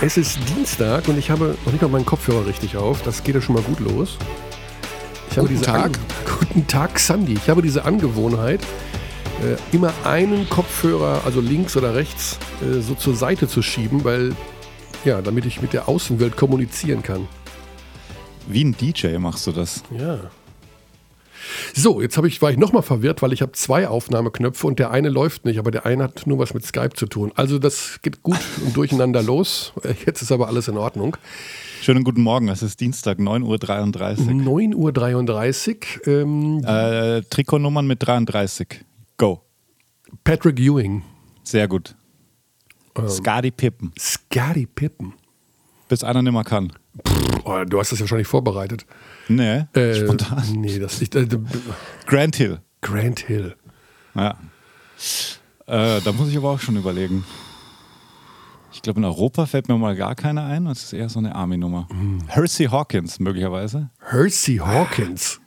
Es ist Dienstag und ich habe noch nicht mal meinen Kopfhörer richtig auf. Das geht ja schon mal gut los. Ich habe Guten diese Tag. An Guten Tag, Sandy. Ich habe diese Angewohnheit, äh, immer einen Kopfhörer, also links oder rechts, äh, so zur Seite zu schieben, weil, ja, damit ich mit der Außenwelt kommunizieren kann. Wie ein DJ machst du das. Ja. So, jetzt habe ich, war ich nochmal verwirrt, weil ich habe zwei Aufnahmeknöpfe und der eine läuft nicht, aber der eine hat nur was mit Skype zu tun. Also das geht gut und durcheinander los. Äh, Jetzt ist aber alles in Ordnung. Schönen guten Morgen, es ist Dienstag, 9.33 Uhr. 9.33 Uhr. Ähm, Äh, Trikotnummern mit 33. Go. Patrick Ewing. Sehr gut. Ähm. Skadi Pippen. Scotty Pippen. Bis einer nimmer kann. Oh, du hast das ja wahrscheinlich vorbereitet. Nee, Äh, spontan. Nee, das ist äh, Grant Hill. Grant Hill. Ja. Äh, da muss ich aber auch schon überlegen. Ich glaube, in Europa fällt mir mal gar keiner ein. Das ist eher so eine Army-Nummer. Hm. Hersey Hawkins möglicherweise. Hersey Hawkins.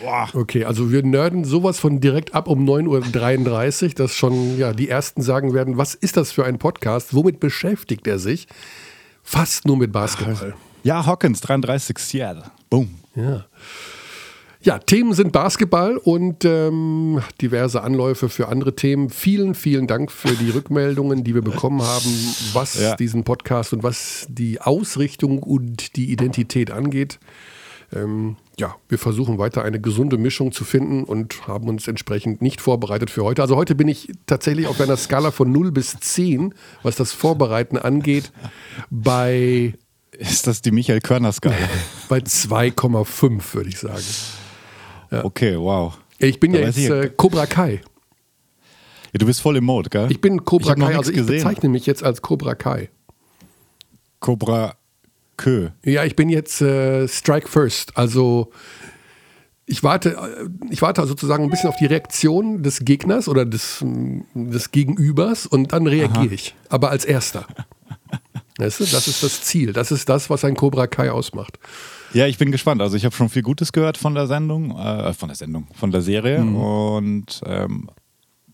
Boah. Okay, also wir nerden sowas von direkt ab um 9.33 Uhr, dass schon ja, die Ersten sagen werden, was ist das für ein Podcast? Womit beschäftigt er sich? Fast nur mit Basketball. Ja, Hawkins, 33, Seattle. Boom. Ja. Ja, Themen sind Basketball und ähm, diverse Anläufe für andere Themen. Vielen, vielen Dank für die Rückmeldungen, die wir bekommen haben, was Ja. diesen Podcast und was die Ausrichtung und die Identität angeht. Ähm, ja, wir versuchen weiter eine gesunde Mischung zu finden und haben uns entsprechend nicht vorbereitet für heute. Also heute bin ich tatsächlich auf einer Skala von 0 bis 10, was das Vorbereiten angeht, bei, Ist das die Michael Körner-Skala? bei 2,5, würde ich sagen. Okay, wow. Ich bin Da ja jetzt ich- äh, Cobra Kai. Ja, du bist voll im Mode, gell? Ich bin Ich Cobra noch Kai, also ich gesehen. bezeichne mich jetzt als Cobra Kai. Cobra Kö. Ja, ich bin jetzt äh, Strike First. Also ich warte, äh, ich warte sozusagen ein bisschen auf die Reaktion des Gegners oder des, des Gegenübers und dann reagiere ich. Aber als erster. Weißt du, das ist das Ziel. Das ist das, was ein Cobra Kai ausmacht. Ja, ich bin gespannt. Also ich habe schon viel Gutes gehört von der Sendung, äh, von der Sendung, von der Serie Mhm. und ähm,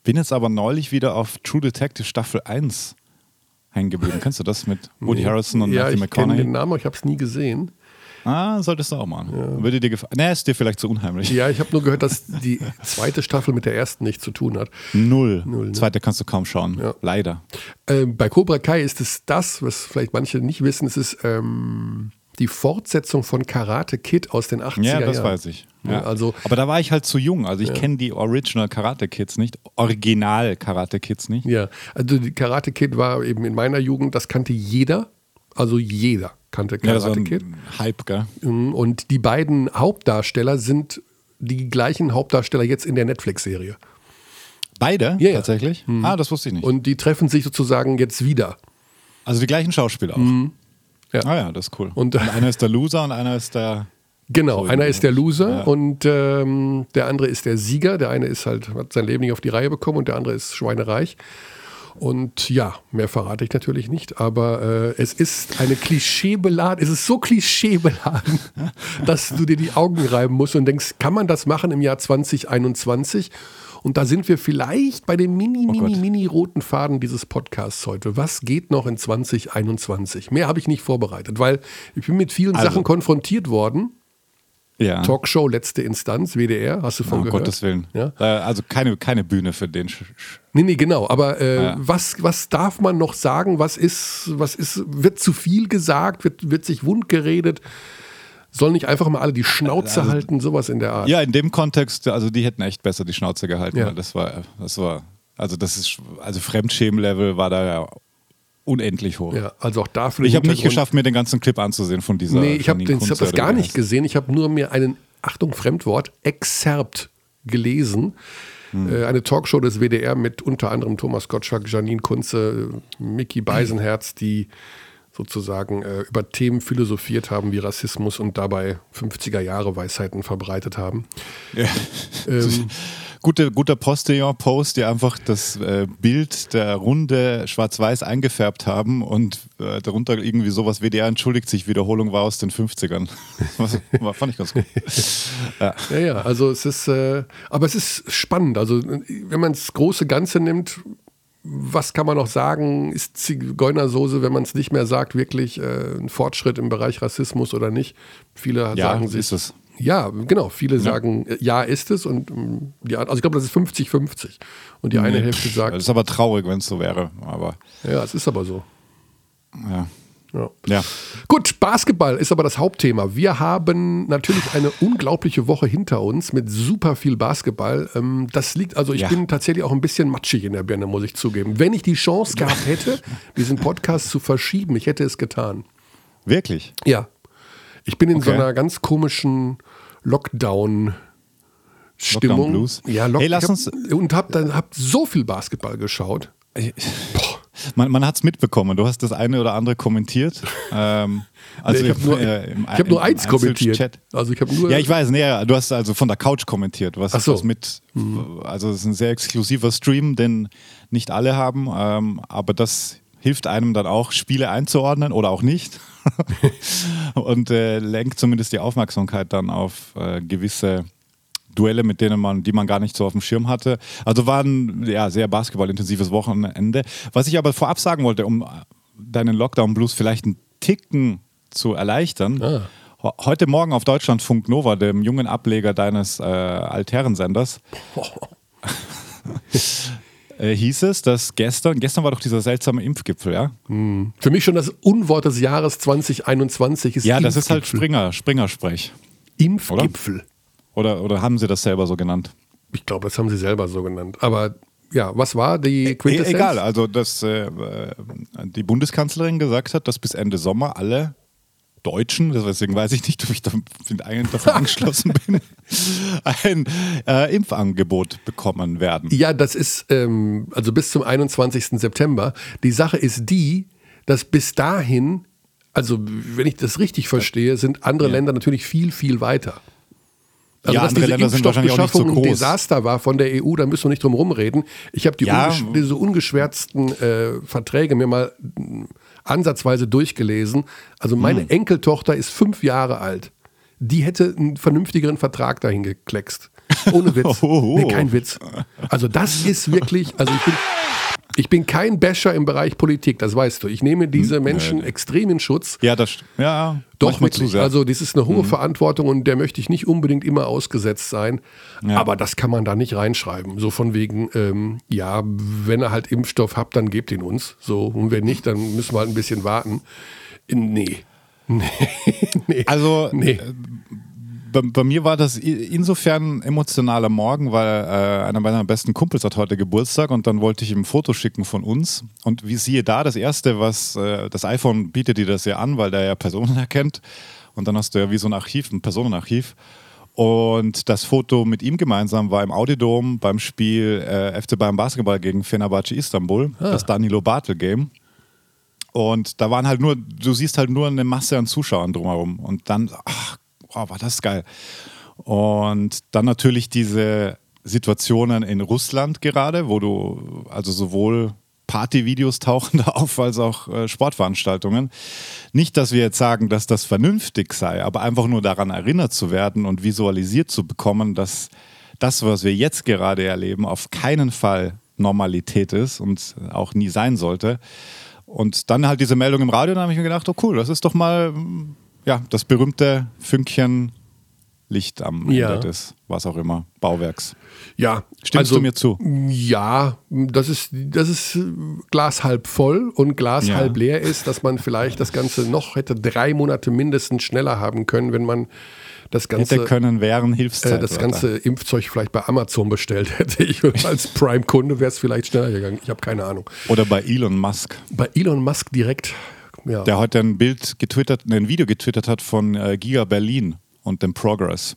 bin jetzt aber neulich wieder auf True Detective Staffel 1 hängen geblieben. Kennst du das mit Woody Harrison und ja, Matthew ich kenne McConaughey? den Namen, aber ich habe es nie gesehen. Ah, solltest du auch machen. Würde dir gefallen. Nee, ist dir vielleicht zu unheimlich. Ja, ich habe nur gehört, dass die zweite Staffel mit der ersten nichts zu tun hat. Null. Null, ne? Zweite kannst du kaum schauen. Ja. Leider. Ähm, bei Cobra Kai ist es das, was vielleicht manche nicht wissen, es ist ähm, die Fortsetzung von Karate Kid aus den 80er Ja, das Jahren. weiß ich. Ja, Ja. also aber da war ich halt zu jung. Also ich kenne die Original Karate Kids nicht, Original Karate Kids nicht. Ja, also die Karate Kid war eben in meiner Jugend, das kannte jeder, also jeder kannte Ja, das war Karate Kid. Hype, gell? Mhm, Und die beiden Hauptdarsteller sind die gleichen Hauptdarsteller jetzt in der Netflix-Serie. Beide Ja, ja. tatsächlich? Ah, das wusste ich nicht. Und die treffen sich sozusagen jetzt wieder. also die gleichen Schauspieler auch. Ja. Ah ja, das ist cool. Und- Und, einer ist der Loser und einer ist der. Genau, So, einer ist der Loser ja. und ähm, der andere ist der Sieger. Der eine ist halt, hat sein Leben nicht auf die Reihe bekommen und der andere ist schweinereich. Und ja, mehr verrate ich natürlich nicht, aber äh, es ist eine klischeebeladen, es ist so klischeebeladen, dass du dir die Augen reiben musst und denkst, kann man das machen im Jahr 2021? Und da sind wir vielleicht bei dem mini, mini, Gott. mini roten Faden dieses Podcasts heute. Was geht noch in 2021? Mehr habe ich nicht vorbereitet, weil ich bin mit vielen Also. Sachen konfrontiert worden. Ja. Talkshow letzte Instanz, WDR, hast du von um gehört? Gottes Willen. Ja? Äh, also keine, keine Bühne für den. Nee, nee, genau. Aber äh, Ja. was, was darf man noch sagen? Was ist, was ist, wird zu viel gesagt? Wird, wird sich wund geredet? Sollen nicht einfach mal alle die Schnauze Also- halten? Sowas in der Art. Ja, in dem Kontext, also die hätten echt besser die Schnauze gehalten. Ja. Das war, das war, also das ist, also Fremdschämen-Level war da ja unendlich hoch. Ja, also auch dafür. Ich habe nicht geschafft, mir den ganzen Clip anzusehen von dieser. Nee, ich habe hab das gar nicht gesehen. Ich habe nur mir einen, Achtung, Fremdwort, Excerpt gelesen. Hm. Äh, Eine Talkshow des WDR mit unter anderem Thomas Gottschalk, Janine Kunze, Mickey Beisenherz, die sozusagen äh, über Themen philosophiert haben wie Rassismus und dabei 50er Jahre Weisheiten verbreitet haben. Ja. Ähm, Gute, guter Postillon-Post, die einfach das äh, Bild der Runde schwarz-weiß eingefärbt haben und äh, darunter irgendwie sowas WDR entschuldigt sich, Wiederholung war aus den 50ern. Was, war, fand ich ganz gut. Ja. Ja, ja, also es ist, äh, aber es ist spannend. Also wenn man das große Ganze nimmt, was kann man noch sagen? Ist Zigeunersoße, wenn man es nicht mehr sagt, wirklich äh, ein Fortschritt im Bereich Rassismus oder nicht? Viele Ja, sagen ist sich. es. Ja, genau. Viele sagen, äh, ja, ist es. Und ähm, die, also ich glaube, das ist 50-50. Und die eine Hälfte sagt, Das ist aber traurig, wenn es so wäre. Aber ja, es ist aber so. ja. Ja. Ja. Gut, Basketball ist aber das Hauptthema. Wir haben natürlich eine unglaubliche Woche hinter uns mit super viel Basketball. Ähm, Das liegt, also ich Ja. bin tatsächlich auch ein bisschen matschig in der Birne, muss ich zugeben. Wenn ich die Chance gehabt hätte, diesen Podcast zu verschieben, ich hätte es getan. Wirklich? Ja. Ich bin in so Okay. einer ganz komischen Lockdown. Stimmung. Lockdown Blues. Ja, Lock Hey, lass ich hab, uns- und hab dann hab so viel Basketball geschaut. Man, man hat es mitbekommen. Du hast das eine oder andere kommentiert. ähm, also Nee, ich habe nur, äh, im- ich hab nur im eins kommentiert. Einzelchat. Also ich habe nur Ja, ich weiß, nee, du hast also von der Couch kommentiert. Ach so. was mit, also es ist ein sehr exklusiver Stream, den nicht alle haben, ähm, aber das hilft einem dann auch, Spiele einzuordnen oder auch nicht und äh, lenkt zumindest die Aufmerksamkeit dann auf äh, gewisse Duelle, mit denen man, die man gar nicht so auf dem Schirm hatte. Also war ein ja, sehr basketballintensives Wochenende. Was ich aber vorab sagen wollte, um deinen Lockdown-Blues vielleicht einen Ticken zu erleichtern. Ah. Heute Morgen auf Deutschlandfunk Nova, dem jungen Ableger deines äh, Altherrensenders, äh, hieß es, dass gestern, gestern war doch dieser seltsame Impfgipfel, ja? Für mich schon das Unwort des Jahres 2021 ist Ja, das ist halt. Springer, Springersprech. Impfgipfel. Oder, oder haben sie das selber so genannt? Ich glaube, das haben sie selber so genannt. Aber ja, was war die E Quintessenz? egal, also dass äh, die Bundeskanzlerin gesagt hat, dass bis Ende Sommer alle Deutschen, deswegen weiß ich nicht, ob ich da, davon angeschlossen bin, ein äh, Impfangebot bekommen werden. Ja, das ist ähm, also bis zum 21. September. Die Sache ist die, dass bis dahin, also wenn ich das richtig verstehe, sind andere Länder natürlich viel, viel weiter. Also, Ja, dass andere diese Länder nicht so Impfstoffbeschaffung ein. Desaster war von der EU, da müssen wir nicht drum rumreden. Ich habe die Ja. ungesch diese ungeschwärzten äh, Verträge mir mal ansatzweise durchgelesen. Also meine Hm. Enkeltochter ist fünf Jahre alt. Die hätte einen vernünftigeren Vertrag dahin gekleckst. Ohne Witz. Oh. Nee, kein Witz. Also das ist wirklich, also ich bin, ich bin kein Basher im Bereich Politik, das weißt du. Ich nehme diese Menschen extrem in Schutz. Ja, das ja, Doch, manchmal zu wirklich. sehr. Mhm. Also, das ist eine hohe Verantwortung und der möchte ich nicht unbedingt immer ausgesetzt sein. Ja. Aber das kann man da nicht reinschreiben. So von wegen, ähm, ja, wenn ihr halt Impfstoff habt, dann gebt ihn uns. So, und wenn nicht, dann müssen wir halt ein bisschen warten. Nee. Nee. nee. Also nee. Bei, bei mir war das insofern ein emotionaler Morgen, weil äh, einer meiner besten Kumpels hat heute Geburtstag und dann wollte ich ihm ein Foto schicken von uns. Und wie siehe da, das erste, was äh, das iPhone bietet dir das ja an, weil der ja Personen erkennt. Und dann hast du ja wie so ein Archiv, ein Personenarchiv. Und das Foto mit ihm gemeinsam war im Audidom beim Spiel äh, FC Bayern Basketball gegen Fenerbahce Istanbul, das Danilo Bartel Game. Und da waren halt nur, du siehst halt nur eine Masse an Zuschauern drumherum. Und dann, ach, wow, war das geil. Und dann natürlich diese Situationen in Russland gerade, wo du also sowohl Partyvideos tauchen da auf als auch äh, Sportveranstaltungen. Nicht, dass wir jetzt sagen, dass das vernünftig sei, aber einfach nur daran erinnert zu werden und visualisiert zu bekommen, dass das, was wir jetzt gerade erleben, auf keinen Fall Normalität ist und auch nie sein sollte. Und dann halt diese Meldung im Radio, dann habe ich mir gedacht, oh cool, das ist doch mal mm, ja, das berühmte Fünkchen Licht am Ja. Ende des, was auch immer, Bauwerks. Ja. Stimmst also, du mir zu? Ja, das ist, das ist äh, Glas halb voll und Glas Ja. halb leer ist, dass man vielleicht das Ganze noch hätte drei Monate mindestens schneller haben können, wenn man das Ganze, Hätte können, wären Hilfszeit. äh, das ganze Impfzeug vielleicht bei Amazon bestellt hätte. Ich als Prime-Kunde wäre es vielleicht schneller gegangen. Ich habe keine Ahnung. Oder bei Elon Musk, Bei Elon Musk direkt, ja. der heute ein Bild getwittert, ein Video getwittert hat von äh, Giga Berlin und dem Progress.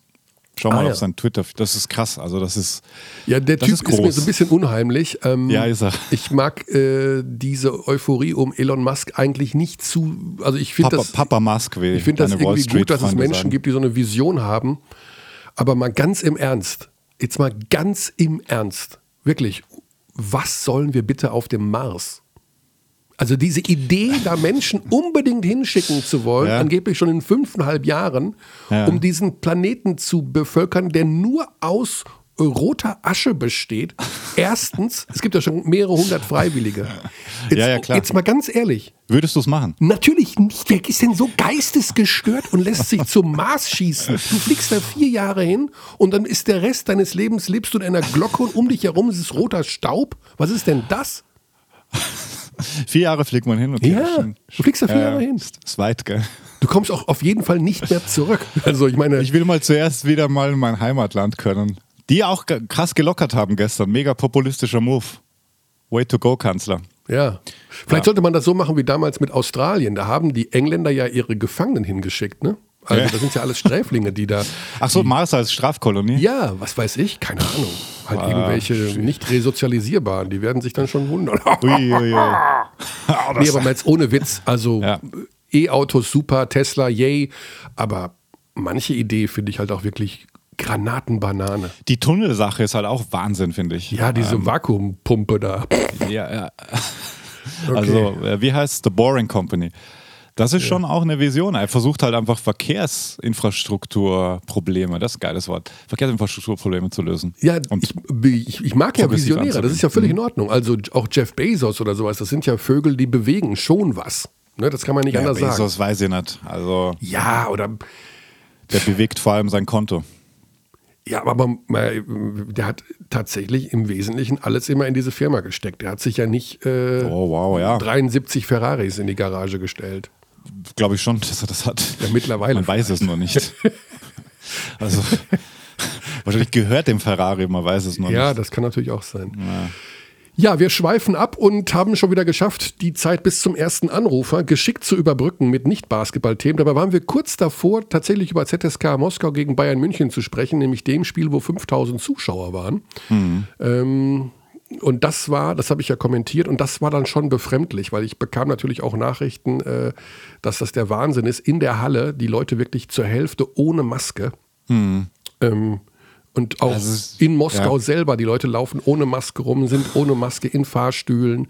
Schau mal Ah, auf ja. sein Twitter. Das ist krass. Also das ist Ja, der Typ ist ist, mir so ein bisschen unheimlich. Ähm, Ja, ist er. Ich mag äh, diese Euphorie um Elon Musk eigentlich nicht zu. Also ich finde Papa, das, Papa Musk, wie ich finde das irgendwie gut, dass es Menschen sagen. gibt, die so eine Vision haben. Aber mal ganz im Ernst, jetzt mal ganz im Ernst, wirklich, was sollen wir bitte auf dem Mars? Also diese Idee, da Menschen unbedingt hinschicken zu wollen, Ja. angeblich schon in fünfeinhalb Jahren, Ja. um diesen Planeten zu bevölkern, der nur aus roter Asche besteht. Erstens, es gibt ja schon mehrere hundert Freiwillige. Jetzt, Ja, ja, klar. Jetzt mal ganz ehrlich. Würdest du es machen? Natürlich nicht. Wer ist denn so geistesgestört und lässt sich zum Mars schießen? Du fliegst da vier Jahre hin und dann ist der Rest deines Lebens, lebst du in einer Glocke und um dich herum ist es roter Staub. Was ist denn das? Vier Jahre fliegt man hin. Okay, Ja, schon- du fliegst da vier Ja, Jahre hin. Ist, ist weit, gell? Du kommst auch auf jeden Fall nicht mehr zurück. Also ich meine, Ich will mal zuerst wieder mal in mein Heimatland können. Die auch krass gelockert haben gestern. Mega populistischer Move. Way to go, Kanzler. ja. Vielleicht sollte man das so machen wie damals mit Australien. Da haben die Engländer ja ihre Gefangenen hingeschickt, ne? Also Ja. das sind ja alles Sträflinge, die da. Ach so, Mars als Strafkolonie? Ja, was weiß ich, keine Ahnung. Halt Ah, irgendwelche nicht resozialisierbaren, die werden sich dann schon wundern. Ui, ui, ui. nee, aber mal jetzt ohne Witz. Also Ja. E-Autos super, Tesla, yay. Aber manche Idee finde ich halt auch wirklich Granatenbanane. Die Tunnelsache ist halt auch Wahnsinn, finde ich. Ja, diese Vakuumpumpe da. Ja, ja. Okay. Also, äh, wie heißt The Boring Company? Das ist schon auch eine Vision. Er versucht halt einfach Verkehrsinfrastrukturprobleme, das ist ein geiles Wort, Verkehrsinfrastrukturprobleme zu lösen. Ja, Und ich, ich, ich mag ja Visionäre, das ist ja völlig Mhm. in Ordnung. Also auch Jeff Bezos oder sowas, das sind ja Vögel, die bewegen schon was. Ne, das kann man nicht ja, anders sagen. Bezos weiß ich nicht. Also, Ja, oder der bewegt vor allem sein Konto. ja, aber der hat tatsächlich im Wesentlichen alles immer in diese Firma gesteckt. Der hat sich ja nicht äh, Oh, wow, ja. 73 Ferraris in die Garage gestellt. Glaube ich schon, dass er das hat. Ja, mittlerweile Man weiß es nur nicht. Also, wahrscheinlich gehört dem Ferrari, man weiß es nur Ja, nicht. das kann natürlich auch sein. Ja. wir schweifen ab und haben schon wieder geschafft, die Zeit bis zum ersten Anrufer geschickt zu überbrücken mit Nicht-Basketball-Themen. Dabei waren wir kurz davor, tatsächlich über ZSK Moskau gegen Bayern München zu sprechen, nämlich dem Spiel, wo 5000 Zuschauer waren. Ähm, und das war, das habe ich ja kommentiert, und das war dann schon befremdlich, weil ich bekam natürlich auch Nachrichten, äh, dass das der Wahnsinn ist. In der Halle die Leute wirklich zur Hälfte ohne Maske. Ähm, und auch Also es- in Moskau ja. selber, die Leute laufen ohne Maske rum, sind ohne Maske in Fahrstühlen.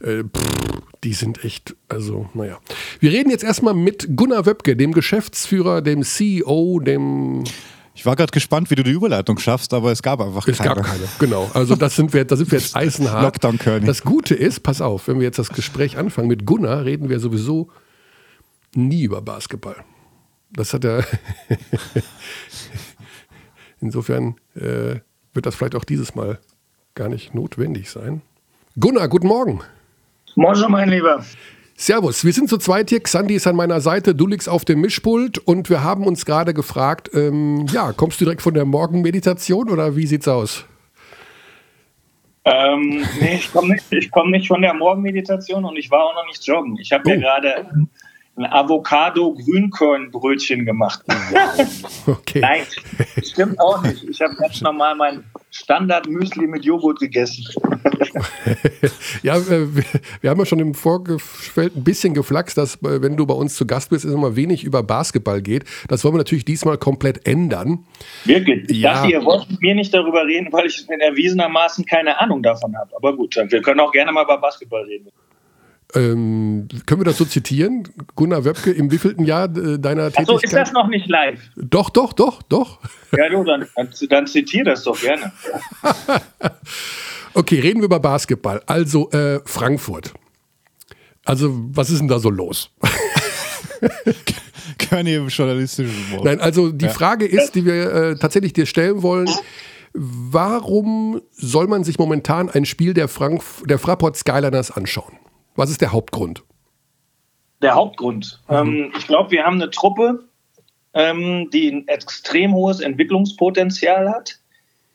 Äh, pff, die sind echt, also, naja. Wir reden jetzt erstmal mit Gunnar Wöbke, dem Geschäftsführer, dem CEO, dem. Ich war gerade gespannt, wie du die Überleitung schaffst, aber es gab einfach Es keine. gab keine, genau. Also das sind wir, da sind wir jetzt eisenhart. Lockdown König. Das Gute ist, pass auf, wenn wir jetzt das Gespräch anfangen mit Gunnar, reden wir sowieso nie über Basketball. Das hat er. Insofern äh, wird das vielleicht auch dieses Mal gar nicht notwendig sein. Gunnar, guten Morgen. Moin, mein Lieber. Servus, wir sind zu zweit hier. Xandi ist an meiner Seite, du liegst auf dem Mischpult und wir haben uns gerade gefragt, ähm, ja, kommst du direkt von der Morgenmeditation oder wie sieht's aus? Ähm, nee, ich komme nicht, ich komm nicht von der Morgenmeditation und ich war auch noch nicht joggen. Ich habe Oh. mir gerade ein Avocado-Grünkornbrötchen gemacht. Okay. Nein, stimmt auch nicht. Ich habe ganz normal mein Standard-Müsli mit Joghurt gegessen. Ja, äh, wir, wir haben ja schon im Vorgefeld ein bisschen geflaxt, dass, äh, wenn du bei uns zu Gast bist, es immer wenig über Basketball geht. Das wollen wir natürlich diesmal komplett ändern. Wirklich. Ich Ja. dachte, ihr wollt mit mir nicht darüber reden, weil ich erwiesenermaßen keine Ahnung davon habe. Aber gut, wir können auch gerne mal über Basketball reden. Ähm, können wir das so zitieren? Gunnar Wöbke, im wievielten Jahr äh, deiner Achso, ist Tätigkeit? das noch nicht live? Doch, doch, doch, doch. Ja, du, dann, dann, dann zitier das doch gerne. Okay, reden wir über Basketball. Also äh, Frankfurt. Also, was ist denn da so los? Keine journalistischen Worte. Nein, also die Frage ist, die wir äh, tatsächlich dir stellen wollen, warum soll man sich momentan ein Spiel der, Frank der Fraport Skyliners anschauen? Was ist der Hauptgrund? der Hauptgrund. Mhm. Ähm, ich glaube, wir haben eine Truppe, ähm, die ein extrem hohes Entwicklungspotenzial hat,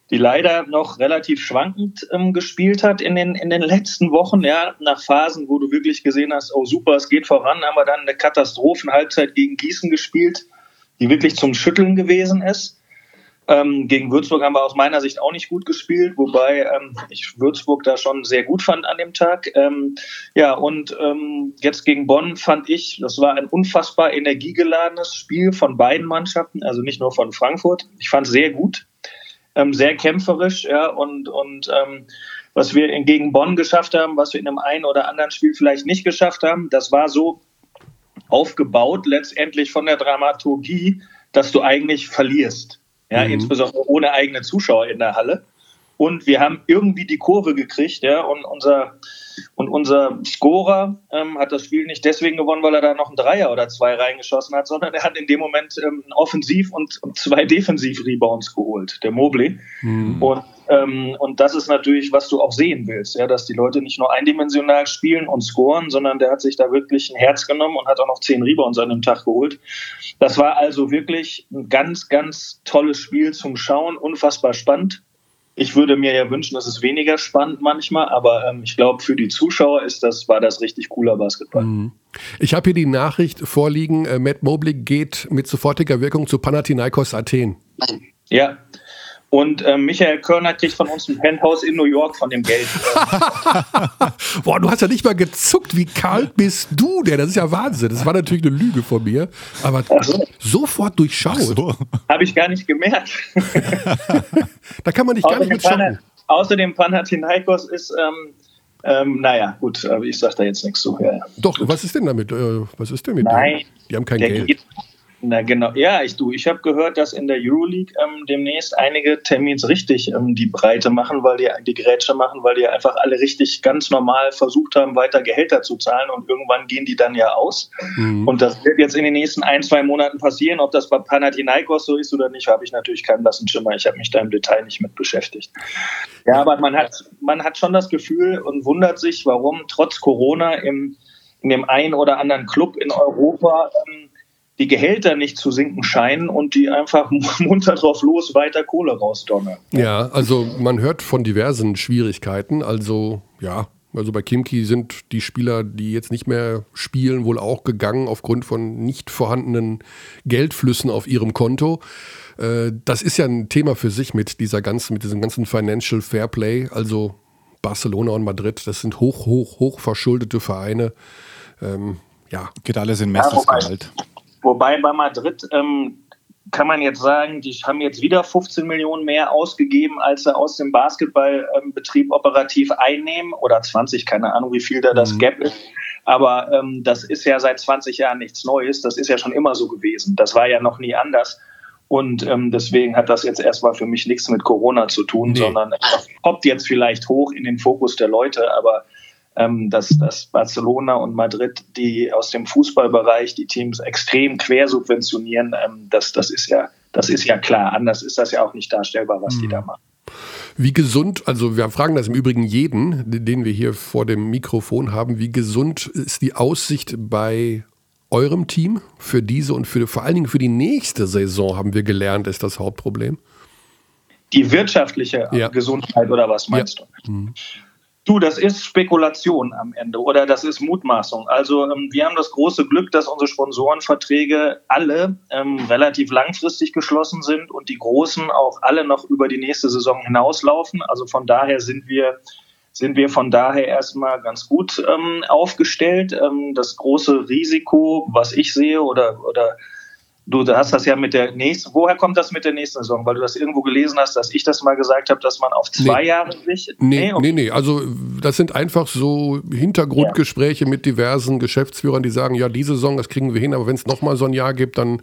die leider noch relativ schwankend ähm, gespielt hat in den, in den letzten Wochen, ja, nach Phasen, wo du wirklich gesehen hast, oh super, es geht voran, haben wir dann eine Katastrophenhalbzeit gegen Gießen gespielt, die wirklich zum Schütteln gewesen ist. Ähm, gegen Würzburg haben wir aus meiner Sicht auch nicht gut gespielt, wobei ähm, ich Würzburg da schon sehr gut fand an dem Tag. Ähm, ja, und ähm, jetzt gegen Bonn fand ich, das war ein unfassbar energiegeladenes Spiel von beiden Mannschaften, also nicht nur von Frankfurt. Ich fand es sehr gut, ähm, sehr kämpferisch, ja, und, und ähm, was wir gegen Bonn geschafft haben, was wir in einem einen oder anderen Spiel vielleicht nicht geschafft haben, das war so aufgebaut letztendlich von der Dramaturgie, dass du eigentlich verlierst. Ja, mhm. insbesondere ohne eigene Zuschauer in der Halle. Und wir haben irgendwie die Kurve gekriegt, ja, und unser, und unser Scorer ähm, hat das Spiel nicht deswegen gewonnen, weil er da noch einen Dreier oder zwei reingeschossen hat, sondern er hat in dem Moment ähm, Offensiv- und, und zwei Defensiv-Rebounds geholt, der Mobley. Mhm. Und, ähm, und das ist natürlich, was du auch sehen willst, ja, dass die Leute nicht nur eindimensional spielen und scoren, sondern der hat sich da wirklich ein Herz genommen und hat auch noch zehn Rebounds an dem Tag geholt. Das war also wirklich ein ganz, ganz tolles Spiel zum Schauen, unfassbar spannend. Ich würde mir ja wünschen, dass es weniger spannend manchmal, aber ähm, ich glaube, für die Zuschauer ist das, war das richtig cooler Basketball. Mhm. Ich habe hier die Nachricht vorliegen, äh, Matt Mobley geht mit sofortiger Wirkung zu Panathinaikos Athen. Ja, und äh, Michael Körner kriegt von uns ein Penthouse in New York von dem Geld. Boah, du hast ja nicht mal gezuckt. Wie kalt bist du denn? Das ist ja Wahnsinn. Das war natürlich eine Lüge von mir. Aber so. sofort durchschaut. So. Habe ich gar nicht gemerkt. da kann man nicht gar nicht mit schauen. Außerdem Panathinaikos ist, ähm, ähm, naja, gut, aber ich sage da jetzt nichts zu. Ja. Doch, was ist denn damit? Äh, was ist denn mit Nein, denen? Die haben kein Geld. Geht, na genau, ja, ich du, ich habe gehört, dass in der Euroleague ähm, demnächst einige Termins richtig ähm, die Breite machen, weil die die Grätsche machen, weil die einfach alle richtig ganz normal versucht haben, weiter Gehälter zu zahlen und irgendwann gehen die dann ja aus. Mhm. Und das wird jetzt in den nächsten ein, zwei Monaten passieren. Ob das bei Panathinaikos so ist oder nicht, habe ich natürlich keinen blassen Schimmer. Ich habe mich da im Detail nicht mit beschäftigt. Ja, aber man hat, man hat schon das Gefühl und wundert sich, warum trotz Corona im, in dem einen oder anderen Club in Europa ähm, die Gehälter nicht zu sinken scheinen und die einfach munter drauf los weiter Kohle rausdonnern. Ja, also man hört von diversen Schwierigkeiten. Also ja, also bei Kimki sind die Spieler, die jetzt nicht mehr spielen, wohl auch gegangen aufgrund von nicht vorhandenen Geldflüssen auf ihrem Konto. Äh, das ist ja ein Thema für sich mit dieser ganzen, mit diesem ganzen Financial Fairplay. Also Barcelona und Madrid, das sind hoch, hoch, hoch verschuldete Vereine. Ähm, ja. Geht alles in Messes Gehalt. Wobei bei Madrid ähm, kann man jetzt sagen, die haben jetzt wieder 15 Millionen mehr ausgegeben, als sie aus dem Basketballbetrieb ähm, operativ einnehmen. Oder 20, keine Ahnung, wie viel da das mhm. Gap ist. Aber ähm, das ist ja seit 20 Jahren nichts Neues. Das ist ja schon immer so gewesen. Das war ja noch nie anders. Und ähm, deswegen hat das jetzt erstmal für mich nichts mit Corona zu tun, nee. sondern es poppt jetzt vielleicht hoch in den Fokus der Leute. Aber ähm, dass, dass Barcelona und Madrid, die aus dem Fußballbereich die Teams extrem quersubventionieren, ähm, das, das, ist ja, das ist ja klar. Anders ist das ja auch nicht darstellbar, was mhm. die da machen. Wie gesund, also wir fragen das im Übrigen jeden, den wir hier vor dem Mikrofon haben, wie gesund ist die Aussicht bei eurem Team für diese und für, vor allen Dingen für die nächste Saison, haben wir gelernt, ist das Hauptproblem? Die wirtschaftliche ja. Gesundheit oder was meinst ja. du? Mhm. Du, das ist Spekulation am Ende oder das ist Mutmaßung. Also ähm, wir haben das große Glück, dass unsere Sponsorenverträge alle ähm, relativ langfristig geschlossen sind und die großen auch alle noch über die nächste Saison hinauslaufen. Also von daher sind wir sind wir von daher erstmal ganz gut ähm, aufgestellt. Ähm, das große Risiko, was ich sehe oder oder Du hast das ja mit der nächsten. Woher kommt das mit der nächsten Saison? Weil du das irgendwo gelesen hast, dass ich das mal gesagt habe, dass man auf zwei nee. Jahre sich. Nee, nee, nee, Also, das sind einfach so Hintergrundgespräche ja. mit diversen Geschäftsführern, die sagen: Ja, diese Saison, das kriegen wir hin, aber wenn es nochmal so ein Jahr gibt, dann,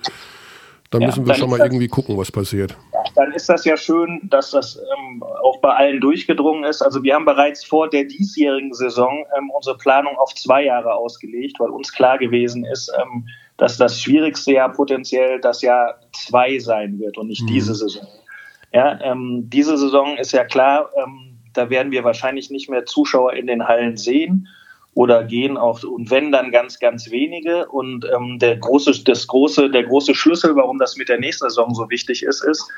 dann ja, müssen wir dann schon mal das, irgendwie gucken, was passiert. Dann ist das ja schön, dass das ähm, auch bei allen durchgedrungen ist. Also, wir haben bereits vor der diesjährigen Saison ähm, unsere Planung auf zwei Jahre ausgelegt, weil uns klar gewesen ist, ähm, dass das schwierigste Jahr potenziell das Jahr zwei sein wird und nicht mhm. diese Saison. Ja, ähm, diese Saison ist ja klar, ähm, da werden wir wahrscheinlich nicht mehr Zuschauer in den Hallen sehen oder gehen auch und wenn dann ganz ganz wenige und ähm, der große das große der große Schlüssel warum das mit der nächsten Saison so wichtig ist ist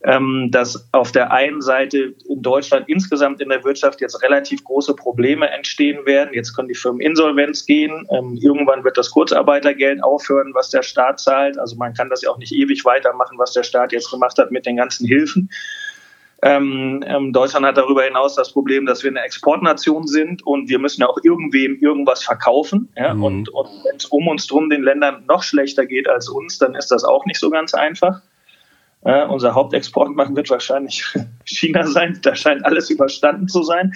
dass auf der einen Seite in Deutschland insgesamt in der Wirtschaft jetzt relativ große Probleme entstehen werden. Jetzt können die Firmen Insolvenz gehen. Ähm, irgendwann wird das Kurzarbeitergeld aufhören, was der Staat zahlt. Also man kann das ja auch nicht ewig weitermachen, was der Staat jetzt gemacht hat mit den ganzen Hilfen. Ähm, ähm, Deutschland hat darüber hinaus das Problem, dass wir eine Exportnation sind und wir müssen ja auch irgendwem irgendwas verkaufen. Ja? Mhm. Und, und wenn es um uns drum den Ländern noch schlechter geht als uns, dann ist das auch nicht so ganz einfach. Äh, unser Hauptexportmarkt wird wahrscheinlich China sein. Da scheint alles überstanden zu sein.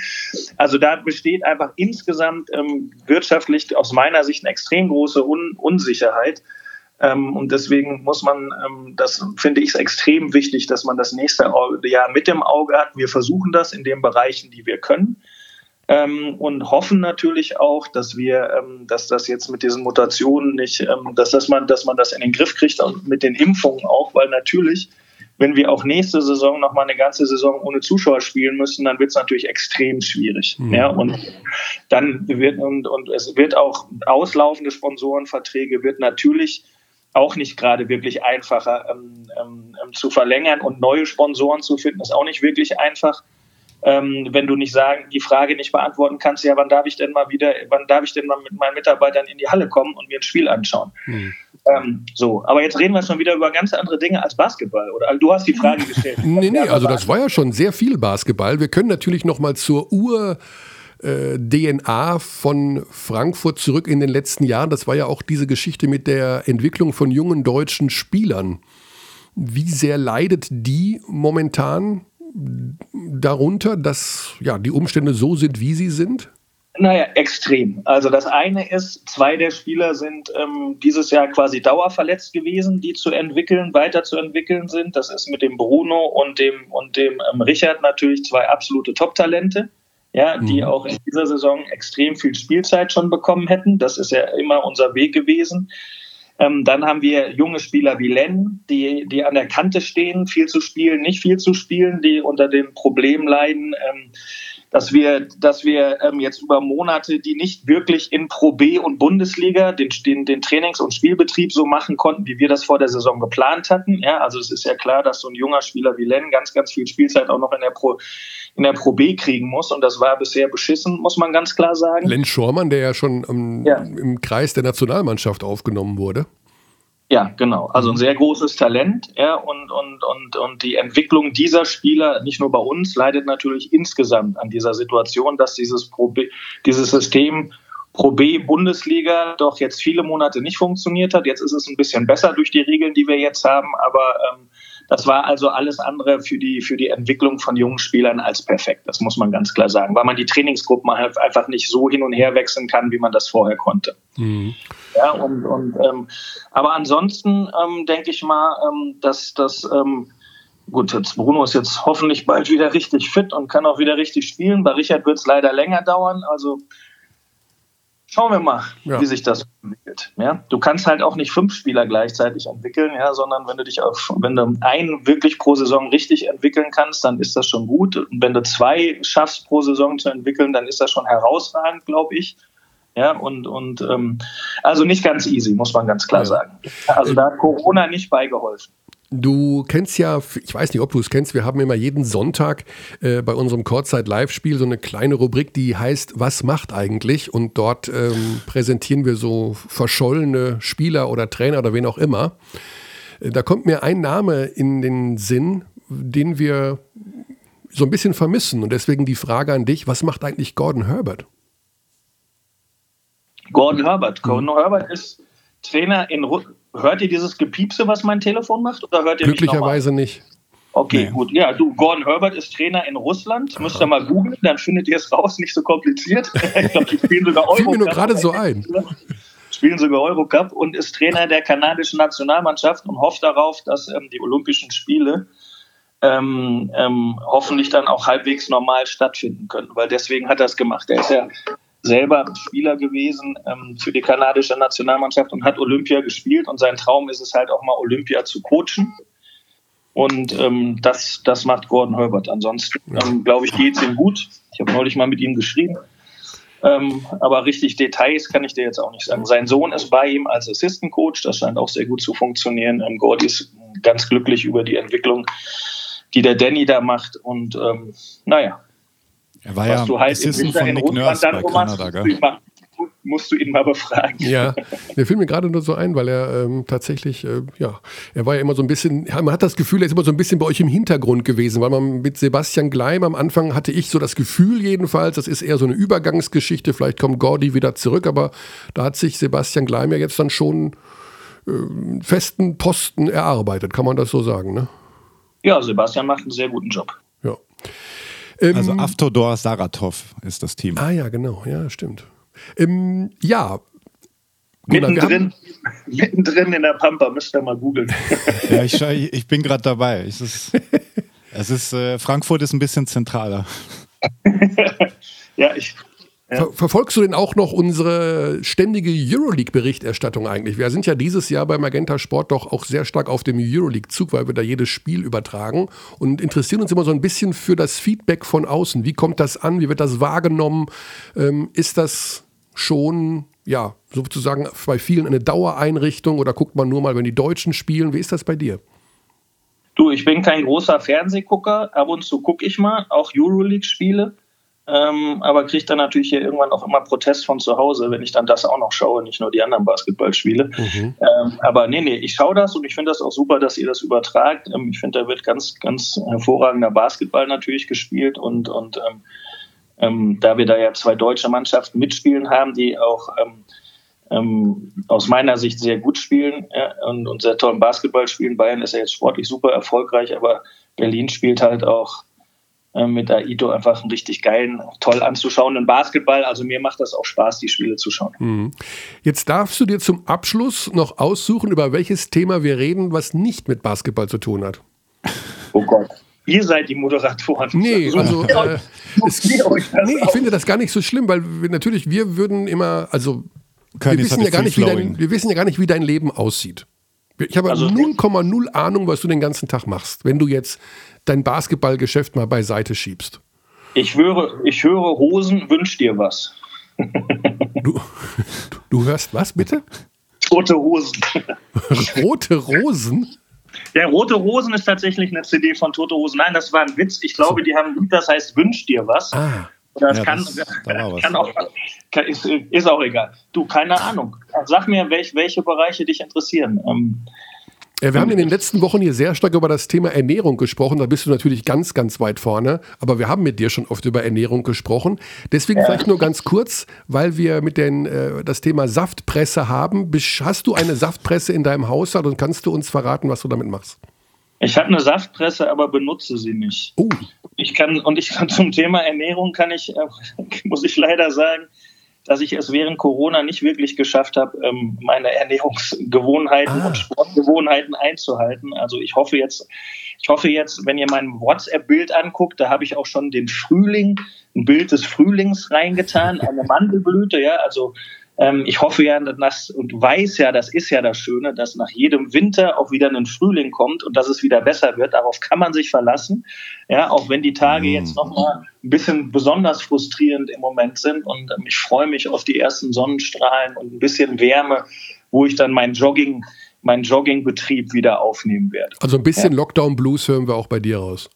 Also da besteht einfach insgesamt ähm, wirtschaftlich aus meiner Sicht eine extrem große Un Unsicherheit. Ähm, und deswegen muss man, ähm, das finde ich extrem wichtig, dass man das nächste Jahr mit dem Auge hat. Wir versuchen das in den Bereichen, die wir können. Ähm, und hoffen natürlich auch, dass wir, ähm, dass das jetzt mit diesen Mutationen nicht, ähm, dass, dass, man, dass man das in den Griff kriegt und mit den Impfungen auch, weil natürlich wenn wir auch nächste Saison noch mal eine ganze Saison ohne Zuschauer spielen müssen, dann wird es natürlich extrem schwierig. Mhm. Ja, und dann wird und, und es wird auch auslaufende Sponsorenverträge wird natürlich auch nicht gerade wirklich einfacher ähm, ähm, ähm, zu verlängern und neue Sponsoren zu finden, ist auch nicht wirklich einfach. Ähm, wenn du nicht sagen, die Frage nicht beantworten kannst, ja, wann darf ich denn mal wieder, wann darf ich denn mal mit meinen Mitarbeitern in die Halle kommen und mir ein Spiel anschauen? Mhm. Ähm, so, aber jetzt reden wir schon wieder über ganz andere Dinge als Basketball. Oder also du hast die Frage gestellt. nee, nee, also das war ja schon sehr viel Basketball. Wir können natürlich noch mal zur Ur äh, DNA von Frankfurt zurück in den letzten Jahren. Das war ja auch diese Geschichte mit der Entwicklung von jungen deutschen Spielern. Wie sehr leidet die momentan darunter, dass ja, die Umstände so sind, wie sie sind? Naja, extrem. Also das eine ist, zwei der Spieler sind ähm, dieses Jahr quasi dauerverletzt gewesen, die zu entwickeln, weiterzuentwickeln sind. Das ist mit dem Bruno und dem und dem ähm, Richard natürlich zwei absolute Top-Talente, ja, mhm. die auch in dieser Saison extrem viel Spielzeit schon bekommen hätten. Das ist ja immer unser Weg gewesen. Ähm, dann haben wir junge Spieler wie Len, die, die an der Kante stehen, viel zu spielen, nicht viel zu spielen, die unter dem Problem leiden. Ähm, dass wir, dass wir ähm, jetzt über Monate, die nicht wirklich in Pro B und Bundesliga den, den, den Trainings- und Spielbetrieb so machen konnten, wie wir das vor der Saison geplant hatten. Ja, also es ist ja klar, dass so ein junger Spieler wie Len ganz, ganz viel Spielzeit auch noch in der Pro, in der Pro B kriegen muss. Und das war bisher beschissen, muss man ganz klar sagen. Len Schormann, der ja schon ähm, ja. im Kreis der Nationalmannschaft aufgenommen wurde. Ja, genau. Also ein sehr großes Talent. Ja, und, und, und, und die Entwicklung dieser Spieler, nicht nur bei uns, leidet natürlich insgesamt an dieser Situation, dass dieses, Pro B, dieses System Pro B Bundesliga doch jetzt viele Monate nicht funktioniert hat. Jetzt ist es ein bisschen besser durch die Regeln, die wir jetzt haben, aber ähm, das war also alles andere für die, für die Entwicklung von jungen Spielern als perfekt. Das muss man ganz klar sagen, weil man die Trainingsgruppen halt einfach nicht so hin und her wechseln kann, wie man das vorher konnte. Mhm. Ja, und, und, ähm, aber ansonsten ähm, denke ich mal, ähm, dass das, ähm, gut, jetzt Bruno ist jetzt hoffentlich bald wieder richtig fit und kann auch wieder richtig spielen. Bei Richard wird es leider länger dauern. Also Schauen wir mal, ja. wie sich das entwickelt. Ja, du kannst halt auch nicht fünf Spieler gleichzeitig entwickeln, ja, sondern wenn du dich auf, wenn du einen wirklich pro Saison richtig entwickeln kannst, dann ist das schon gut. Und wenn du zwei schaffst pro Saison zu entwickeln, dann ist das schon herausragend, glaube ich. Ja, und, und ähm, also nicht ganz easy, muss man ganz klar ja. sagen. Also da hat Corona nicht beigeholfen. Du kennst ja, ich weiß nicht, ob du es kennst, wir haben immer jeden Sonntag äh, bei unserem Kurzzeit-Live-Spiel so eine kleine Rubrik, die heißt Was macht eigentlich? Und dort ähm, präsentieren wir so verschollene Spieler oder Trainer oder wen auch immer. Äh, da kommt mir ein Name in den Sinn, den wir so ein bisschen vermissen. Und deswegen die Frage an dich, was macht eigentlich Gordon Herbert? Gordon Herbert. Gordon hm. Herbert ist Trainer in Russland Hört ihr dieses Gepiepse, was mein Telefon macht? Oder hört ihr Glücklicherweise nicht. Okay, nee. gut. Ja, du, Gordon Herbert ist Trainer in Russland. Müsst ihr mal googeln, dann findet ihr es raus. Nicht so kompliziert. ich glaube, die spielen sogar Euro. Fiel mir nur gerade so ein. Spielen sogar Eurocup und ist Trainer der kanadischen Nationalmannschaft und hofft darauf, dass ähm, die Olympischen Spiele ähm, ähm, hoffentlich dann auch halbwegs normal stattfinden können. Weil deswegen hat er es gemacht. Er ist ja selber Spieler gewesen ähm, für die kanadische Nationalmannschaft und hat Olympia gespielt. Und sein Traum ist es halt auch mal Olympia zu coachen. Und ähm, das, das macht Gordon Herbert. Ansonsten, ähm, glaube ich, geht es ihm gut. Ich habe neulich mal mit ihm geschrieben. Ähm, aber richtig Details kann ich dir jetzt auch nicht sagen. Sein Sohn ist bei ihm als Assistant Coach. Das scheint auch sehr gut zu funktionieren. Ähm, Gordy ist ganz glücklich über die Entwicklung, die der Danny da macht. Und ähm, naja, er war ja du halt Assistant von Nick Nurse bei Kanada, gell? musst du ihn mal befragen. Ja, der fiel mir gerade nur so ein, weil er ähm, tatsächlich, äh, ja, er war ja immer so ein bisschen, man hat das Gefühl, er ist immer so ein bisschen bei euch im Hintergrund gewesen, weil man mit Sebastian Gleim am Anfang hatte ich so das Gefühl jedenfalls, das ist eher so eine Übergangsgeschichte, vielleicht kommt Gordy wieder zurück, aber da hat sich Sebastian Gleim ja jetzt dann schon äh, festen Posten erarbeitet, kann man das so sagen, ne? Ja, Sebastian macht einen sehr guten Job. Ja. Ähm, also Avtodor Saratov ist das Team. Ah ja, genau, ja, stimmt. Ähm, ja, mittendrin, mittendrin in der Pampa, müsst ihr mal googeln. ja, ich, ich bin gerade dabei. Es ist, es ist äh, Frankfurt ist ein bisschen zentraler. ja, ich Ver verfolgst du denn auch noch unsere ständige Euroleague-Berichterstattung eigentlich? Wir sind ja dieses Jahr bei Magenta Sport doch auch sehr stark auf dem Euroleague-Zug, weil wir da jedes Spiel übertragen und interessieren uns immer so ein bisschen für das Feedback von außen. Wie kommt das an? Wie wird das wahrgenommen? Ähm, ist das schon, ja, sozusagen bei vielen eine Dauereinrichtung oder guckt man nur mal, wenn die Deutschen spielen? Wie ist das bei dir? Du, ich bin kein großer Fernsehgucker. Ab und zu gucke ich mal, auch Euroleague-Spiele ähm, aber kriege dann natürlich hier irgendwann auch immer Protest von zu Hause, wenn ich dann das auch noch schaue, nicht nur die anderen Basketballspiele. Mhm. Ähm, aber nee, nee, ich schaue das und ich finde das auch super, dass ihr das übertragt. Ähm, ich finde, da wird ganz, ganz hervorragender Basketball natürlich gespielt und, und ähm, ähm, da wir da ja zwei deutsche Mannschaften mitspielen haben, die auch ähm, aus meiner Sicht sehr gut spielen ja, und, und sehr tollen Basketball spielen. Bayern ist ja jetzt sportlich super erfolgreich, aber Berlin spielt halt auch mit Aito einfach einen richtig geilen, toll anzuschauenden Basketball. Also mir macht das auch Spaß, die Spiele zu schauen. Mhm. Jetzt darfst du dir zum Abschluss noch aussuchen, über welches Thema wir reden, was nicht mit Basketball zu tun hat. Oh Gott. Ihr seid die Moderatoren. Nee, also äh, es, nee, ich finde das gar nicht so schlimm, weil wir, natürlich wir würden immer, also wir wissen, ja gar nicht, wie dein, wir wissen ja gar nicht, wie dein Leben aussieht. Ich habe 0,0 also, Ahnung, was du den ganzen Tag machst. Wenn du jetzt dein Basketballgeschäft mal beiseite schiebst? Ich höre, ich höre Hosen, wünsch dir was. Du, du hörst was bitte? Rote Hosen. Rote Rosen? Ja, Rote Rosen ist tatsächlich eine CD von Tote Hosen. Nein, das war ein Witz. Ich glaube, die haben ein Lied, das heißt Wünsch dir was. Ah. Das ja, kann, das, da kann auch, kann, ist, ist, auch egal. Du, keine Ahnung. Sag mir, welch, welche Bereiche dich interessieren. Ähm, wir haben in den letzten Wochen hier sehr stark über das Thema Ernährung gesprochen. Da bist du natürlich ganz, ganz weit vorne. Aber wir haben mit dir schon oft über Ernährung gesprochen. Deswegen ja. vielleicht nur ganz kurz, weil wir mit den, äh, das Thema Saftpresse haben. Hast du eine Saftpresse in deinem Haushalt und kannst du uns verraten, was du damit machst? Ich habe eine Saftpresse, aber benutze sie nicht. Oh. Ich kann, und ich kann zum Thema Ernährung kann ich, äh, muss ich leider sagen, dass ich es während Corona nicht wirklich geschafft habe, ähm, meine Ernährungsgewohnheiten ah. und Sportgewohnheiten einzuhalten. Also ich hoffe jetzt, ich hoffe jetzt, wenn ihr mein WhatsApp-Bild anguckt, da habe ich auch schon den Frühling, ein Bild des Frühlings reingetan, eine Mandelblüte, ja, also ich hoffe ja dass, und weiß ja, das ist ja das Schöne, dass nach jedem Winter auch wieder ein Frühling kommt und dass es wieder besser wird. Darauf kann man sich verlassen. Ja, auch wenn die Tage mhm. jetzt nochmal ein bisschen besonders frustrierend im Moment sind. Und ähm, ich freue mich auf die ersten Sonnenstrahlen und ein bisschen Wärme, wo ich dann mein Jogging, meinen Joggingbetrieb wieder aufnehmen werde. Also ein bisschen ja. Lockdown Blues hören wir auch bei dir raus.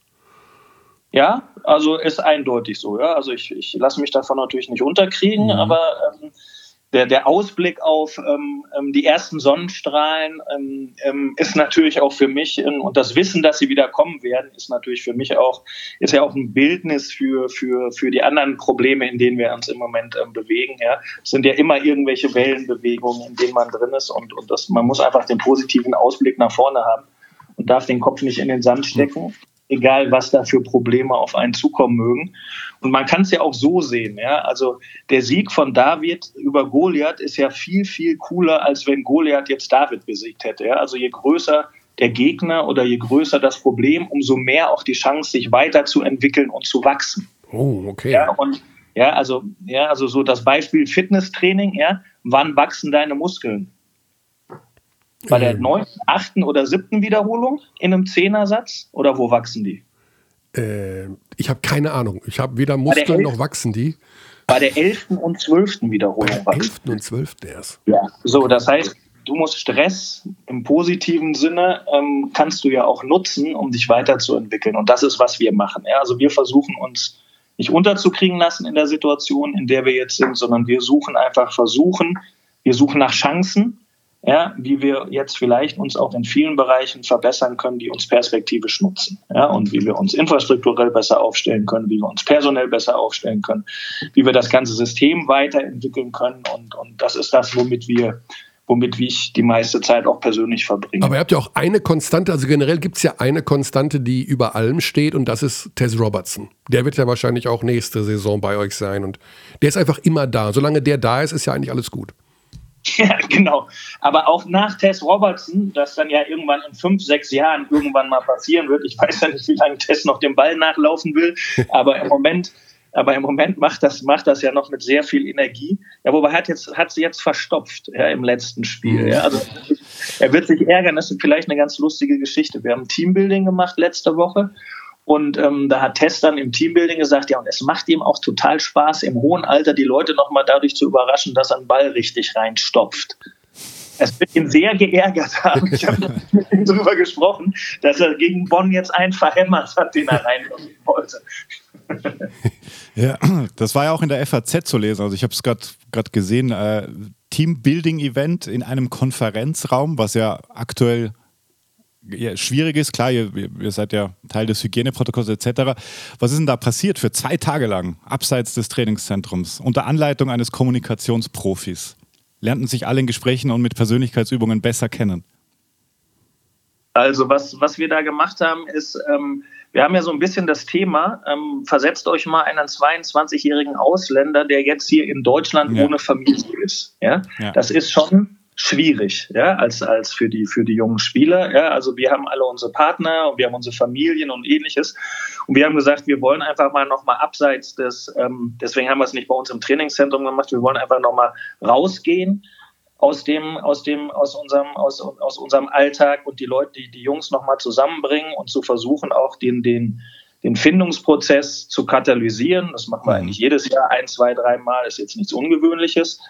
Ja, also ist eindeutig so. Ja, also ich, ich lasse mich davon natürlich nicht unterkriegen, mhm. aber ähm, der, der Ausblick auf ähm, ähm, die ersten Sonnenstrahlen ähm, ähm, ist natürlich auch für mich und das Wissen, dass sie wieder kommen werden, ist natürlich für mich auch ist ja auch ein Bildnis für für für die anderen Probleme, in denen wir uns im Moment ähm, bewegen. Ja, es sind ja immer irgendwelche Wellenbewegungen, in denen man drin ist und und das man muss einfach den positiven Ausblick nach vorne haben und darf den Kopf nicht in den Sand stecken egal was da für Probleme auf einen zukommen mögen. Und man kann es ja auch so sehen, ja. Also der Sieg von David über Goliath ist ja viel, viel cooler, als wenn Goliath jetzt David besiegt hätte. Ja? Also je größer der Gegner oder je größer das Problem, umso mehr auch die Chance, sich weiterzuentwickeln und zu wachsen. Oh, okay. Ja, und ja, also, ja, also so das Beispiel Fitnesstraining, ja, wann wachsen deine Muskeln? Bei der ähm. neunten, achten oder siebten Wiederholung in einem Zehnersatz? Oder wo wachsen die? Äh, ich habe keine Ahnung. Ich habe weder Muskeln noch wachsen die. Bei der elften und zwölften Wiederholung Bei der elften und zwölften erst. Ja, so, das heißt, du musst Stress im positiven Sinne, ähm, kannst du ja auch nutzen, um dich weiterzuentwickeln. Und das ist, was wir machen. Ja? Also wir versuchen uns nicht unterzukriegen lassen in der Situation, in der wir jetzt sind, sondern wir suchen einfach, versuchen, wir suchen nach Chancen ja, wie wir jetzt vielleicht uns auch in vielen Bereichen verbessern können, die uns perspektivisch nutzen. Ja, und wie wir uns infrastrukturell besser aufstellen können, wie wir uns personell besser aufstellen können, wie wir das ganze System weiterentwickeln können. Und, und das ist das, womit wir womit ich die meiste Zeit auch persönlich verbringe. Aber ihr habt ja auch eine Konstante, also generell gibt es ja eine Konstante, die über allem steht und das ist Tess Robertson. Der wird ja wahrscheinlich auch nächste Saison bei euch sein und der ist einfach immer da. Solange der da ist, ist ja eigentlich alles gut. Ja, genau. Aber auch nach Tess Robertson, das dann ja irgendwann in fünf, sechs Jahren irgendwann mal passieren wird. Ich weiß ja nicht, wie lange Tess noch den Ball nachlaufen will, aber im Moment aber im Moment macht das, macht das ja noch mit sehr viel Energie. Ja, wobei hat jetzt, hat sie jetzt verstopft, ja, im letzten Spiel. Ja. Also, er wird sich ärgern, das ist vielleicht eine ganz lustige Geschichte. Wir haben Teambuilding gemacht letzte Woche und ähm, da hat Tess dann im Teambuilding gesagt, ja, und es macht ihm auch total Spaß, im hohen Alter die Leute nochmal dadurch zu überraschen, dass er einen Ball richtig reinstopft. Es wird ihn sehr geärgert haben. Ich habe mit ihm darüber gesprochen, dass er gegen Bonn jetzt einen verhämmert hat, den er reinlegen wollte. Ja, das war ja auch in der FAZ zu lesen. Also ich habe es gerade gesehen. Äh, Teambuilding-Event in einem Konferenzraum, was ja aktuell ja, schwierig ist. Klar, ihr, ihr, seid ja Teil des Hygieneprotokolls etc. Was ist denn da passiert für zwei Tage lang, abseits des Trainingszentrums, unter Anleitung eines Kommunikationsprofis? Lernten sich alle in Gesprächen und mit Persönlichkeitsübungen besser kennen? Also was, was wir da gemacht haben, ist, ähm, wir haben ja so ein bisschen das Thema, ähm, versetzt euch mal einen 22-jährigen Ausländer, der jetzt hier in Deutschland ja. ohne Familie ist. Ja? ja? Das ist schon schwierig, ja, als, als für die, für die jungen Spieler. Ja, also wir haben alle unsere Partner und wir haben unsere Familien und ähnliches. Und wir haben gesagt, wir wollen einfach mal nochmal abseits des, ähm, deswegen haben wir es nicht bei uns im Trainingszentrum gemacht, wir wollen einfach nochmal rausgehen aus dem, aus dem, aus unserem, aus, aus unserem Alltag und die Leute, die, die Jungs nochmal zusammenbringen und zu versuchen, auch den, den, den Findungsprozess zu katalysieren. Das machen wir mhm. eigentlich jedes Jahr ein, zwei, dreimal, ist jetzt nichts Ungewöhnliches.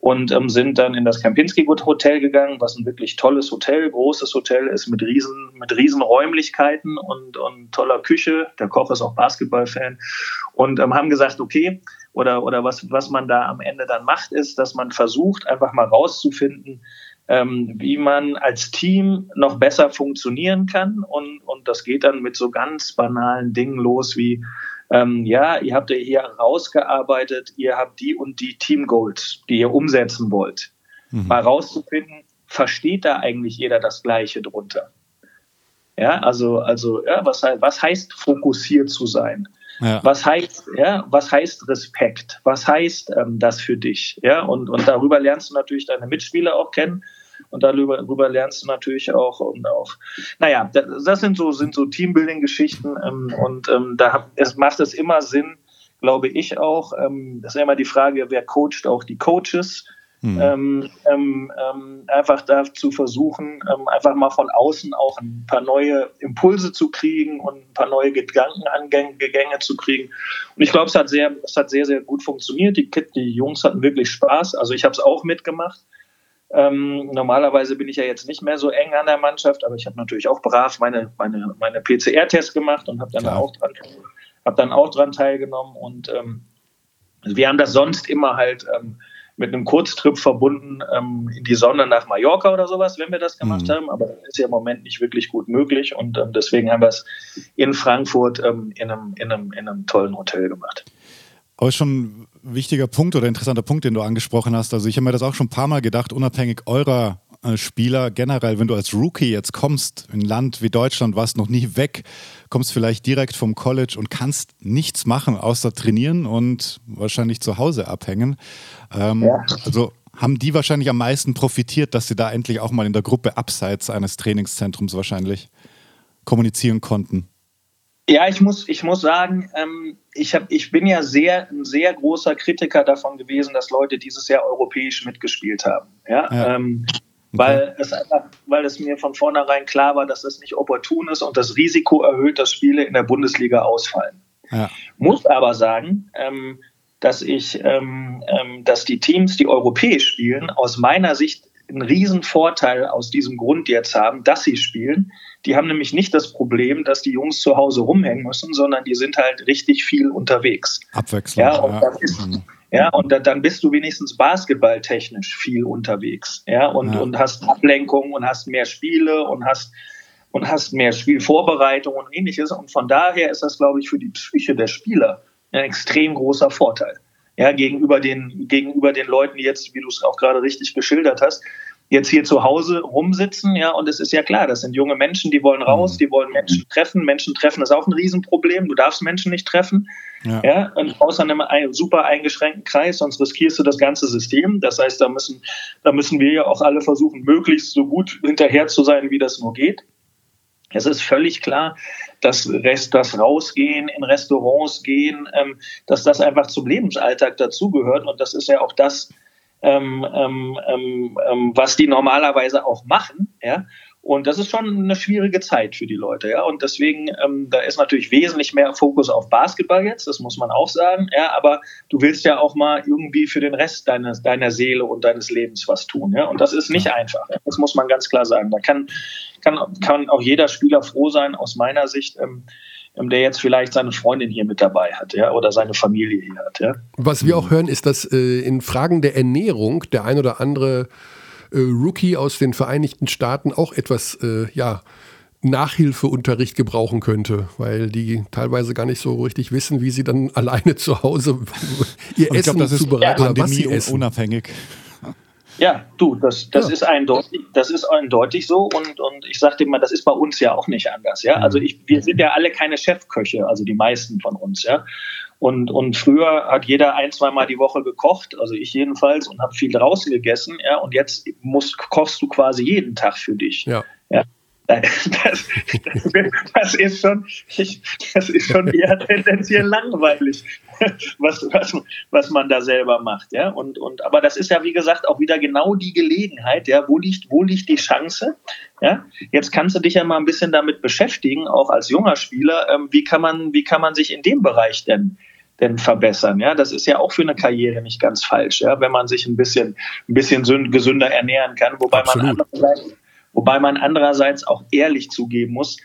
Und ähm, sind dann in das Kempinski Hotel gegangen, was ein wirklich tolles Hotel, großes Hotel ist mit riesen, mit riesen Räumlichkeiten und, und toller Küche. Der Koch ist auch Basketballfan. Und ähm, haben gesagt, okay, oder, oder was, was man da am Ende dann macht, ist, dass man versucht, einfach mal rauszufinden, ähm, wie man als Team noch besser funktionieren kann. Und, und das geht dann mit so ganz banalen Dingen los wie, ähm, ja, ihr habt ja hier rausgearbeitet, ihr habt die und die Team Goals, die ihr umsetzen wollt. Mhm. Mal rauszufinden, versteht da eigentlich jeder das Gleiche drunter? Ja, also, also, ja, was, was heißt fokussiert zu sein? Ja. Was heißt, ja, was heißt Respekt? Was heißt ähm, das für dich? Ja, und, und darüber lernst du natürlich deine Mitspieler auch kennen. Und darüber, darüber lernst du natürlich auch und auch, naja, das, das sind so, sind so Teambuilding-Geschichten ähm, und ähm, da es macht es immer Sinn, glaube ich auch. Ähm, das ist immer die Frage, wer coacht auch die Coaches. Mhm. Ähm, ähm, einfach dazu versuchen, ähm, einfach mal von außen auch ein paar neue Impulse zu kriegen und ein paar neue Gedankenangänge zu kriegen. Und ich glaube, es hat sehr, es hat sehr, sehr gut funktioniert. Die, die Jungs hatten wirklich Spaß. Also ich habe es auch mitgemacht. Ähm, normalerweise bin ich ja jetzt nicht mehr so eng an der Mannschaft, aber ich habe natürlich auch brav meine, meine, meine PCR-Tests gemacht und habe dann, auch dran, hab dann auch dran teilgenommen. Und ähm, wir haben das sonst immer halt ähm, mit einem Kurztrip verbunden ähm, in die Sonne nach Mallorca oder sowas, wenn wir das gemacht mhm. haben. Aber das ist ja im Moment nicht wirklich gut möglich und ähm, deswegen haben wir es in Frankfurt ähm, in, einem, in, einem, in einem tollen Hotel gemacht. Aber schon wichtiger Punkt oder interessanter Punkt, den du angesprochen hast. Also ich habe mir das auch schon ein paar Mal gedacht, unabhängig eurer äh, Spieler generell, wenn du als Rookie jetzt kommst, in ein Land wie Deutschland, warst noch nie weg, kommst vielleicht direkt vom College und kannst nichts machen, außer trainieren und wahrscheinlich zu Hause abhängen. Ähm, ja. Also haben die wahrscheinlich am meisten profitiert, dass sie da endlich auch mal in der Gruppe abseits eines Trainingszentrums wahrscheinlich kommunizieren konnten. Ja, ich muss, ich muss sagen, ähm, ich, hab, ich bin ja sehr, ein sehr großer Kritiker davon gewesen, dass Leute dieses Jahr europäisch mitgespielt haben. Ja, ja. Ähm, Okay. Weil, es einfach, weil es mir von vornherein klar war, dass es nicht opportun ist und das Risiko erhöht, dass Spiele in der Bundesliga ausfallen. Ja. Muss aber sagen, ähm, dass ich, ähm, ähm, dass die Teams, die europäisch spielen, aus meiner Sicht einen riesen Vorteil aus diesem Grund jetzt haben, dass sie spielen. Die haben nämlich nicht das Problem, dass die Jungs zu Hause rumhängen müssen, sondern die sind halt richtig viel unterwegs. Abwechslung. Ja, und ja. das ist, mhm. Ja, und da, dann bist du wenigstens basketballtechnisch viel unterwegs. Ja, und, ja. und hast Ablenkung und hast mehr Spiele und hast, und hast mehr Spielvorbereitung und ähnliches. Und von daher ist das, glaube ich, für die Psyche der Spieler ein extrem großer Vorteil. Ja, gegenüber den, gegenüber den Leuten, die jetzt, wie du es auch gerade richtig geschildert hast, jetzt hier zu Hause rumsitzen, ja, und es ist ja klar, das sind junge Menschen, die wollen raus, mhm. die wollen Menschen treffen. Menschen treffen ist auch ein Riesenproblem. Du darfst Menschen nicht treffen, ja, ja und außer einem super eingeschränkten Kreis, sonst riskierst du das ganze System. Das heißt, da müssen, da müssen wir ja auch alle versuchen, möglichst so gut hinterher zu sein, wie das nur geht. Es ist völlig klar, dass Rest, das Rausgehen, in Restaurants gehen, ähm, dass das einfach zum Lebensalltag dazugehört. Und das ist ja auch das, ähm, ähm, ähm, ähm, was die normalerweise auch machen, ja. Und das ist schon eine schwierige Zeit für die Leute, ja. Und deswegen, ähm, da ist natürlich wesentlich mehr Fokus auf Basketball jetzt, das muss man auch sagen, ja. Aber du willst ja auch mal irgendwie für den Rest deines, deiner Seele und deines Lebens was tun, ja. Und das ist nicht einfach. Ja? Das muss man ganz klar sagen. Da kann, kann, kann auch jeder Spieler froh sein, aus meiner Sicht, ähm, der jetzt vielleicht seine Freundin hier mit dabei hat, ja, oder seine Familie hier hat, ja. Was wir auch hören, ist, dass äh, in Fragen der Ernährung der ein oder andere äh, Rookie aus den Vereinigten Staaten auch etwas, äh, ja, Nachhilfeunterricht gebrauchen könnte, weil die teilweise gar nicht so richtig wissen, wie sie dann alleine zu Hause ihr Essen glaub, zubereiten oder was sie essen. unabhängig. Ja, du, das, das ja. ist eindeutig, das ist eindeutig so und, und ich sagte immer, das ist bei uns ja auch nicht anders, ja. Also ich, wir sind ja alle keine Chefköche, also die meisten von uns, ja. Und, und früher hat jeder ein, zweimal die Woche gekocht, also ich jedenfalls, und habe viel draußen gegessen, ja. Und jetzt musst, kochst du quasi jeden Tag für dich. Ja. ja. Das, das, das, ist schon, ich, das ist schon eher tendenziell langweilig, was, was, was man da selber macht, ja. Und, und, aber das ist ja, wie gesagt, auch wieder genau die Gelegenheit, ja. Wo liegt, wo liegt die Chance? Ja. Jetzt kannst du dich ja mal ein bisschen damit beschäftigen, auch als junger Spieler, ähm, wie kann man, wie kann man sich in dem Bereich denn denn verbessern. Ja, das ist ja auch für eine Karriere nicht ganz falsch, ja, wenn man sich ein bisschen, ein bisschen gesünder ernähren kann, wobei Absolut. man andererseits Wobei man andererseits auch ehrlich zugeben muss,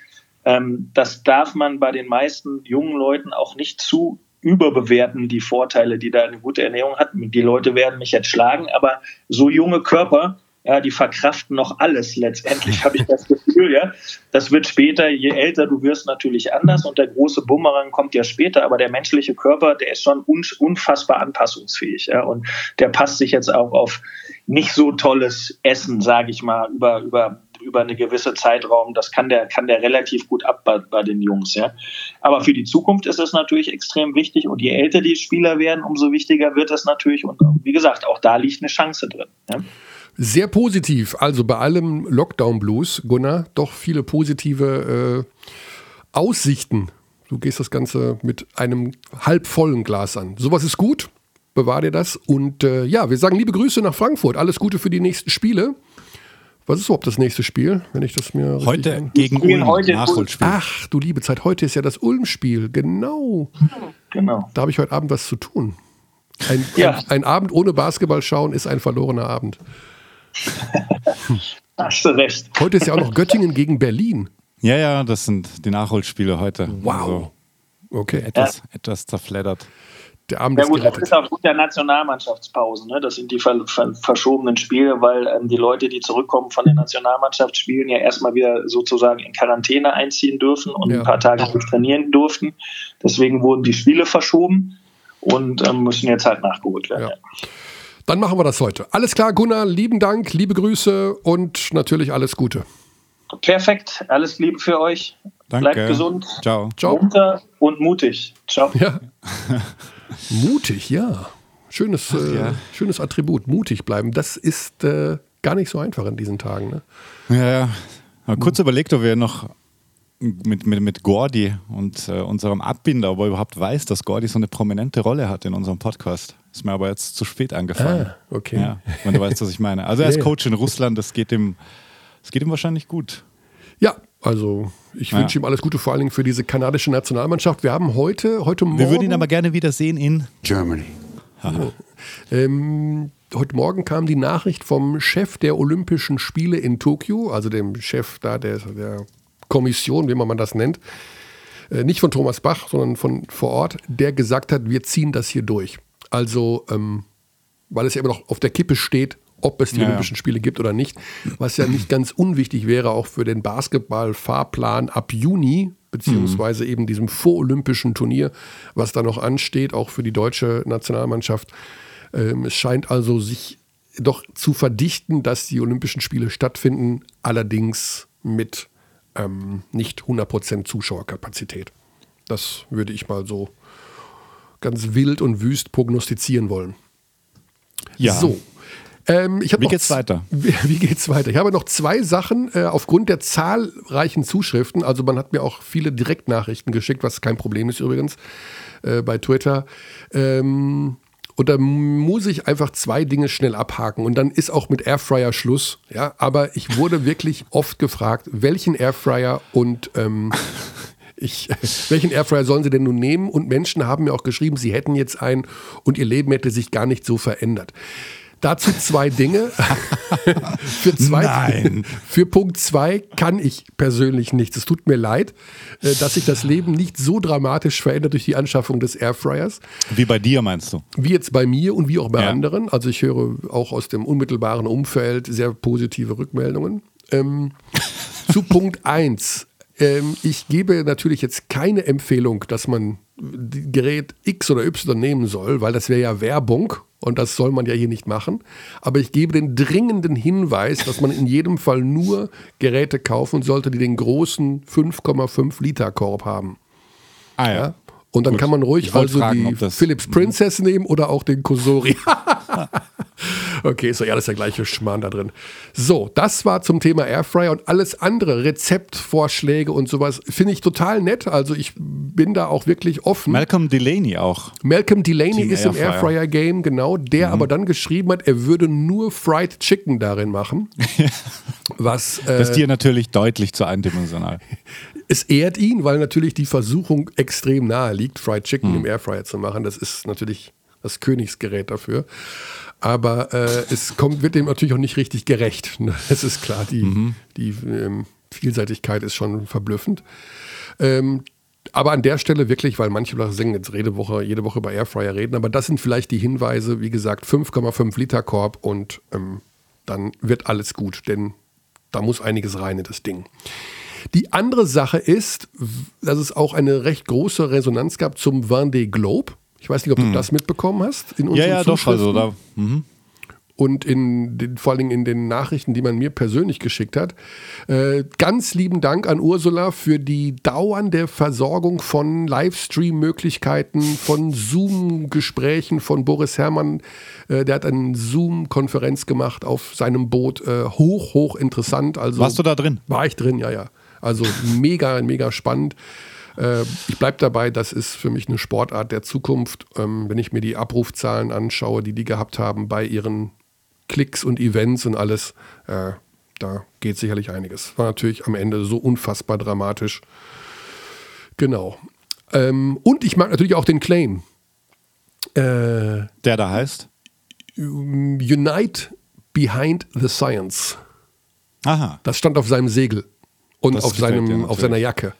ähm, das darf man bei den meisten jungen Leuten auch nicht zu überbewerten, die Vorteile, die da eine gute Ernährung hat. Die Leute werden mich jetzt schlagen, aber so junge Körper, ja, die verkraften noch alles letztendlich, habe ich das Gefühl, ja. Das wird später, je älter du wirst, natürlich anders und der große Bumerang kommt ja später, aber der menschliche Körper, der ist schon unfassbar anpassungsfähig, ja, und der passt sich jetzt auch auf nicht so tolles Essen, sage ich mal, über, über, über eine gewisse Zeitraum. Das kann der, kann der relativ gut ab bei, bei den Jungs. Ja. Aber für die Zukunft ist es natürlich extrem wichtig. Und je älter die Spieler werden, umso wichtiger wird es natürlich. Und wie gesagt, auch da liegt eine Chance drin. Ja. Sehr positiv. Also bei allem Lockdown-Blues, Gunnar, doch viele positive äh, Aussichten. Du gehst das Ganze mit einem halbvollen Glas an. Sowas ist gut bewahr dir das. Und äh, ja, wir sagen liebe Grüße nach Frankfurt. Alles Gute für die nächsten Spiele. Was ist überhaupt das nächste Spiel, wenn ich das mir Heute gegen Ulm, heute Nachholspiel. Ach, du liebe Zeit, heute ist ja das Ulm-Spiel, genau. Genau. Da habe ich heute Abend was zu tun. Ein, ja. ein, ein, Abend ohne Basketball schauen ist ein verlorener Abend. Hast du recht. Heute ist ja auch noch Göttingen gegen Berlin. Ja, ja, das sind die Nachholspiele heute. Wow. Also okay. Etwas, ja. etwas zerfleddert. Der Abend ja, gut, ist gerettet. Das ist aufgrund der Nationalmannschaftspause. Ne? Das sind die ver ver verschobenen Spiele, weil ähm, die Leute, die zurückkommen von der Nationalmannschaftsspielen, ja erstmal wieder sozusagen in Quarantäne einziehen dürfen und ja. ein paar Tage nicht trainieren durften. Deswegen wurden die Spiele verschoben und ähm, müssen jetzt halt nachgeholt werden. Ja. Dann machen wir das heute. Alles klar, Gunnar, lieben Dank, liebe Grüße und natürlich alles Gute. Perfekt, alles Liebe für euch. Danke. Bleibt gesund. Ciao. Ciao. Munter und mutig. Ciao. Ja. Mutig, ja. Schönes, Ach, ja. Äh, schönes Attribut. Mutig bleiben. Das ist äh, gar nicht so einfach in diesen Tagen. Ne? Ja, ja. kurz überlegt, ob wir noch mit, mit, mit Gordy und äh, unserem Abbinder, ob er überhaupt weiß, dass Gordy so eine prominente Rolle hat in unserem Podcast. Ist mir aber jetzt zu spät angefallen. Ah, okay. Ja, wenn du weißt, was ich meine. Also er ist Coach in Russland, das geht ihm, das geht ihm wahrscheinlich gut. Ja, also ich ja. wünsche ihm alles Gute, vor allen Dingen für diese kanadische Nationalmannschaft. Wir haben heute, heute Morgen. Wir würden ihn aber gerne wiedersehen in Germany. Ähm, heute Morgen kam die Nachricht vom Chef der Olympischen Spiele in Tokio, also dem Chef da der, der Kommission, wie man das nennt. Äh, nicht von Thomas Bach, sondern von vor Ort, der gesagt hat, wir ziehen das hier durch. Also, ähm, weil es ja immer noch auf der Kippe steht, ob es die ja, Olympischen Spiele gibt oder nicht, was ja nicht ganz unwichtig wäre, auch für den Basketball-Fahrplan ab Juni, beziehungsweise mhm. eben diesem vorolympischen Turnier, was da noch ansteht, auch für die deutsche Nationalmannschaft. Ähm, es scheint also sich doch zu verdichten, dass die Olympischen Spiele stattfinden, allerdings mit ähm, nicht 100% Zuschauerkapazität. Das würde ich mal so ganz wild und wüst prognostizieren wollen. Ja. So. Ähm, wie geht's weiter? Wie, wie, geht's weiter? Ich habe noch zwei Sachen äh, aufgrund der zahlreichen Zuschriften. Also man hat mir auch viele Direktnachrichten geschickt, was kein Problem ist übrigens äh, bei Twitter. Ähm, und da muss ich einfach zwei Dinge schnell abhaken und dann ist auch mit Airfryer Schluss. Ja, aber ich wurde wirklich oft gefragt, welchen Airfryer und ähm, ich, welchen Airfryer sollen sie denn nun nehmen? Und Menschen haben mir auch geschrieben, sie hätten jetzt einen und ihr Leben hätte sich gar nicht so verändert. Dazu zwei Dinge. für, zwei, Nein. für Punkt zwei kann ich persönlich nichts. Es tut mir leid, äh, dass sich das Leben nicht so dramatisch verändert durch die Anschaffung des Airfryers. Wie bei dir meinst du? Wie jetzt bei mir und wie auch bei Ja. anderen. Also ich höre auch aus dem unmittelbaren Umfeld sehr positive Rückmeldungen. Ähm, zu Punkt 1. Ähm, ich gebe natürlich jetzt keine Empfehlung, dass man Gerät X oder Y nehmen soll, weil das wäre ja Werbung und das soll man ja hier nicht machen. Aber ich gebe den dringenden Hinweis, dass man in jedem Fall nur Geräte kaufen sollte, die den großen 5,5 Liter Korb haben. Ah Ja? Und dann Gut. kann man ruhig also fragen, die Philips Princess nehmen oder auch den Kosori. okay, ist doch alles der gleiche Schmarrn da drin. So, das war zum Thema Airfryer und alles andere, Rezeptvorschläge und sowas, finde ich total nett. Also ich bin da auch wirklich offen. Malcolm Delaney auch. Malcolm Delaney Team ist im Airfryer. Mhm. Airfryer-Game, genau, der aber dann geschrieben hat, er würde nur Fried Chicken darin machen. was äh, Das ist dir natürlich deutlich zu eindimensional. es ehrt ihn, weil natürlich die Versuchung extrem nahe liegt, Fried Chicken Mhm. im Airfryer zu machen. Das ist natürlich das Königsgerät dafür. Aber äh, es kommt, wird dem natürlich auch nicht richtig gerecht. Das ist klar, die, Mhm. die ähm, Vielseitigkeit ist schon verblüffend. Ähm, aber an der Stelle wirklich, weil manche Leute singen jetzt jede Woche, jede Woche bei Airfryer reden, aber das sind vielleicht die Hinweise, wie gesagt, 5,5 Liter Korb und ähm, dann wird alles gut, denn da muss einiges rein in das Ding. Die andere Sache ist, dass es auch eine recht große Resonanz gab zum Vendée Globe. Ich weiß nicht, ob du das mitbekommen hast. In Hm. Ja, unseren ja, doch. Also da, mhm. und in den, vor allen Dingen in den Nachrichten, die man mir persönlich geschickt hat. Äh, ganz lieben Dank an Ursula für die dauernde Versorgung von Livestream-Möglichkeiten, von Zoom-Gesprächen von Boris Herrmann. Äh, der hat eine Zoom-Konferenz gemacht auf seinem Boot. Äh, hoch, hoch interessant. Also Warst du da drin? war ich drin, ja, ja. Also mega, mega spannend. Äh, ich bleibe dabei, das ist für mich eine Sportart der Zukunft. Ähm, wenn ich mir die Abrufzahlen anschaue, die die gehabt haben bei ihren Klicks und Events und alles, äh, da geht sicherlich einiges. War natürlich am Ende so unfassbar dramatisch. Genau. Ähm, und ich mag natürlich auch den Claim. Äh, Der da heißt? Unite Behind the Science. Aha. Das stand auf seinem Segel und Das auf, seinem, auf seiner Jacke.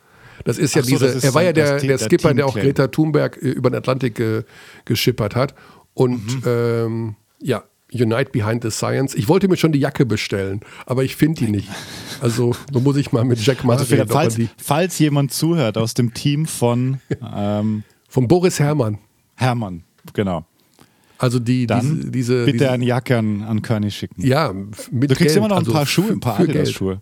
Das ist ja so, diese, ist er war ja der, der der Skipper, der auch Teamclaim. Greta Thunberg äh, über den Atlantik äh, geschippert hat. Und Mhm. ähm, ja, Unite Behind the Science. Ich wollte mir schon die Jacke bestellen, aber ich finde die nicht. Also da muss ich mal mit Jack mal Also reden, falls, falls jemand zuhört aus dem Team von ähm, Von Boris Herrmann. Hermann, genau. Also die, Dann diese, diese, bitte diese eine Jacke an, an Körny schicken. ja, mit Du kriegst Geld, immer noch ein also paar Schuhe, ein paar. Adidas-Schuhe.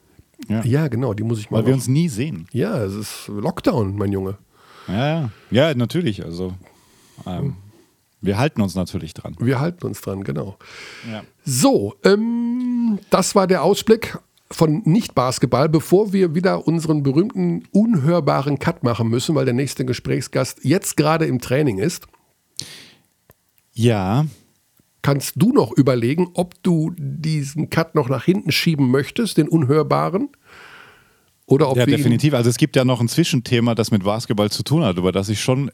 Ja. Ja, genau, die muss ich mal. Weil wir uns nie sehen. ja, es ist Lockdown, mein Junge. Ja, ja. ja natürlich. Also ähm, wir halten uns natürlich dran. Wir halten uns dran, genau. Ja. So, ähm, das war der Ausblick von Nicht-Basketball, bevor wir wieder unseren berühmten unhörbaren Cut machen müssen, weil der nächste Gesprächsgast jetzt gerade im Training ist. ja, Kannst du noch überlegen, ob du diesen Cut noch nach hinten schieben möchtest, den unhörbaren? Oder ob ja, definitiv. Also es gibt ja noch ein Zwischenthema, das mit Basketball zu tun hat, über das ich schon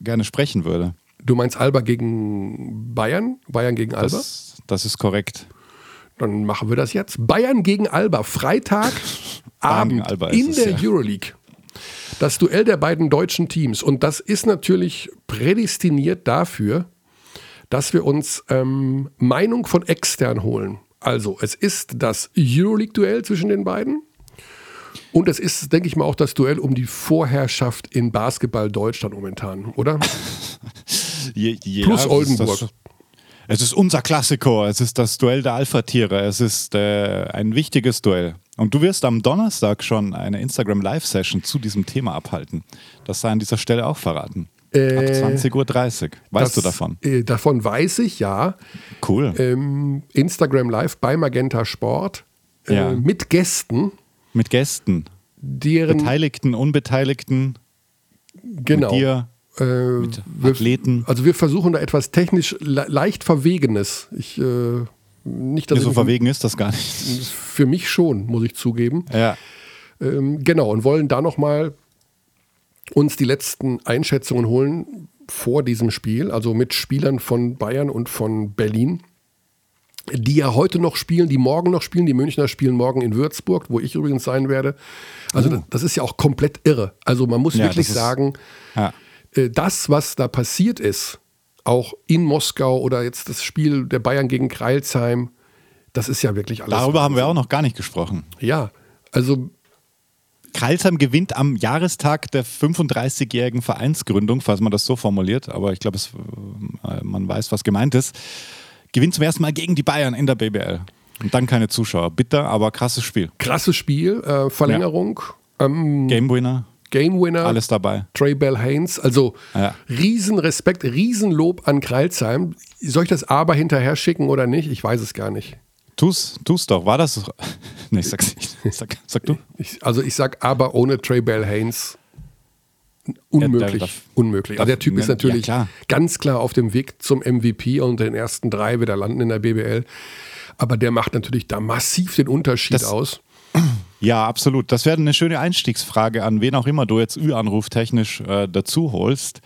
gerne sprechen würde. Du meinst Alba gegen Bayern? Bayern gegen Alba? Das, das ist korrekt. Dann machen wir das jetzt. Bayern gegen Alba, Freitag Bayern gegen Abend Alba in es, der ja. Euroleague. Das Duell der beiden deutschen Teams. Und das ist natürlich prädestiniert dafür, dass wir uns ähm, Meinung von extern holen. Also, es ist das Euroleague-Duell zwischen den beiden. Und es ist, denke ich mal, auch das Duell um die Vorherrschaft in Basketball Deutschland momentan, oder? Je, Plus Oldenburg. Das, Es ist unser Klassiko, es ist das Duell der Alpha-Tiere, es ist äh, ein wichtiges Duell. Und du wirst am Donnerstag schon eine Instagram-Live-Session zu diesem Thema abhalten. Das sei an dieser Stelle auch verraten. Äh, Ab 20.30 Uhr. Weißt das, du davon? Äh, davon weiß ich, ja. Cool. Ähm, Instagram Live bei Magenta Sport äh, ja. mit Gästen. Mit Gästen. Deren, Beteiligten, Unbeteiligten. Genau. Mit dir. Äh, mit Athleten. Wir, also wir versuchen da etwas technisch le leicht Verwegenes. Ich, äh, nicht, dass so verwegen ist das gar nicht. Für mich schon, muss ich zugeben. Ja. Ähm, genau, und wollen da nochmal uns die letzten Einschätzungen holen vor diesem Spiel, also mit Spielern von Bayern und von Berlin, die ja heute noch spielen, die morgen noch spielen. Die Münchner spielen morgen in Würzburg, wo ich übrigens sein werde. Also oh. das ist ja auch komplett irre. Also man muss ja, wirklich sagen, ja. Äh, das, was da passiert ist, auch in Moskau oder jetzt das Spiel der Bayern gegen Kreilsheim, das ist ja wirklich alles. Darüber haben wir auch noch gar nicht gesprochen. Ja, also Kreilsheim gewinnt am Jahrestag der 35-jährigen Vereinsgründung, falls man das so formuliert, aber ich glaube, äh, man weiß, was gemeint ist. Gewinnt zum ersten Mal gegen die Bayern in der BBL. Und dann keine Zuschauer. Bitter, aber krasses Spiel. Krasses Spiel, äh, Verlängerung. Ja. Ähm, Game Winner. Game Winner. Alles dabei. Trey Bell Haynes. Also ja. Riesenrespekt, Riesenlob an Kreilsheim. Soll ich das aber hinterher schicken oder nicht? Ich weiß es gar nicht. Tu's, tu's doch. War das? Nee, ich sag's nicht. Sag, sag du. Ich, also ich sag aber ohne Trey Bell Haynes unmöglich. Ja, darf, unmöglich. Also der Typ ist natürlich ja, klar. ganz klar auf dem Weg zum MVP und den ersten drei wieder landen in der BBL. Aber der macht natürlich da massiv den Unterschied das, aus. Ja, absolut. Das wäre eine schöne Einstiegsfrage an wen auch immer du jetzt Ü-Anruf technisch äh, dazu holst.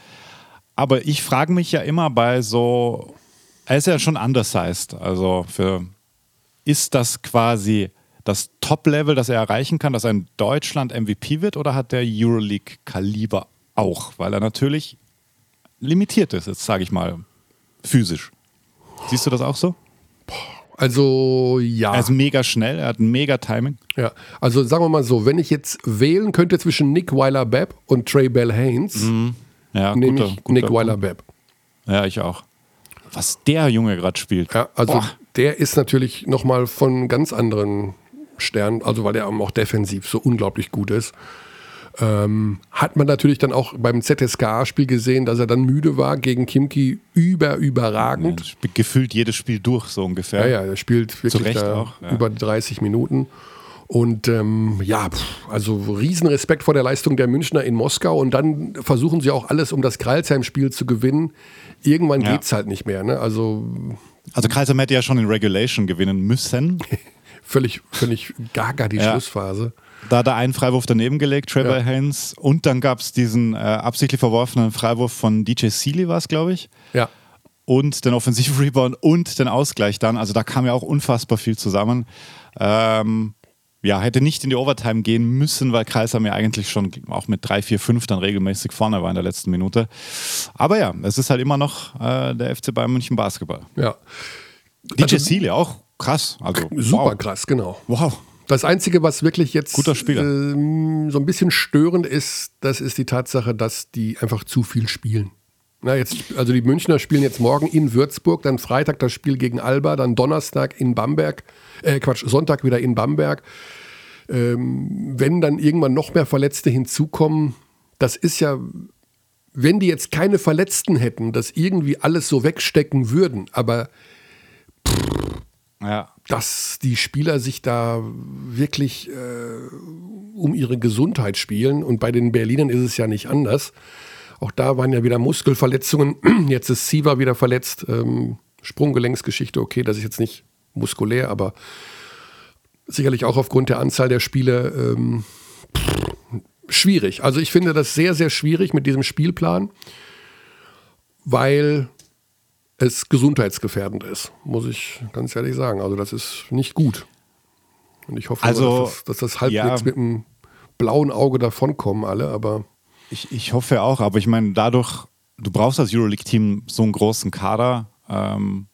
Aber ich frage mich ja immer bei so, er ist ja schon undersized. Also für ist das quasi das Top-Level, das er erreichen kann, dass er in Deutschland MVP wird oder hat der Euroleague-Kaliber auch? Weil er natürlich limitiert ist, jetzt sage ich mal, physisch. Siehst du das auch so? Also ja. Er ist mega schnell, er hat ein mega Timing. Ja, also sagen wir mal so, wenn ich jetzt wählen könnte zwischen Nick Weiler-Bepp und Trey Bell Haynes, mhm. ja, nehme ich Nick Weiler-Bepp. Ja, ich auch. Was der Junge gerade spielt. Ja, also Boah der ist natürlich nochmal von ganz anderen Sternen, also weil er auch defensiv so unglaublich gut ist. Ähm, hat man natürlich dann auch beim ZSKA-Spiel gesehen, dass er dann müde war gegen Kimki über überragend. Ja, spielt gefühlt jedes Spiel durch, so ungefähr. Ja, ja, er spielt wirklich auch, ja. über 30 Minuten. Und ähm, ja, also Riesenrespekt vor der Leistung der Münchner in Moskau. Und dann versuchen sie auch alles, um das Kralsheim-Spiel zu gewinnen. Irgendwann ja. geht es halt nicht mehr. Ne? Also also Kaiser hätte ja schon in Regulation gewinnen müssen. völlig, völlig gaga die ja. Schlussphase. Da hat er einen Freiwurf daneben gelegt, Trevor ja. Haynes. Und dann gab es diesen äh, absichtlich verworfenen Freiwurf von DJ Sealy, war es, glaube ich. Ja. Und den Offensiv-Rebound und den Ausgleich dann. Also da kam ja auch unfassbar viel zusammen. Ähm, ja, hätte nicht in die Overtime gehen müssen, weil Kreisheim ja eigentlich schon auch mit 3, 4, 5 dann regelmäßig vorne war in der letzten Minute. Aber ja, es ist halt immer noch äh, der FC Bayern München Basketball. Ja. DJ also, Sealy auch krass. Also, super wow. krass, genau. Wow. Das Einzige, was wirklich jetzt. Äh, so ein bisschen störend ist, das ist die Tatsache, dass die einfach zu viel spielen. Na, jetzt, also die Münchner spielen jetzt morgen in Würzburg, dann Freitag das Spiel gegen Alba, dann Donnerstag in Bamberg, äh Quatsch, Sonntag wieder in Bamberg. Ähm, wenn dann irgendwann noch mehr Verletzte hinzukommen, das ist ja, wenn die jetzt keine Verletzten hätten, das irgendwie alles so wegstecken würden, aber pff, ja. dass die Spieler sich da wirklich äh, um ihre Gesundheit spielen und bei den Berlinern ist es ja nicht anders auch da waren ja wieder Muskelverletzungen. Jetzt ist Siva wieder verletzt. Ähm, Sprunggelenksgeschichte, okay, das ist jetzt nicht muskulär, aber sicherlich auch aufgrund der Anzahl der Spiele ähm, schwierig. Also ich finde das sehr, sehr schwierig mit diesem Spielplan, weil es gesundheitsgefährdend ist, muss ich ganz ehrlich sagen. Also das ist nicht gut. Und ich hoffe, also, dass, das, dass das halbwegs ja. mit einem blauen Auge davonkommen alle, aber ich, ich hoffe auch, aber ich meine, dadurch, du brauchst als Euroleague-Team so einen großen Kader, ähm,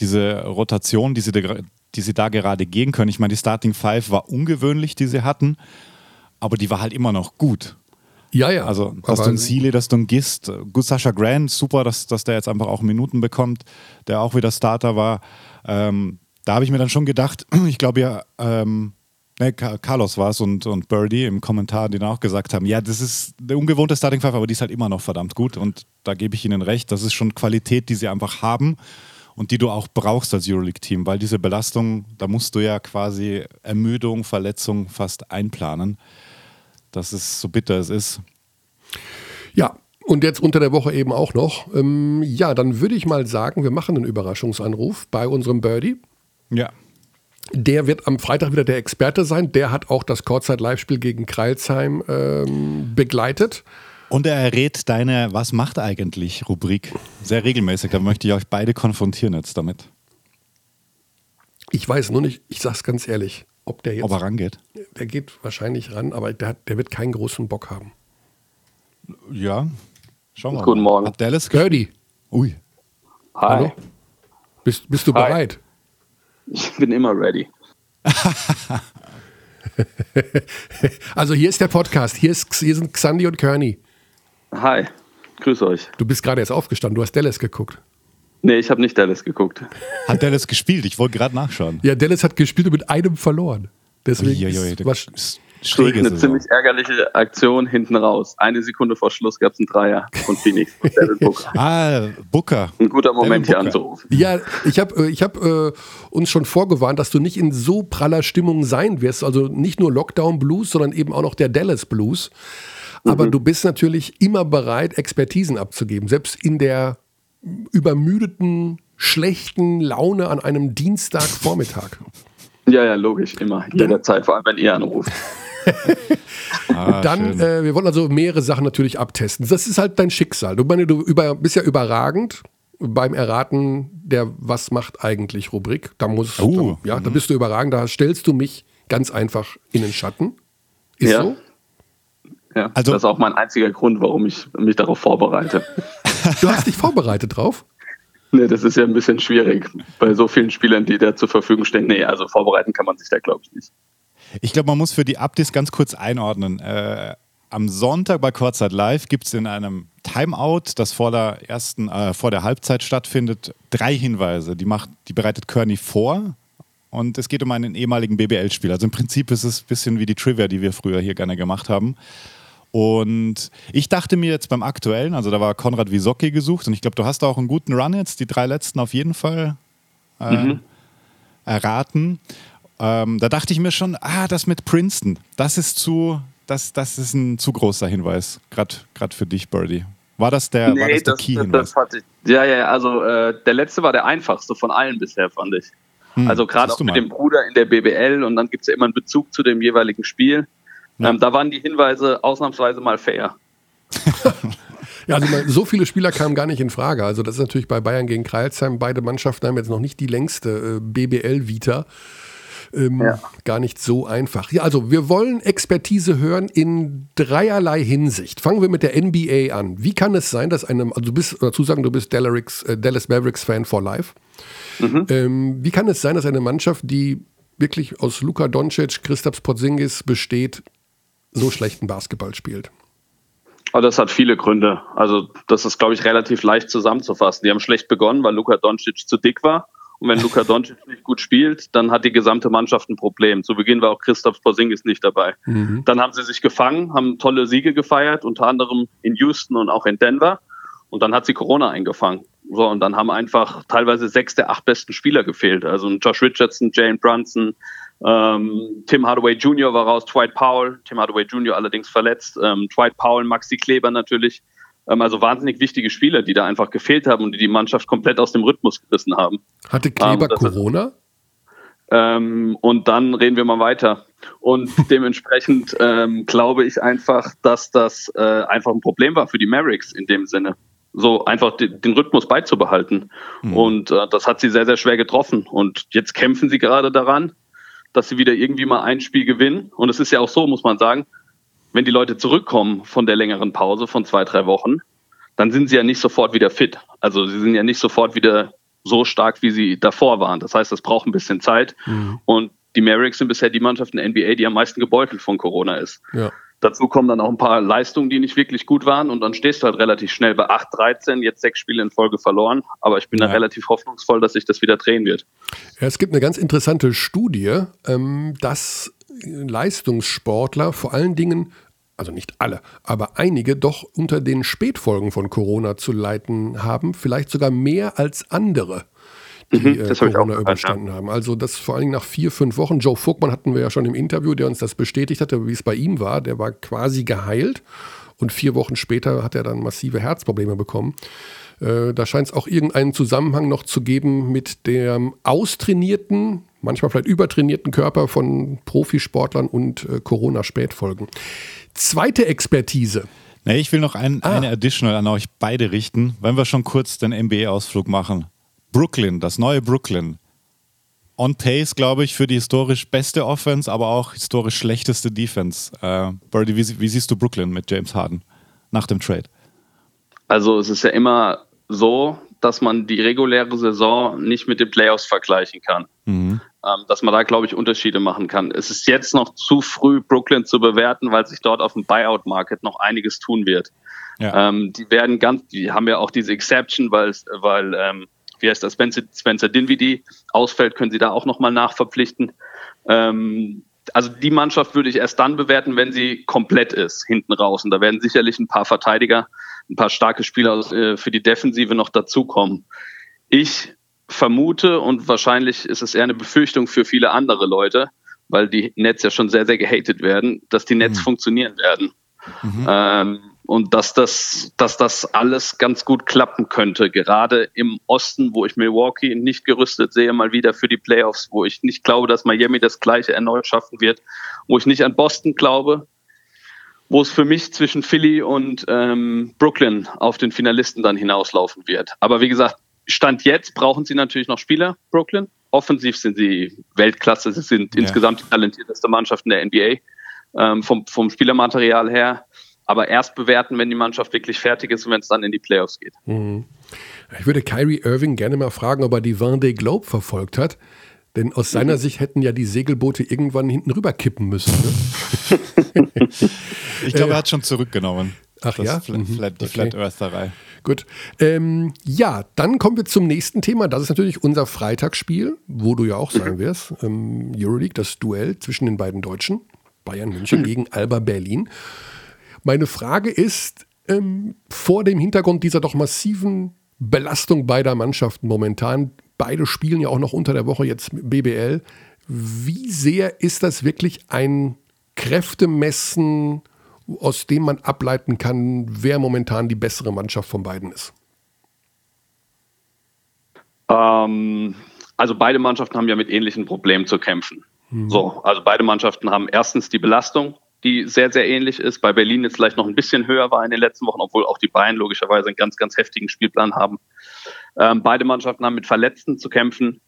diese Rotation, die sie, da, die sie da gerade gehen können. Ich meine, die Starting Five war ungewöhnlich, die sie hatten, aber die war halt immer noch gut. Ja, ja. Also hast du einen Sealy, dass du einen Gist, gut Sascha Grant, super, dass, dass der jetzt einfach auch Minuten bekommt, der auch wieder Starter war. Ähm, da habe ich mir dann schon gedacht, ich glaube ja, ähm, ne, Carlos war es und, und Birdie im Kommentar, die dann auch gesagt haben, ja, das ist eine ungewohnte Starting Five, aber die ist halt immer noch verdammt gut und da gebe ich ihnen recht, das ist schon Qualität, die sie einfach haben und die du auch brauchst als Euroleague-Team, weil diese Belastung, da musst du ja quasi Ermüdung, Verletzung fast einplanen. Das ist so bitter es ist. Ja, und jetzt unter der Woche eben auch noch. Ähm, ja, dann würde ich mal sagen, wir machen einen Überraschungsanruf bei unserem Birdie. Ja. Der wird am Freitag wieder der Experte sein. Der hat auch das Kurzzeit-Live-Spiel gegen Kreilsheim ähm, begleitet. Und er errät deine Was macht eigentlich Rubrik sehr regelmäßig. Da möchte ich euch beide konfrontieren jetzt damit. Ich weiß nur nicht, ich sag's ganz ehrlich, ob der jetzt. Ob er rangeht? Der geht wahrscheinlich ran, aber der, der wird keinen großen Bock haben. Ja, schauen wir mal. Guten Morgen. Hat Dallas Gerdy. Ui. Hi. Hallo? Bist, bist du Hi. bereit? Ich bin immer ready. Also hier ist der Podcast. Hier, ist, hier sind Xandi und Kearney. Hi. Grüß euch. Du bist gerade erst aufgestanden. Du hast Dallas geguckt. Nee, ich habe nicht Dallas geguckt. Hat Dallas gespielt? Ich wollte gerade nachschauen. Ja, Dallas hat gespielt und mit einem verloren. Deswegen Uiuiui, ist, was, schräge eine Saison. ziemlich ärgerliche Aktion hinten raus. Eine Sekunde vor Schluss gab es einen Dreier von Phoenix. von Devin Booker. Ah, Booker. Ein guter Moment hier anzurufen. Ja, ich habe äh, ich hab, äh, uns schon vorgewarnt, dass du nicht in so praller Stimmung sein wirst. Also nicht nur Lockdown Blues, sondern eben auch noch der Dallas Blues. Aber du bist natürlich immer bereit, Expertisen abzugeben. Selbst in der übermüdeten, schlechten Laune an einem Dienstagvormittag. Ja, ja, logisch, immer. Jederzeit, vor allem wenn ihr anruft. Ah, Dann, äh, wir wollen also mehrere Sachen natürlich abtesten. Das ist halt dein Schicksal. Du, meine, du über, bist ja überragend beim Erraten der Was macht eigentlich Rubrik. Da muss, Oh, da, ja, da bist du überragend. Da stellst du mich ganz einfach in den Schatten. Ist Ja. so? Ja, Also- das ist auch mein einziger Grund, warum ich mich darauf vorbereite. Du hast dich vorbereitet drauf. Nee, das ist ja ein bisschen schwierig bei so vielen Spielern, die da zur Verfügung stehen. Nee, also vorbereiten kann man sich da, glaube ich, nicht. Ich glaube, man muss für die Updates ganz kurz einordnen. Äh, am Sonntag bei Kurzzeit Live gibt es in einem Timeout, das vor der ersten, äh, vor der Halbzeit stattfindet, drei Hinweise. Die macht, die bereitet Kearney vor. Und es geht um einen ehemaligen BBL-Spieler. Also im Prinzip ist es ein bisschen wie die Trivia, die wir früher hier gerne gemacht haben. Und ich dachte mir jetzt beim aktuellen, also da war Konrad Wisocki gesucht und ich glaube, du hast da auch einen guten Run jetzt, die drei letzten auf jeden Fall äh, erraten. Ähm, da dachte ich mir schon, ah, das mit Princeton, das ist zu, das, das ist ein zu großer Hinweis, gerade für dich, Birdie. War das der, war das der Key-Hinweis? Ja, ja, also äh, der letzte war der einfachste von allen bisher, fand ich. Hm, also gerade auch mit mal. dem Bruder in der BBL und dann gibt es ja immer einen Bezug zu dem jeweiligen Spiel. Ja. Ähm, da waren die Hinweise ausnahmsweise mal fair. Ja, also so viele Spieler kamen gar nicht in Frage. Also das ist natürlich bei Bayern gegen Kreilsheim. Beide Mannschaften haben jetzt noch nicht die längste äh, BBL-Vita. Ähm, Ja. Gar nicht so einfach. Ja, also wir wollen Expertise hören in dreierlei Hinsicht. Fangen wir mit der NBA an. Wie kann es sein, dass eine, also du bist, dazu sagen, du bist Dallas, äh, Dallas Mavericks Fan for life. Ähm, wie kann es sein, dass eine Mannschaft, die wirklich aus Luka Doncic, Christaps Porzingis besteht, so schlechten Basketball spielt? Aber das hat viele Gründe. Also das ist, glaube ich, relativ leicht zusammenzufassen. Die haben schlecht begonnen, weil Luka Doncic zu dick war. Und wenn Luka Doncic nicht gut spielt, dann hat die gesamte Mannschaft ein Problem. Zu Beginn war auch Christoph Porzingis nicht dabei. Dann haben sie sich gefangen, haben tolle Siege gefeiert, unter anderem in Houston und auch in Denver. Und dann hat sie Corona eingefangen. So, und dann haben einfach teilweise sechs der acht besten Spieler gefehlt. Also ein Josh Richardson, Jane Brunson, ähm, Tim Hardaway Jr. war raus, Dwight Powell, Tim Hardaway Jr. allerdings verletzt, ähm, Dwight Powell, Maxi Kleber natürlich. Ähm, also wahnsinnig wichtige Spieler, die da einfach gefehlt haben und die die Mannschaft komplett aus dem Rhythmus gerissen haben. Hatte Kleber Ähm, Corona? Ähm, und dann reden wir mal weiter. Und dementsprechend ähm, glaube ich einfach, dass das äh, einfach ein Problem war für die Mavericks in dem Sinne. So einfach de- den Rhythmus beizubehalten. Und äh, das hat sie sehr, sehr schwer getroffen. Und jetzt kämpfen sie gerade daran, dass sie wieder irgendwie mal ein Spiel gewinnen. Und es ist ja auch so, muss man sagen, wenn die Leute zurückkommen von der längeren Pause von zwei, drei Wochen, dann sind sie ja nicht sofort wieder fit. Also sie sind ja nicht sofort wieder so stark, wie sie davor waren. Das heißt, das braucht ein bisschen Zeit. Und die Mavericks sind bisher die Mannschaft in der NBA, die am meisten gebeutelt von Corona ist. Ja. Dazu kommen dann auch ein paar Leistungen, die nicht wirklich gut waren und dann stehst du halt relativ schnell bei 8-13, jetzt sechs Spiele in Folge verloren. Aber ich bin ja. da relativ hoffnungsvoll, dass sich das wieder drehen wird. Ja, es gibt eine ganz interessante Studie, ähm, dass Leistungssportler vor allen Dingen also nicht alle, aber einige doch unter den Spätfolgen von Corona zu leiden haben, vielleicht sogar mehr als andere die mhm, äh, Corona überstanden ja. haben. Also das vor allen Dingen nach vier, fünf Wochen. Joe Vogtmann hatten wir ja schon im Interview, der uns das bestätigt hatte, wie es bei ihm war. Der war quasi geheilt und vier Wochen später hat er dann massive Herzprobleme bekommen. Äh, da scheint es auch irgendeinen Zusammenhang noch zu geben mit dem austrainierten, manchmal vielleicht übertrainierten Körper von Profisportlern und äh, Corona-Spätfolgen. Zweite Expertise. Nee, ich will noch ein, ah. eine Additional an euch beide richten, wenn wir schon kurz den NBA-Ausflug machen. Brooklyn, das neue Brooklyn. On pace, glaube ich, für die historisch beste Offense, aber auch historisch schlechteste Defense. Äh, Birdie, wie, wie siehst du Brooklyn mit James Harden nach dem Trade? Also es ist ja immer so, dass man die reguläre Saison nicht mit den Playoffs vergleichen kann. Mhm. Ähm, dass man da, glaube ich, Unterschiede machen kann. Es ist jetzt noch zu früh, Brooklyn zu bewerten, weil sich dort auf dem Buyout-Market noch einiges tun wird. Ja. Ähm, die werden ganz, die haben ja auch diese Exception, weil, weil ähm, wie heißt das, Spencer, Spencer Dinwiddie ausfällt, können sie da auch nochmal nachverpflichten. Ähm, also die Mannschaft würde ich erst dann bewerten, wenn sie komplett ist, hinten raus. Und da werden sicherlich ein paar Verteidiger, ein paar starke Spieler äh, für die Defensive noch dazukommen. Ich vermute und wahrscheinlich ist es eher eine Befürchtung für viele andere Leute, weil die Nets ja schon sehr, sehr gehatet werden, dass die Nets mhm. funktionieren werden. Mhm. Ähm, und dass das, dass das alles ganz gut klappen könnte. Gerade im Osten, wo ich Milwaukee nicht gerüstet sehe, mal wieder für die Playoffs, wo ich nicht glaube, dass Miami das Gleiche erneut schaffen wird, wo ich nicht an Boston glaube, wo es für mich zwischen Philly und ähm, Brooklyn auf den Finalisten dann hinauslaufen wird. Aber wie gesagt, Stand jetzt brauchen sie natürlich noch Spieler, Brooklyn. Offensiv sind sie Weltklasse, sie sind ja. insgesamt die talentierteste Mannschaft in der NBA ähm, vom, vom Spielermaterial her aber erst bewerten, wenn die Mannschaft wirklich fertig ist und wenn es dann in die Playoffs geht. Mhm. Ich würde Kyrie Irving gerne mal fragen, ob er die Vendée Globe verfolgt hat. Denn aus seiner mhm. Sicht hätten ja die Segelboote irgendwann hinten rüber kippen müssen. Ne? ich glaube, er hat schon zurückgenommen. Ach das ja? Flat, mhm. Flat, die okay. Flat Eartherei. Gut. Ähm, ja, dann kommen wir zum nächsten Thema. Das ist natürlich unser Freitagsspiel, wo du ja auch sein wirst. Ähm, Euroleague, das Duell zwischen den beiden Deutschen. Bayern München mhm. gegen Alba Berlin. Meine Frage ist, ähm, vor dem Hintergrund dieser doch massiven Belastung beider Mannschaften momentan, beide spielen ja auch noch unter der Woche jetzt BBL, wie sehr ist das wirklich ein Kräftemessen, aus dem man ableiten kann, wer momentan die bessere Mannschaft von beiden ist? Ähm, also beide Mannschaften haben ja mit ähnlichen Problemen zu kämpfen. Mhm. So, also beide Mannschaften haben erstens die Belastung, die sehr, sehr ähnlich ist. Bei Berlin jetzt vielleicht noch ein bisschen höher war in den letzten Wochen, obwohl auch die Bayern logischerweise einen ganz, ganz heftigen Spielplan haben. Ähm, beide Mannschaften haben mit Verletzten zu kämpfen.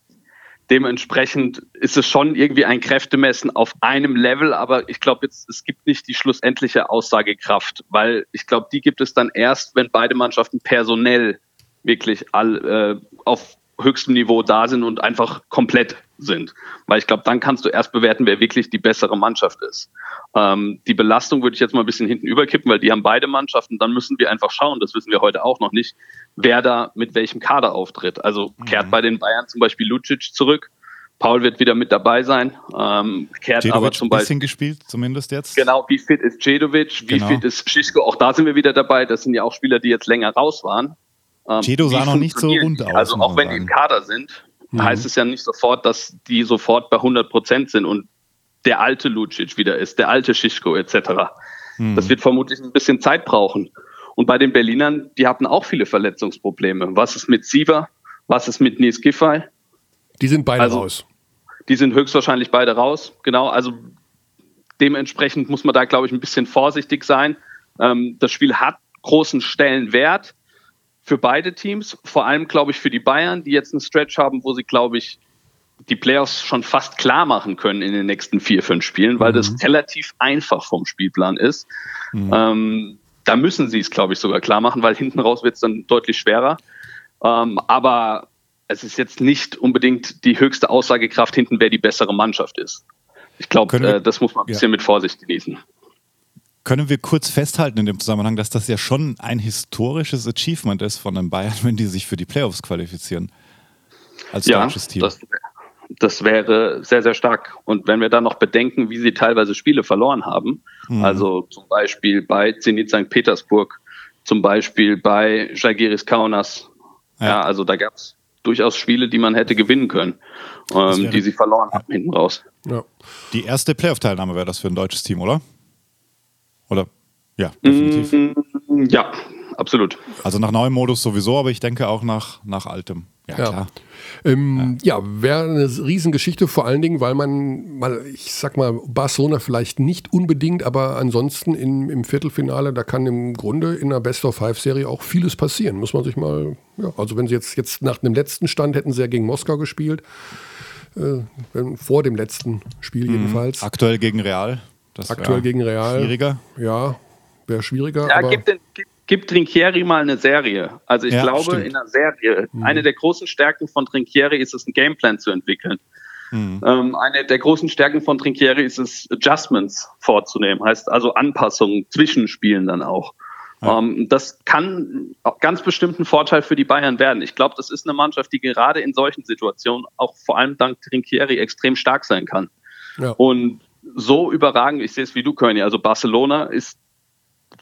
Dementsprechend ist es schon irgendwie ein Kräftemessen auf einem Level, aber ich glaube jetzt, es gibt nicht die schlussendliche Aussagekraft, weil ich glaube, die gibt es dann erst, wenn beide Mannschaften personell wirklich all, äh, auf höchstem Niveau da sind und einfach komplett sind. Weil ich glaube, dann kannst du erst bewerten, wer wirklich die bessere Mannschaft ist. Ähm, die Belastung würde ich jetzt mal ein bisschen hinten überkippen, weil die haben beide Mannschaften. Dann müssen wir einfach schauen, das wissen wir heute auch noch nicht, wer da mit welchem Kader auftritt. Also kehrt mhm. bei den Bayern zum Beispiel Lucic zurück. Paul wird wieder mit dabei sein. Ähm, kehrt Cedovic aber zum Beispiel. bisschen gespielt, zumindest jetzt. Genau, wie fit ist Cedovic, wie genau. fit ist Schischko? Auch da sind wir wieder dabei. Das sind ja auch Spieler, die jetzt länger raus waren. Ähm, Cedo sah noch nicht so rund aus. Also auch wenn sagen. die im Kader sind, mhm. heißt es ja nicht sofort, dass die sofort bei 100 Prozent sind und der alte Lucic wieder ist, der alte Schischko etc. Mhm. Das wird vermutlich ein bisschen Zeit brauchen. Und bei den Berlinern, die hatten auch viele Verletzungsprobleme. Was ist mit Siever? Was ist mit Nies Giffey? Die sind beide also, raus. Die sind höchstwahrscheinlich beide raus. Genau, also dementsprechend muss man da, glaube ich, ein bisschen vorsichtig sein. Ähm, das Spiel hat großen Stellenwert für beide Teams, vor allem glaube ich für die Bayern, die jetzt einen Stretch haben, wo sie, glaube ich, die Playoffs schon fast klar machen können in den nächsten vier, fünf Spielen, weil mhm. das relativ einfach vom Spielplan ist. Mhm. Ähm, da müssen sie es, glaube ich, sogar klar machen, weil hinten raus wird es dann deutlich schwerer. Ähm, aber es ist jetzt nicht unbedingt die höchste Aussagekraft hinten, wer die bessere Mannschaft ist. Ich glaube, äh, das muss man ein bisschen ja. mit Vorsicht genießen. Können wir kurz festhalten in dem Zusammenhang, dass das ja schon ein historisches Achievement ist von den Bayern, wenn die sich für die Playoffs qualifizieren. Als ja, deutsches Team. Das, das wäre sehr, sehr stark. Und wenn wir dann noch bedenken, wie sie teilweise Spiele verloren haben, mhm. also zum Beispiel bei Zenit St. Petersburg, zum Beispiel bei Žalgiris Kaunas, ja. ja, also da gab es durchaus Spiele, die man hätte gewinnen können, ähm, die sie verloren haben hinten raus. Ja. Die erste Playoff-Teilnahme wäre das für ein deutsches Team, oder? Oder? Ja, definitiv. Mm, ja, absolut. Also nach neuem Modus sowieso, aber ich denke auch nach, nach altem. Ja, ja. klar. Ähm, ja, ja wäre eine Riesengeschichte, vor allen Dingen, weil man mal, ich sag mal, Barcelona vielleicht nicht unbedingt, aber ansonsten in, im Viertelfinale, da kann im Grunde in einer Best-of-Five-Serie auch vieles passieren. Muss man sich mal, ja, also wenn sie jetzt, jetzt nach dem letzten Stand hätten sie ja gegen Moskau gespielt, äh, vor dem letzten Spiel mhm. jedenfalls. Aktuell gegen Real. Das Aktuell gegen Real. Schwieriger? Ja, wäre schwieriger. Ja, gibt, den, gibt, gibt Trinkieri mal eine Serie. Also ich ja, glaube, stimmt. in einer Serie, mhm. eine der großen Stärken von Trinkieri ist es, einen Gameplan zu entwickeln. Mhm. Ähm, eine der großen Stärken von Trinkieri ist es, Adjustments vorzunehmen, heißt also Anpassungen zwischen Spielen dann auch. Ja. Ähm, das kann ganz bestimmt ein Vorteil für die Bayern werden. Ich glaube, das ist eine Mannschaft, die gerade in solchen Situationen auch vor allem dank Trinkieri extrem stark sein kann. Ja. Und so überragend, ich sehe es wie du, König. Also Barcelona ist,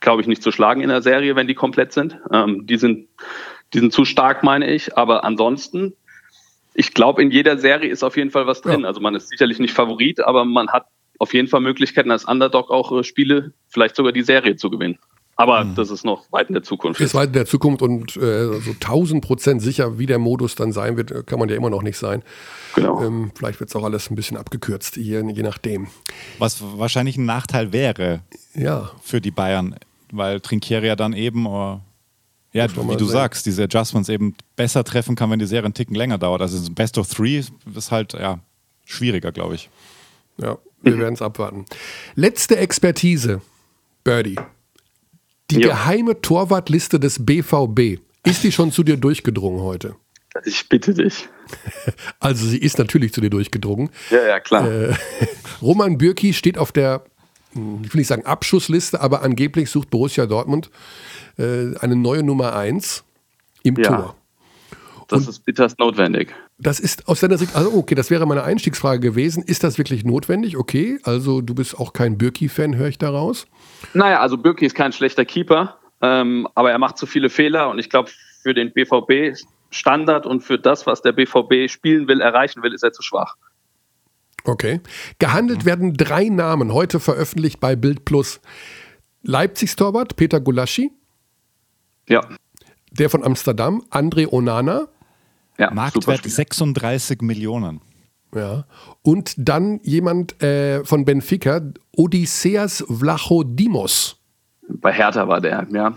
glaube ich, nicht zu schlagen in der Serie, wenn die komplett sind. Ähm, die sind, die sind zu stark, meine ich. Aber ansonsten, ich glaube, in jeder Serie ist auf jeden Fall was drin. Ja. Also man ist sicherlich nicht Favorit, aber man hat auf jeden Fall Möglichkeiten, als Underdog auch äh, Spiele, vielleicht sogar die Serie zu gewinnen. Aber mhm. das ist noch weit in der Zukunft. Ist weit in der Zukunft und äh, so 1000 Prozent sicher, wie der Modus dann sein wird, kann man ja immer noch nicht sein. Genau. Ähm, vielleicht wird es auch alles ein bisschen abgekürzt, je, je nachdem. Was wahrscheinlich ein Nachteil wäre ja. für die Bayern, weil Trinkieri ja dann eben, oh, ja, wie du sehen. sagst, diese Adjustments eben besser treffen kann, wenn die Serie einen Ticken länger dauert. Also ein Best of Three ist halt ja schwieriger, glaube ich. Ja, wir werden es abwarten. Letzte Expertise, Birdie. Die jo. geheime Torwartliste des BVB. Ist die schon zu dir durchgedrungen heute? Ich bitte dich. Also sie ist natürlich zu dir durchgedrungen. Ja, ja, klar. Äh, Roman Bürki steht auf der, hm, ich will nicht sagen Abschussliste, aber angeblich sucht Borussia Dortmund äh, eine neue Nummer 1 im ja, Tor. Das Und ist bitterst notwendig. Das ist aus deiner Sicht, also okay, das wäre meine Einstiegsfrage gewesen. Ist das wirklich notwendig? Okay, also du bist auch kein Bürki-Fan, höre ich daraus. Naja, also Bürki ist kein schlechter Keeper, ähm, aber er macht zu viele Fehler und ich glaube, für den BVB Standard und für das, was der BVB spielen will, erreichen will, ist er zu schwach. Okay. Gehandelt werden drei Namen, heute veröffentlicht bei Bild Plus. Leipzigs Torwart, Peter Gulaschi. Ja. Der von Amsterdam, André Onana. Ja, Marktwert 36 Millionen. Ja. Und dann jemand äh, von Benfica, Odysseas Vlachodimos. Bei Hertha war der, ja.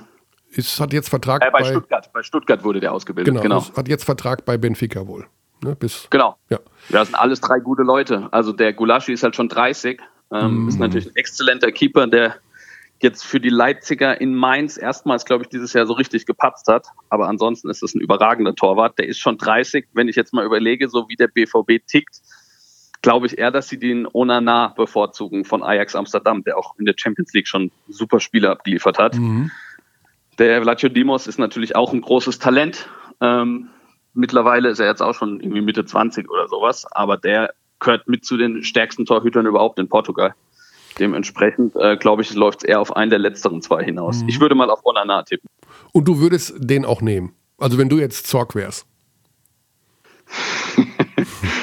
Ist, hat jetzt Vertrag äh, bei, bei, Stuttgart. Bei Stuttgart wurde der ausgebildet. Genau, genau. Hat jetzt Vertrag bei Benfica wohl. Ne, bis, genau. Ja. Das sind alles drei gute Leute. Also der Gulaschi ist halt schon 30. Ähm, mm. Ist natürlich ein exzellenter Keeper, der jetzt für die Leipziger in Mainz erstmals, glaube ich, dieses Jahr so richtig gepatzt hat. Aber ansonsten ist das ein überragender Torwart. Der ist schon 30. Wenn ich jetzt mal überlege, so wie der BVB tickt, glaube ich eher, dass sie den Onana bevorzugen von Ajax Amsterdam, der auch in der Champions League schon super Spiele abgeliefert hat. Mhm. Der Vlacho Dimos ist natürlich auch ein großes Talent. Ähm, mittlerweile ist er jetzt auch schon irgendwie Mitte 20 oder sowas, aber der gehört mit zu den stärksten Torhütern überhaupt in Portugal. Dementsprechend, äh, glaube ich, läuft es eher auf einen der letzteren zwei hinaus. Mhm. Ich würde mal auf Onana tippen. Und du würdest den auch nehmen? Also wenn du jetzt Zorg wärst?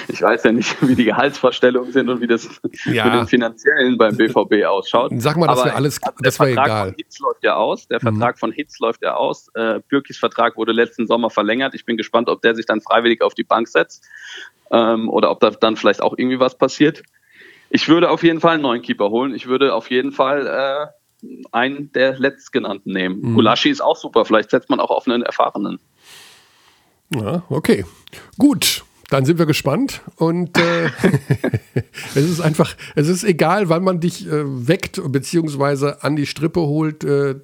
ich weiß ja nicht, wie die Gehaltsvorstellungen sind und wie das ja. mit den finanziellen beim BVB ausschaut. Sag mal, das wäre alles, das wäre egal. Der Vertrag von Hitz läuft ja aus. Der mhm. Vertrag von Hitz läuft ja aus. Äh, Bürkis Vertrag wurde letzten Sommer verlängert. Ich bin gespannt, ob der sich dann freiwillig auf die Bank setzt ähm, oder ob da dann vielleicht auch irgendwie was passiert. Ich würde auf jeden Fall einen neuen Keeper holen. Ich würde auf jeden Fall äh, einen der letztgenannten nehmen. Mhm. Gulaschi ist auch super. Vielleicht setzt man auch auf einen erfahrenen. Ja, okay. Gut. Dann sind wir gespannt und äh, es ist einfach, es ist egal, wann man dich äh, weckt bzw. an die Strippe holt. Äh,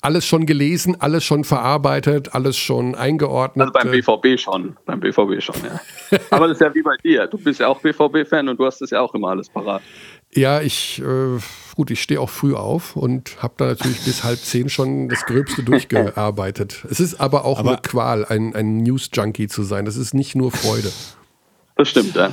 alles schon gelesen, alles schon verarbeitet, alles schon eingeordnet. Also beim BVB schon, beim BVB schon, ja. Aber das ist ja wie bei dir. Du bist ja auch BVB-Fan und du hast das ja auch immer alles parat. Ja, ich, äh, gut, ich stehe auch früh auf und habe da natürlich bis halb zehn schon das Gröbste durchgearbeitet. Es ist aber auch Aber- eine Qual, ein, ein News-Junkie zu sein. Das ist nicht nur Freude. Das stimmt, ja.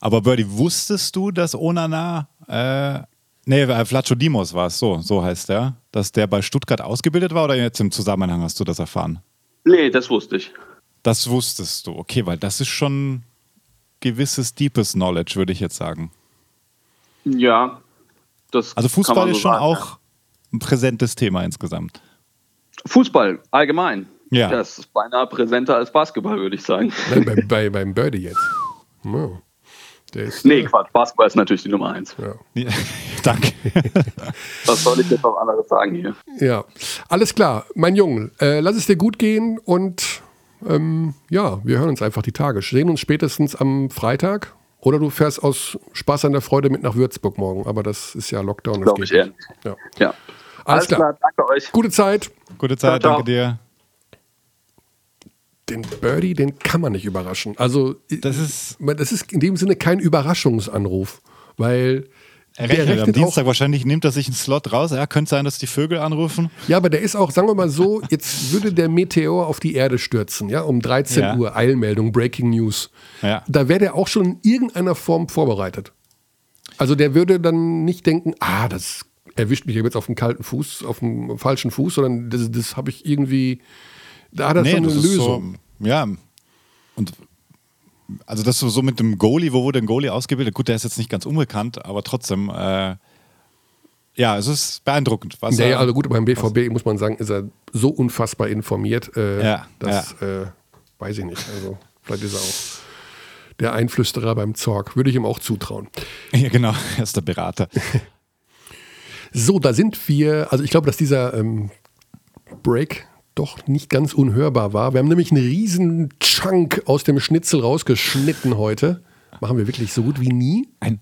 Aber Birdie, wusstest du, dass Onana, äh, nee, äh, Flacho Dimos war es, so, so heißt der, dass der bei Stuttgart ausgebildet war oder jetzt im Zusammenhang hast du das erfahren? Nee, das wusste ich. Das wusstest du, okay, weil das ist schon gewisses deepes Knowledge, würde ich jetzt sagen. Ja. Das Also kann Fußball man so ist schon sagen, auch ein präsentes Thema insgesamt. Fußball, allgemein. Ja. Das ist beinahe präsenter als Basketball, würde ich sagen. Nein, bei, bei, beim Birdie jetzt. Ja. Der ist, Nee, Quatsch. Basketball ist natürlich die Nummer eins. Ja. Ja, danke. Was soll ich jetzt noch anderes sagen hier? ja, alles klar. Mein Junge, äh, lass es dir gut gehen und ähm, ja, wir hören uns einfach die Tage. Sehen uns spätestens am Freitag. Oder du fährst aus Spaß an der Freude mit nach Würzburg morgen. Aber das ist ja Lockdown. Das Glaub geht ich eher. Ja. Ja. Alles klar. danke euch. Gute Zeit. Gute Zeit, Ciao, ciao. danke dir. Den Birdie, den kann man nicht überraschen. Also, Das ist, das ist in dem Sinne kein Überraschungsanruf, weil er der rechnet am rechnet Dienstag auch, wahrscheinlich, nimmt er sich einen Slot raus. Ja, könnte sein, dass die Vögel anrufen. ja, aber der ist auch, sagen wir mal so, jetzt würde der Meteor auf die Erde stürzen, ja, um 13 Ja. Uhr, Eilmeldung, Breaking News. Ja. Da wäre der auch schon in irgendeiner Form vorbereitet. Also der würde dann nicht denken, ah, das erwischt mich jetzt auf dem kalten Fuß, auf dem falschen Fuß, sondern das, das habe ich irgendwie, da hat er schon eine Lösung. Ja. Und also das so mit dem Goalie, wo wurde ein Goalie ausgebildet? Gut, der ist jetzt nicht ganz unbekannt, aber trotzdem, äh, ja, es ist beeindruckend. Was Naja, er- also gut, beim BVB muss man sagen, ist er so unfassbar informiert, äh, Ja, dass, äh, weiß ich nicht, also vielleicht ist er auch der Einflüsterer beim Zorg, würde ich ihm auch zutrauen. ja, genau, er ist der Berater. So, da sind wir, also ich glaube, dass dieser ähm, Break doch nicht ganz unhörbar war. Wir haben nämlich einen riesen Chunk aus dem Schnitzel rausgeschnitten heute. Machen wir wirklich so gut wie nie. Ein,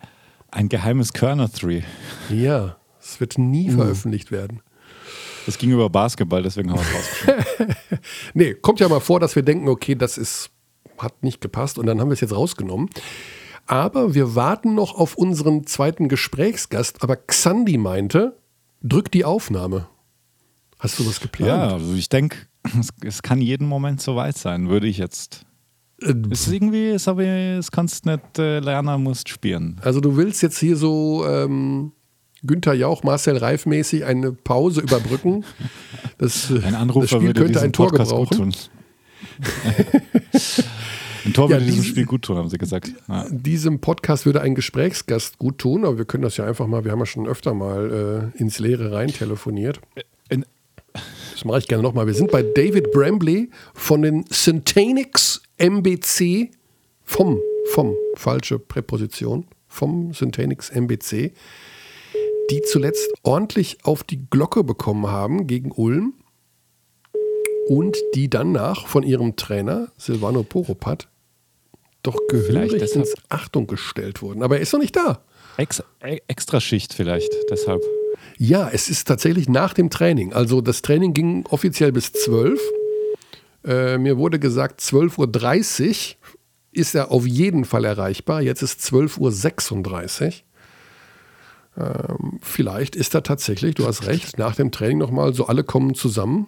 ein geheimes Körner-Three. Ja, es wird nie veröffentlicht werden. Das ging über Basketball, deswegen haben wir es rausgeschnitten. Nee, kommt ja mal vor, dass wir denken, okay, das ist, hat nicht gepasst und dann haben wir es jetzt rausgenommen. Aber wir warten noch auf unseren zweiten Gesprächsgast. Aber Xandi meinte, drück die Aufnahme. Hast du was ja, geplant? also ich denke, es, es kann jeden Moment soweit sein, würde ich jetzt. Äh, Es ist irgendwie, es, aber, es kannst nicht äh, lernen, musst spielen. Also du willst jetzt hier so ähm, Günther Jauch, Marcel Reif mäßig eine Pause überbrücken. Das, äh, Ein Anrufer das Spiel könnte diesem ein Tor Podcast gebrauchen. gut tun. ein Tor Ja, würde diesem diese- Spiel gut tun, haben sie gesagt. Ja. Diesem Podcast würde ein Gesprächsgast gut tun, aber wir können das ja einfach mal, wir haben ja schon öfter mal äh, ins Leere rein telefoniert. In, Das mache ich gerne nochmal. Wir sind bei David Brambley von den Syntanix MBC vom, vom, falsche Präposition, vom Syntanix MBC, die zuletzt ordentlich auf die Glocke bekommen haben gegen Ulm und die danach von ihrem Trainer Silvano Poropat doch gehörig ins Achtung gestellt wurden. Aber er ist noch nicht da. ex, e- Extraschicht vielleicht, deshalb. Ja, es ist tatsächlich nach dem Training. Also das Training ging offiziell bis 12. Äh, mir wurde gesagt, 12.30 Uhr ist er auf jeden Fall erreichbar. Jetzt ist 12.36 Uhr. Ähm, vielleicht ist er tatsächlich, du hast recht, nach dem Training nochmal so alle kommen zusammen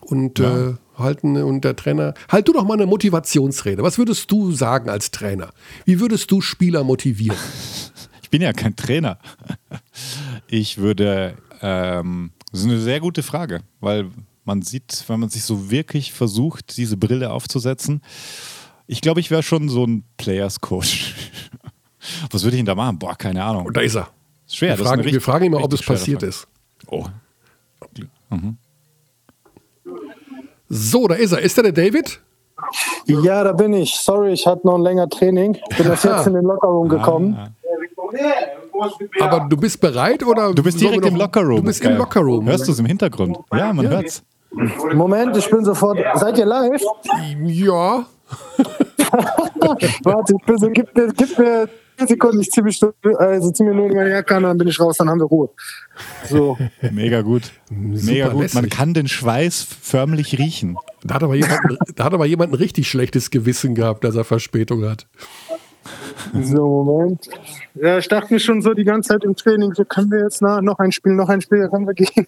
und Ja. äh, halten und der Trainer, halt du doch mal eine Motivationsrede. Was würdest du sagen als Trainer? Wie würdest du Spieler motivieren? Ich bin ja kein Trainer. Ich würde, ähm, das ist eine sehr gute Frage, weil man sieht, wenn man sich so wirklich versucht, diese Brille aufzusetzen, ich glaube, ich wäre schon so ein Players Coach. Was würde ich denn da machen? Boah, keine Ahnung. Und da ist er. Schwer. Wir das ist fragen, eine wir fragen ihn mal, ob es richtig passiert Frage. ist. Oh. So, da ist er. Ist er der David? Ja, da bin ich. Sorry, ich hatte noch ein länger Training. Bin erst jetzt in den Lockerroom gekommen. Ah, Aber du bist bereit oder? Du bist direkt im Lockerroom. Du bist im Lockerroom. Hörst du es im Hintergrund? Ja, man hört's. Moment, ich bin sofort. Seid ihr live? Ja. Warte, ich bin so, gib mir, gib mir 10 Sekunden, ich zieh, mich, also zieh mir nur meine Jacke an, dann bin ich raus, dann haben wir Ruhe. So. Mega gut. Mega gut. Man kann den Schweiß förmlich riechen. Da hat, aber jemand, da hat aber jemand ein richtig schlechtes Gewissen gehabt, dass er Verspätung hat. So, Moment. Ja, ich dachte mir schon so die ganze Zeit im Training, so können wir jetzt nach, noch ein Spiel, noch ein Spiel, können wir gehen.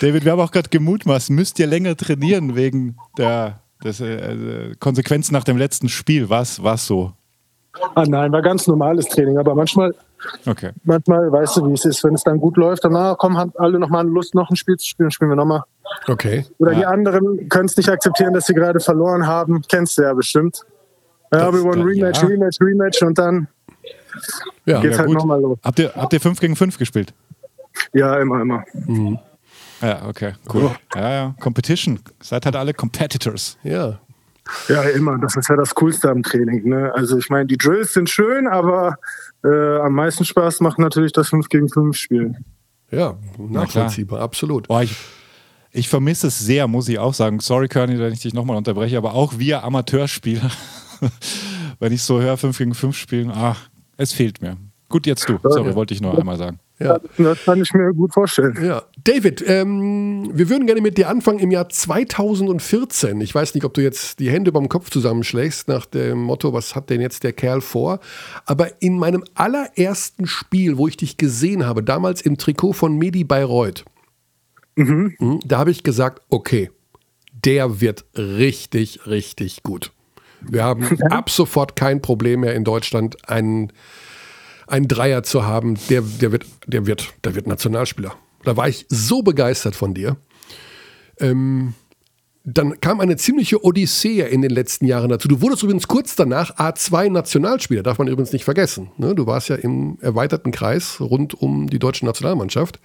David, wir haben auch gerade gemutmaßt, müsst ihr länger trainieren wegen der des, äh, Konsequenzen nach dem letzten Spiel? War es so? Ah nein, war ganz normales Training, aber manchmal, okay. manchmal weißt du, wie es ist, wenn es dann gut läuft, dann na, komm, haben alle nochmal Lust, noch ein Spiel zu spielen, spielen wir nochmal. Okay. Oder ja. die anderen können es nicht akzeptieren, dass sie gerade verloren haben. Kennst du ja bestimmt. Ja, wir wollen Rematch, ja. Rematch, Rematch und dann ja, geht's ja, halt nochmal los. Habt ihr, habt ihr 5 gegen 5 gespielt? Ja, immer, immer. Mhm. Ja, okay, cool. Ja, ja, Competition. Seid halt alle Competitors. Ja. Ja, immer. Das ist ja das Coolste am Training. Ne? Also ich meine, die Drills sind schön, aber äh, am meisten Spaß macht natürlich das 5 gegen 5 Spielen. Ja, nachvollziehbar, absolut. Boah, ich, ich vermisse es sehr, muss ich auch sagen. Sorry, Körny, wenn ich dich nochmal unterbreche, aber auch wir Amateurspieler, wenn ich so höre, 5 gegen 5 spielen, ach, es fehlt mir. Gut, jetzt du. Sorry, wollte ich nur einmal sagen. Ja. Das kann ich mir gut vorstellen. Ja. David, ähm, wir würden gerne mit dir anfangen im Jahr 2014. Ich weiß nicht, ob du jetzt die Hände beim Kopf zusammenschlägst nach dem Motto, was hat denn jetzt der Kerl vor? Aber in meinem allerersten Spiel, wo ich dich gesehen habe, damals im Trikot von Medi Bayreuth, mhm. Hm, da habe ich gesagt, okay, der wird richtig, richtig gut. Wir haben ab sofort kein Problem mehr in Deutschland, einen einen Dreier zu haben, der, der, wird, der, wird, der wird Nationalspieler. Da war ich so begeistert von dir. Ähm, dann kam eine ziemliche Odyssee in den letzten Jahren dazu. Du wurdest übrigens kurz danach A2-Nationalspieler, darf man übrigens nicht vergessen. Ne? Du warst ja im erweiterten Kreis rund um die deutsche Nationalmannschaft.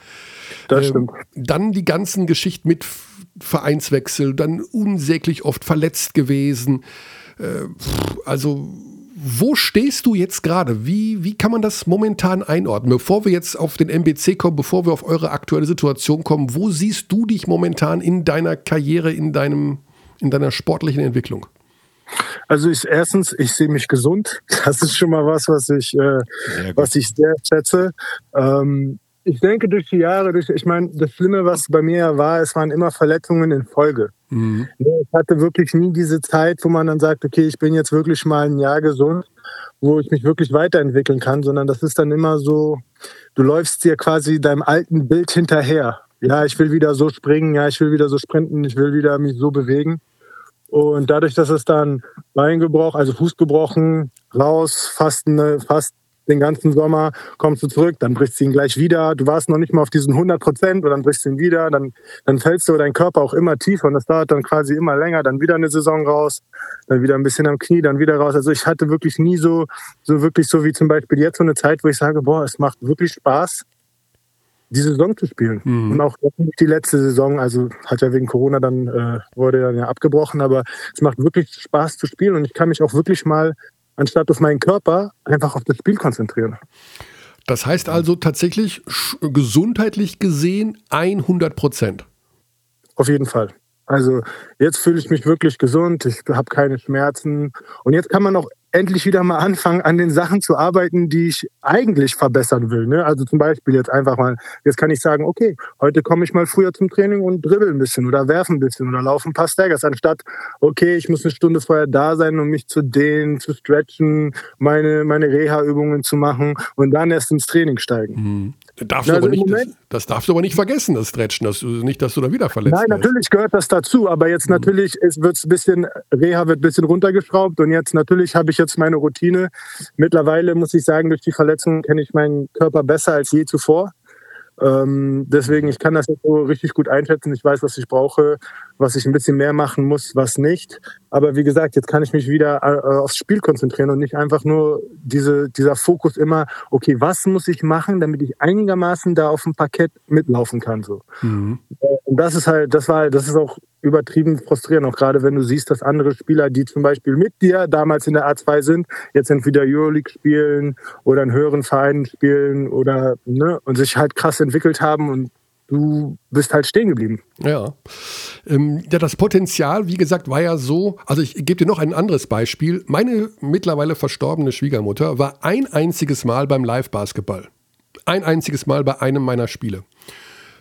Das ähm, stimmt. Dann die ganzen Geschichten mit Vereinswechsel, dann unsäglich oft verletzt gewesen. Äh, also wo stehst du jetzt gerade? Wie, wie kann man das momentan einordnen? Bevor wir jetzt auf den MBC kommen, bevor wir auf eure aktuelle Situation kommen, wo siehst du dich momentan in deiner Karriere, in, deinem, in deiner sportlichen Entwicklung? Also ich erstens, ich sehe mich gesund. Das ist schon mal was, was ich, äh, was ich sehr schätze. Ähm, ich denke durch die Jahre, durch, ich meine, das Schlimme, was bei mir war, es waren immer Verletzungen in Folge. Mhm. Ich hatte wirklich nie diese Zeit, wo man dann sagt, okay, ich bin jetzt wirklich mal ein Jahr gesund, wo ich mich wirklich weiterentwickeln kann, sondern das ist dann immer so, du läufst dir quasi deinem alten Bild hinterher. Ja, ich will wieder so springen, ja, ich will wieder so sprinten, ich will wieder mich so bewegen. Und dadurch, dass es dann Bein gebrochen, also Fuß gebrochen, raus, fast, eine, fast den ganzen Sommer, kommst du zurück, dann brichst du ihn gleich wieder. Du warst noch nicht mal auf diesen 100 Prozent und dann brichst du ihn wieder. Dann, dann fällst du dein Körper auch immer tiefer und das dauert dann quasi immer länger. Dann wieder eine Saison raus, dann wieder ein bisschen am Knie, dann wieder raus. Also ich hatte wirklich nie so, so wirklich so wie zum Beispiel jetzt so eine Zeit, wo ich sage, boah, es macht wirklich Spaß, die Saison zu spielen. Mhm. Und auch die letzte Saison, also hat ja wegen Corona dann, äh, wurde dann ja abgebrochen, aber es macht wirklich Spaß zu spielen und ich kann mich auch wirklich mal anstatt auf meinen Körper einfach auf das Spiel konzentrieren. Das heißt also tatsächlich gesundheitlich gesehen 100 Prozent. Auf jeden Fall. Also jetzt fühle ich mich wirklich gesund, ich habe keine Schmerzen und jetzt kann man auch endlich wieder mal anfangen, an den Sachen zu arbeiten, die ich eigentlich verbessern will. Ne? Also zum Beispiel jetzt einfach mal, jetzt kann ich sagen, okay, heute komme ich mal früher zum Training und dribbel ein bisschen oder werfe ein bisschen oder laufe ein paar Staggers, anstatt, okay, ich muss eine Stunde vorher da sein, um mich zu dehnen, zu stretchen, meine, meine Reha-Übungen zu machen und dann erst ins Training steigen. Mhm. Darfst Na, also nicht, das, das, darfst du aber nicht vergessen, das Stretchen, dass du, nicht, dass du da wieder verletzt Nein, natürlich gehört das dazu, aber jetzt mhm. natürlich wird es ein bisschen, Reha wird ein bisschen runtergeschraubt und jetzt natürlich habe ich jetzt meine Routine. Mittlerweile muss ich sagen, durch die Verletzung kenne ich meinen Körper besser als je zuvor. Ähm, deswegen, ich kann das so richtig gut einschätzen. Ich weiß, was ich brauche, was ich ein bisschen mehr machen muss, was nicht. Aber wie gesagt, jetzt kann ich mich wieder äh, aufs Spiel konzentrieren und nicht einfach nur diese, dieser Fokus immer, okay, was muss ich machen, damit ich einigermaßen da auf dem Parkett mitlaufen kann. So. Mhm. Und das ist halt, das war, das ist auch übertrieben frustrierend, auch gerade wenn du siehst, dass andere Spieler, die zum Beispiel mit dir damals in der A2 sind, jetzt entweder Euroleague spielen oder in höheren Vereinen spielen oder ne, und sich halt krass entwickelt haben und du bist halt stehen geblieben. Ja. Ähm, ja, das Potenzial, wie gesagt, war ja so, also ich gebe dir noch ein anderes Beispiel. Meine mittlerweile verstorbene Schwiegermutter war ein einziges Mal beim Live-Basketball. Ein einziges Mal bei einem meiner Spiele.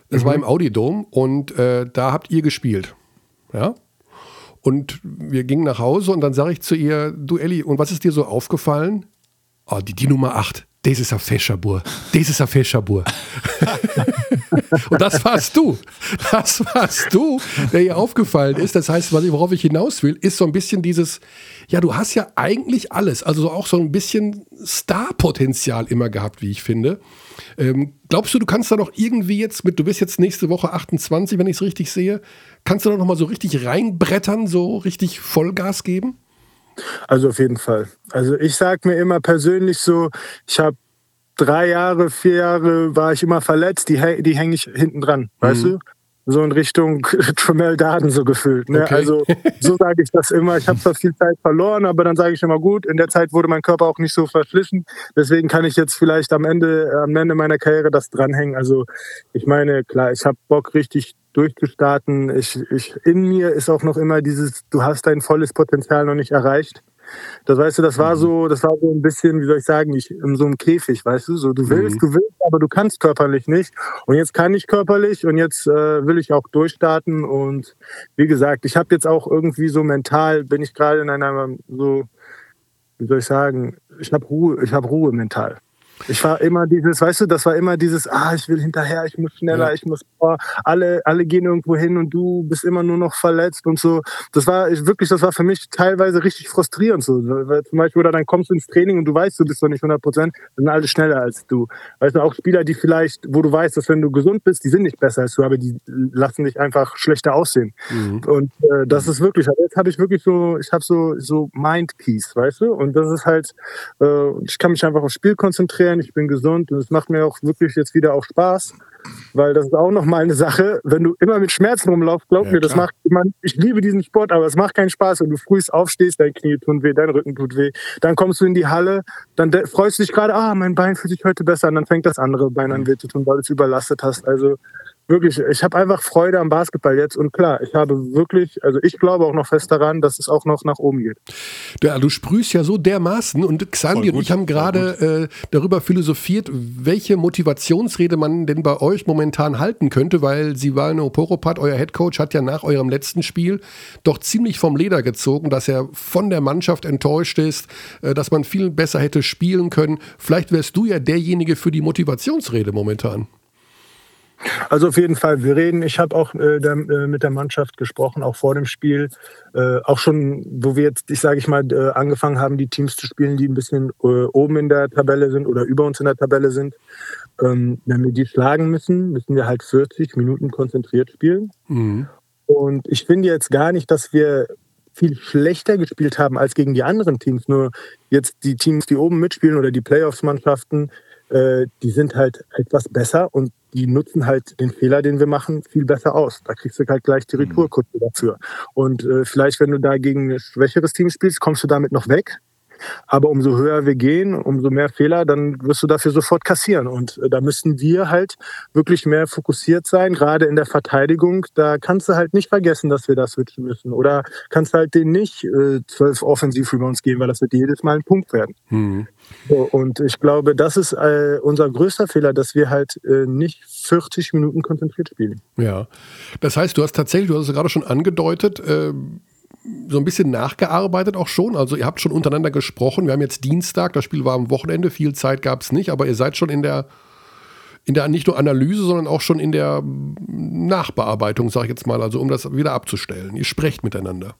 Das mhm. war im Audi Dome und äh, da habt ihr gespielt. Ja. Und wir gingen nach Hause und dann sage ich zu ihr, du Elli, und was ist dir so aufgefallen? Oh, die, die Nummer 8, das ist ein Fescherbur. Das ist ein Fescherbur. und das warst du. Das warst du, der ihr aufgefallen ist. Das heißt, worauf ich hinaus will, ist so ein bisschen dieses, ja, du hast ja eigentlich alles. Also auch so ein bisschen Starpotenzial immer gehabt, wie ich finde. Ähm, glaubst du, du kannst da noch irgendwie jetzt mit, du bist jetzt nächste Woche 28, wenn ich es richtig sehe, kannst du da noch mal so richtig reinbrettern, so richtig Vollgas geben? Also auf jeden Fall. Also ich sage mir immer persönlich so, ich habe drei Jahre, vier Jahre war ich immer verletzt, die, die hänge ich hinten dran, mhm. weißt du? so in Richtung Tremel Daden so gefühlt. Ne? Okay. Also so sage ich das immer. Ich habe zwar viel Zeit verloren, aber dann sage ich immer gut, in der Zeit wurde mein Körper auch nicht so verschlissen. Deswegen kann ich jetzt vielleicht am Ende, am Ende meiner Karriere das dranhängen. Also ich meine, klar, ich habe Bock richtig durchzustarten. Ich, ich, in mir ist auch noch immer dieses, du hast dein volles Potenzial noch nicht erreicht. Das weißt du, das war mhm. so, das war so ein bisschen, wie soll ich sagen, ich, in so einem Käfig, weißt du, so du willst, mhm. du willst, aber du kannst körperlich nicht. Und jetzt kann ich körperlich und jetzt äh, will ich auch durchstarten. Und wie gesagt, ich habe jetzt auch irgendwie so mental, bin ich gerade in einer so, wie soll ich sagen, ich habe Ruhe, ich habe Ruhe mental. Ich war immer dieses, weißt du, das war immer dieses, ah, ich will hinterher, ich muss schneller, ja. ich muss, oh, alle, alle gehen irgendwo hin und du bist immer nur noch verletzt und so. Das war ich, wirklich, das war für mich teilweise richtig frustrierend so. Weil zum Beispiel, oder dann kommst du ins Training und du weißt, du bist noch nicht 100 Prozent, sind alle schneller als du. Weißt du, auch Spieler, die vielleicht, wo du weißt, dass wenn du gesund bist, die sind nicht besser als du, aber die lassen dich einfach schlechter aussehen. Mhm. Und äh, das ist wirklich, jetzt habe ich wirklich so, ich habe so, so Mind Peace, weißt du? Und das ist halt, äh, ich kann mich einfach aufs Spiel konzentrieren trainieren, ich bin gesund und es macht mir auch wirklich jetzt wieder auch Spaß, weil das ist auch noch mal eine Sache, wenn du immer mit Schmerzen rumlaufst, glaub ja, mir, das macht man, ich liebe diesen Sport, aber es macht keinen Spaß, wenn du frühst aufstehst, dein Knie tun weh, dein Rücken tut weh, dann kommst du in die Halle, dann freust du dich gerade, ah, mein Bein fühlt sich heute besser an, dann fängt das andere Bein an weh zu tun, weil du es überlastet hast, also wirklich, ich habe einfach Freude am Basketball jetzt und klar, ich habe wirklich, also ich glaube auch noch fest daran, dass es auch noch nach oben geht. Ja, du sprühst ja so dermaßen und Xandi und ich haben gerade äh, darüber philosophiert, welche Motivationsrede man denn bei euch momentan halten könnte, weil Sivano Poropat, euer Headcoach, hat ja nach eurem letzten Spiel doch ziemlich vom Leder gezogen, dass er von der Mannschaft enttäuscht ist, äh, dass man viel besser hätte spielen können. Vielleicht wärst du ja derjenige für die Motivationsrede momentan. Also auf jeden Fall, wir reden. Ich habe auch äh, der, äh, mit der Mannschaft gesprochen, auch vor dem Spiel. Äh, auch schon, wo wir jetzt, ich sage ich mal, äh, angefangen haben, die Teams zu spielen, die ein bisschen äh, oben in der Tabelle sind oder über uns in der Tabelle sind. Ähm, wenn wir die schlagen müssen, müssen wir halt 40 Minuten konzentriert spielen. Mhm. Und ich finde jetzt gar nicht, dass wir viel schlechter gespielt haben als gegen die anderen Teams. Nur jetzt die Teams, die oben mitspielen oder die Playoffs-Mannschaften, äh, die sind halt etwas besser und die nutzen halt den Fehler, den wir machen, viel besser aus. Da kriegst du halt gleich die mhm. Retourkutte dafür. Und äh, vielleicht, wenn du da gegen ein schwächeres Team spielst, kommst du damit noch weg. Aber umso höher wir gehen, umso mehr Fehler, dann wirst du dafür sofort kassieren. Und äh, da müssen wir halt wirklich mehr fokussiert sein, gerade in der Verteidigung. Da kannst du halt nicht vergessen, dass wir das switchen müssen. Oder kannst halt den nicht äh, zwölf äh, Offensiv-Rebounds geben, weil das wird jedes Mal ein Punkt werden. Mhm. So, und ich glaube, das ist äh, unser größter Fehler, dass wir halt äh, nicht 40 Minuten konzentriert spielen. Ja, das heißt, du hast tatsächlich, du hast es gerade schon angedeutet, äh, so ein bisschen nachgearbeitet auch schon. Also ihr habt schon untereinander gesprochen. Wir haben jetzt Dienstag, das Spiel war am Wochenende, viel Zeit gab es nicht, aber ihr seid schon in der, in der nicht nur Analyse, sondern auch schon in der Nachbearbeitung, sage ich jetzt mal, also um das wieder abzustellen. Ihr sprecht miteinander.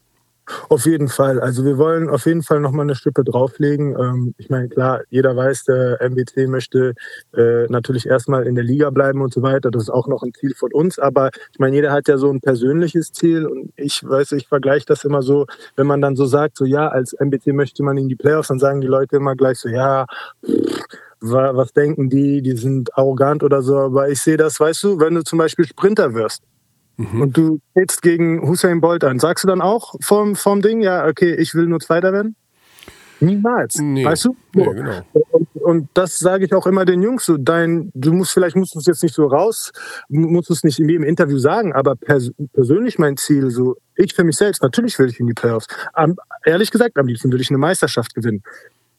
Auf jeden Fall. Also wir wollen auf jeden Fall nochmal eine Stippe drauflegen. Ähm, ich meine, klar, jeder weiß, der MBC möchte äh, natürlich erstmal in der Liga bleiben und so weiter. Das ist auch noch ein Ziel von uns. Aber ich meine, jeder hat ja so ein persönliches Ziel. Und ich weiß, ich vergleiche das immer so, wenn man dann so sagt, so ja, als MBC möchte man in die Playoffs, dann sagen die Leute immer gleich so, ja, was denken die, die sind arrogant oder so. Aber ich sehe das, weißt du, wenn du zum Beispiel Sprinter wirst, Mhm. Und du trittst gegen Hussein Bolt an. Sagst du dann auch vom, vom Ding, ja, okay, ich will nur Zweiter werden? Niemals. Nee. Weißt du? Nee, genau. und, und, das sage ich auch immer den Jungs. So, dein, du musst vielleicht musst du es jetzt nicht so raus, musst du es nicht in jedem Interview sagen, aber pers persönlich mein Ziel, so ich für mich selbst, natürlich will ich in die Playoffs. Am, ehrlich gesagt, am liebsten will ich eine Meisterschaft gewinnen.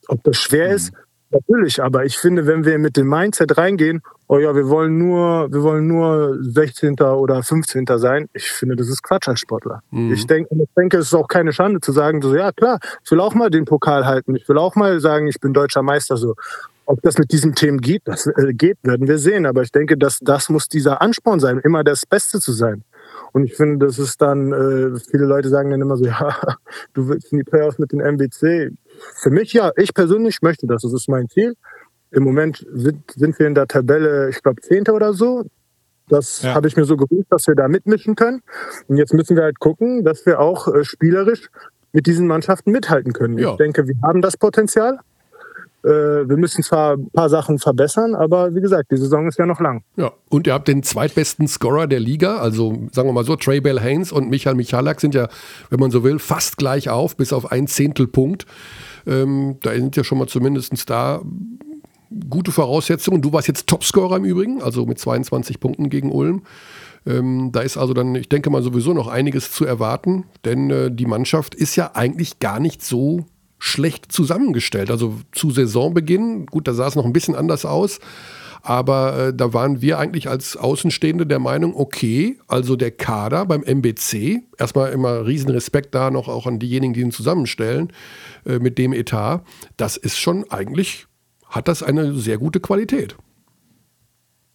Ob das schwer mhm. ist, Natürlich, aber ich finde, wenn wir mit dem Mindset reingehen, oh ja, wir wollen nur, wir wollen nur 16. oder 15. sein, ich finde, das ist Quatsch als Sportler. Mhm. Ich, denke, ich denke, es ist auch keine Schande zu sagen, so, ja klar, ich will auch mal den Pokal halten, ich will auch mal sagen, ich bin deutscher Meister so. Ob das mit diesen Themen geht, das äh, geht, werden wir sehen. Aber ich denke, dass das muss dieser Ansporn sein, immer das Beste zu sein. Und ich finde, das ist dann, äh, viele Leute sagen dann immer so, ja, du willst in die Playoffs mit den MBC. Für mich ja, ich persönlich möchte das, das ist mein Ziel. Im Moment sind, sind wir in der Tabelle, ich glaube, Zehnter oder so. Das ja. habe ich mir so gewünscht, dass wir da mitmischen können. Und jetzt müssen wir halt gucken, dass wir auch äh, spielerisch mit diesen Mannschaften mithalten können. Ja. Ich denke, wir haben das Potenzial. Äh, wir müssen zwar ein paar Sachen verbessern, aber wie gesagt, die Saison ist ja noch lang. Ja, und ihr habt den zweitbesten Scorer der Liga, also sagen wir mal so, Trey Bell Haynes und Michael Michalak sind ja, wenn man so will, fast gleich auf, bis auf ein Zehntelpunkt. Ähm, da sind ja schon mal zumindest da gute Voraussetzungen. Du warst jetzt Topscorer im Übrigen, also mit 22 Punkten gegen Ulm. Ähm, da ist also dann, ich denke mal, sowieso noch einiges zu erwarten, denn äh, die Mannschaft ist ja eigentlich gar nicht so schlecht zusammengestellt. Also zu Saisonbeginn, gut, da sah es noch ein bisschen anders aus. Aber äh, da waren wir eigentlich als Außenstehende der Meinung, okay, also der Kader beim MBC, erstmal immer riesen Respekt da noch auch an diejenigen, die ihn zusammenstellen äh, mit dem Etat, das ist schon eigentlich, hat das eine sehr gute Qualität.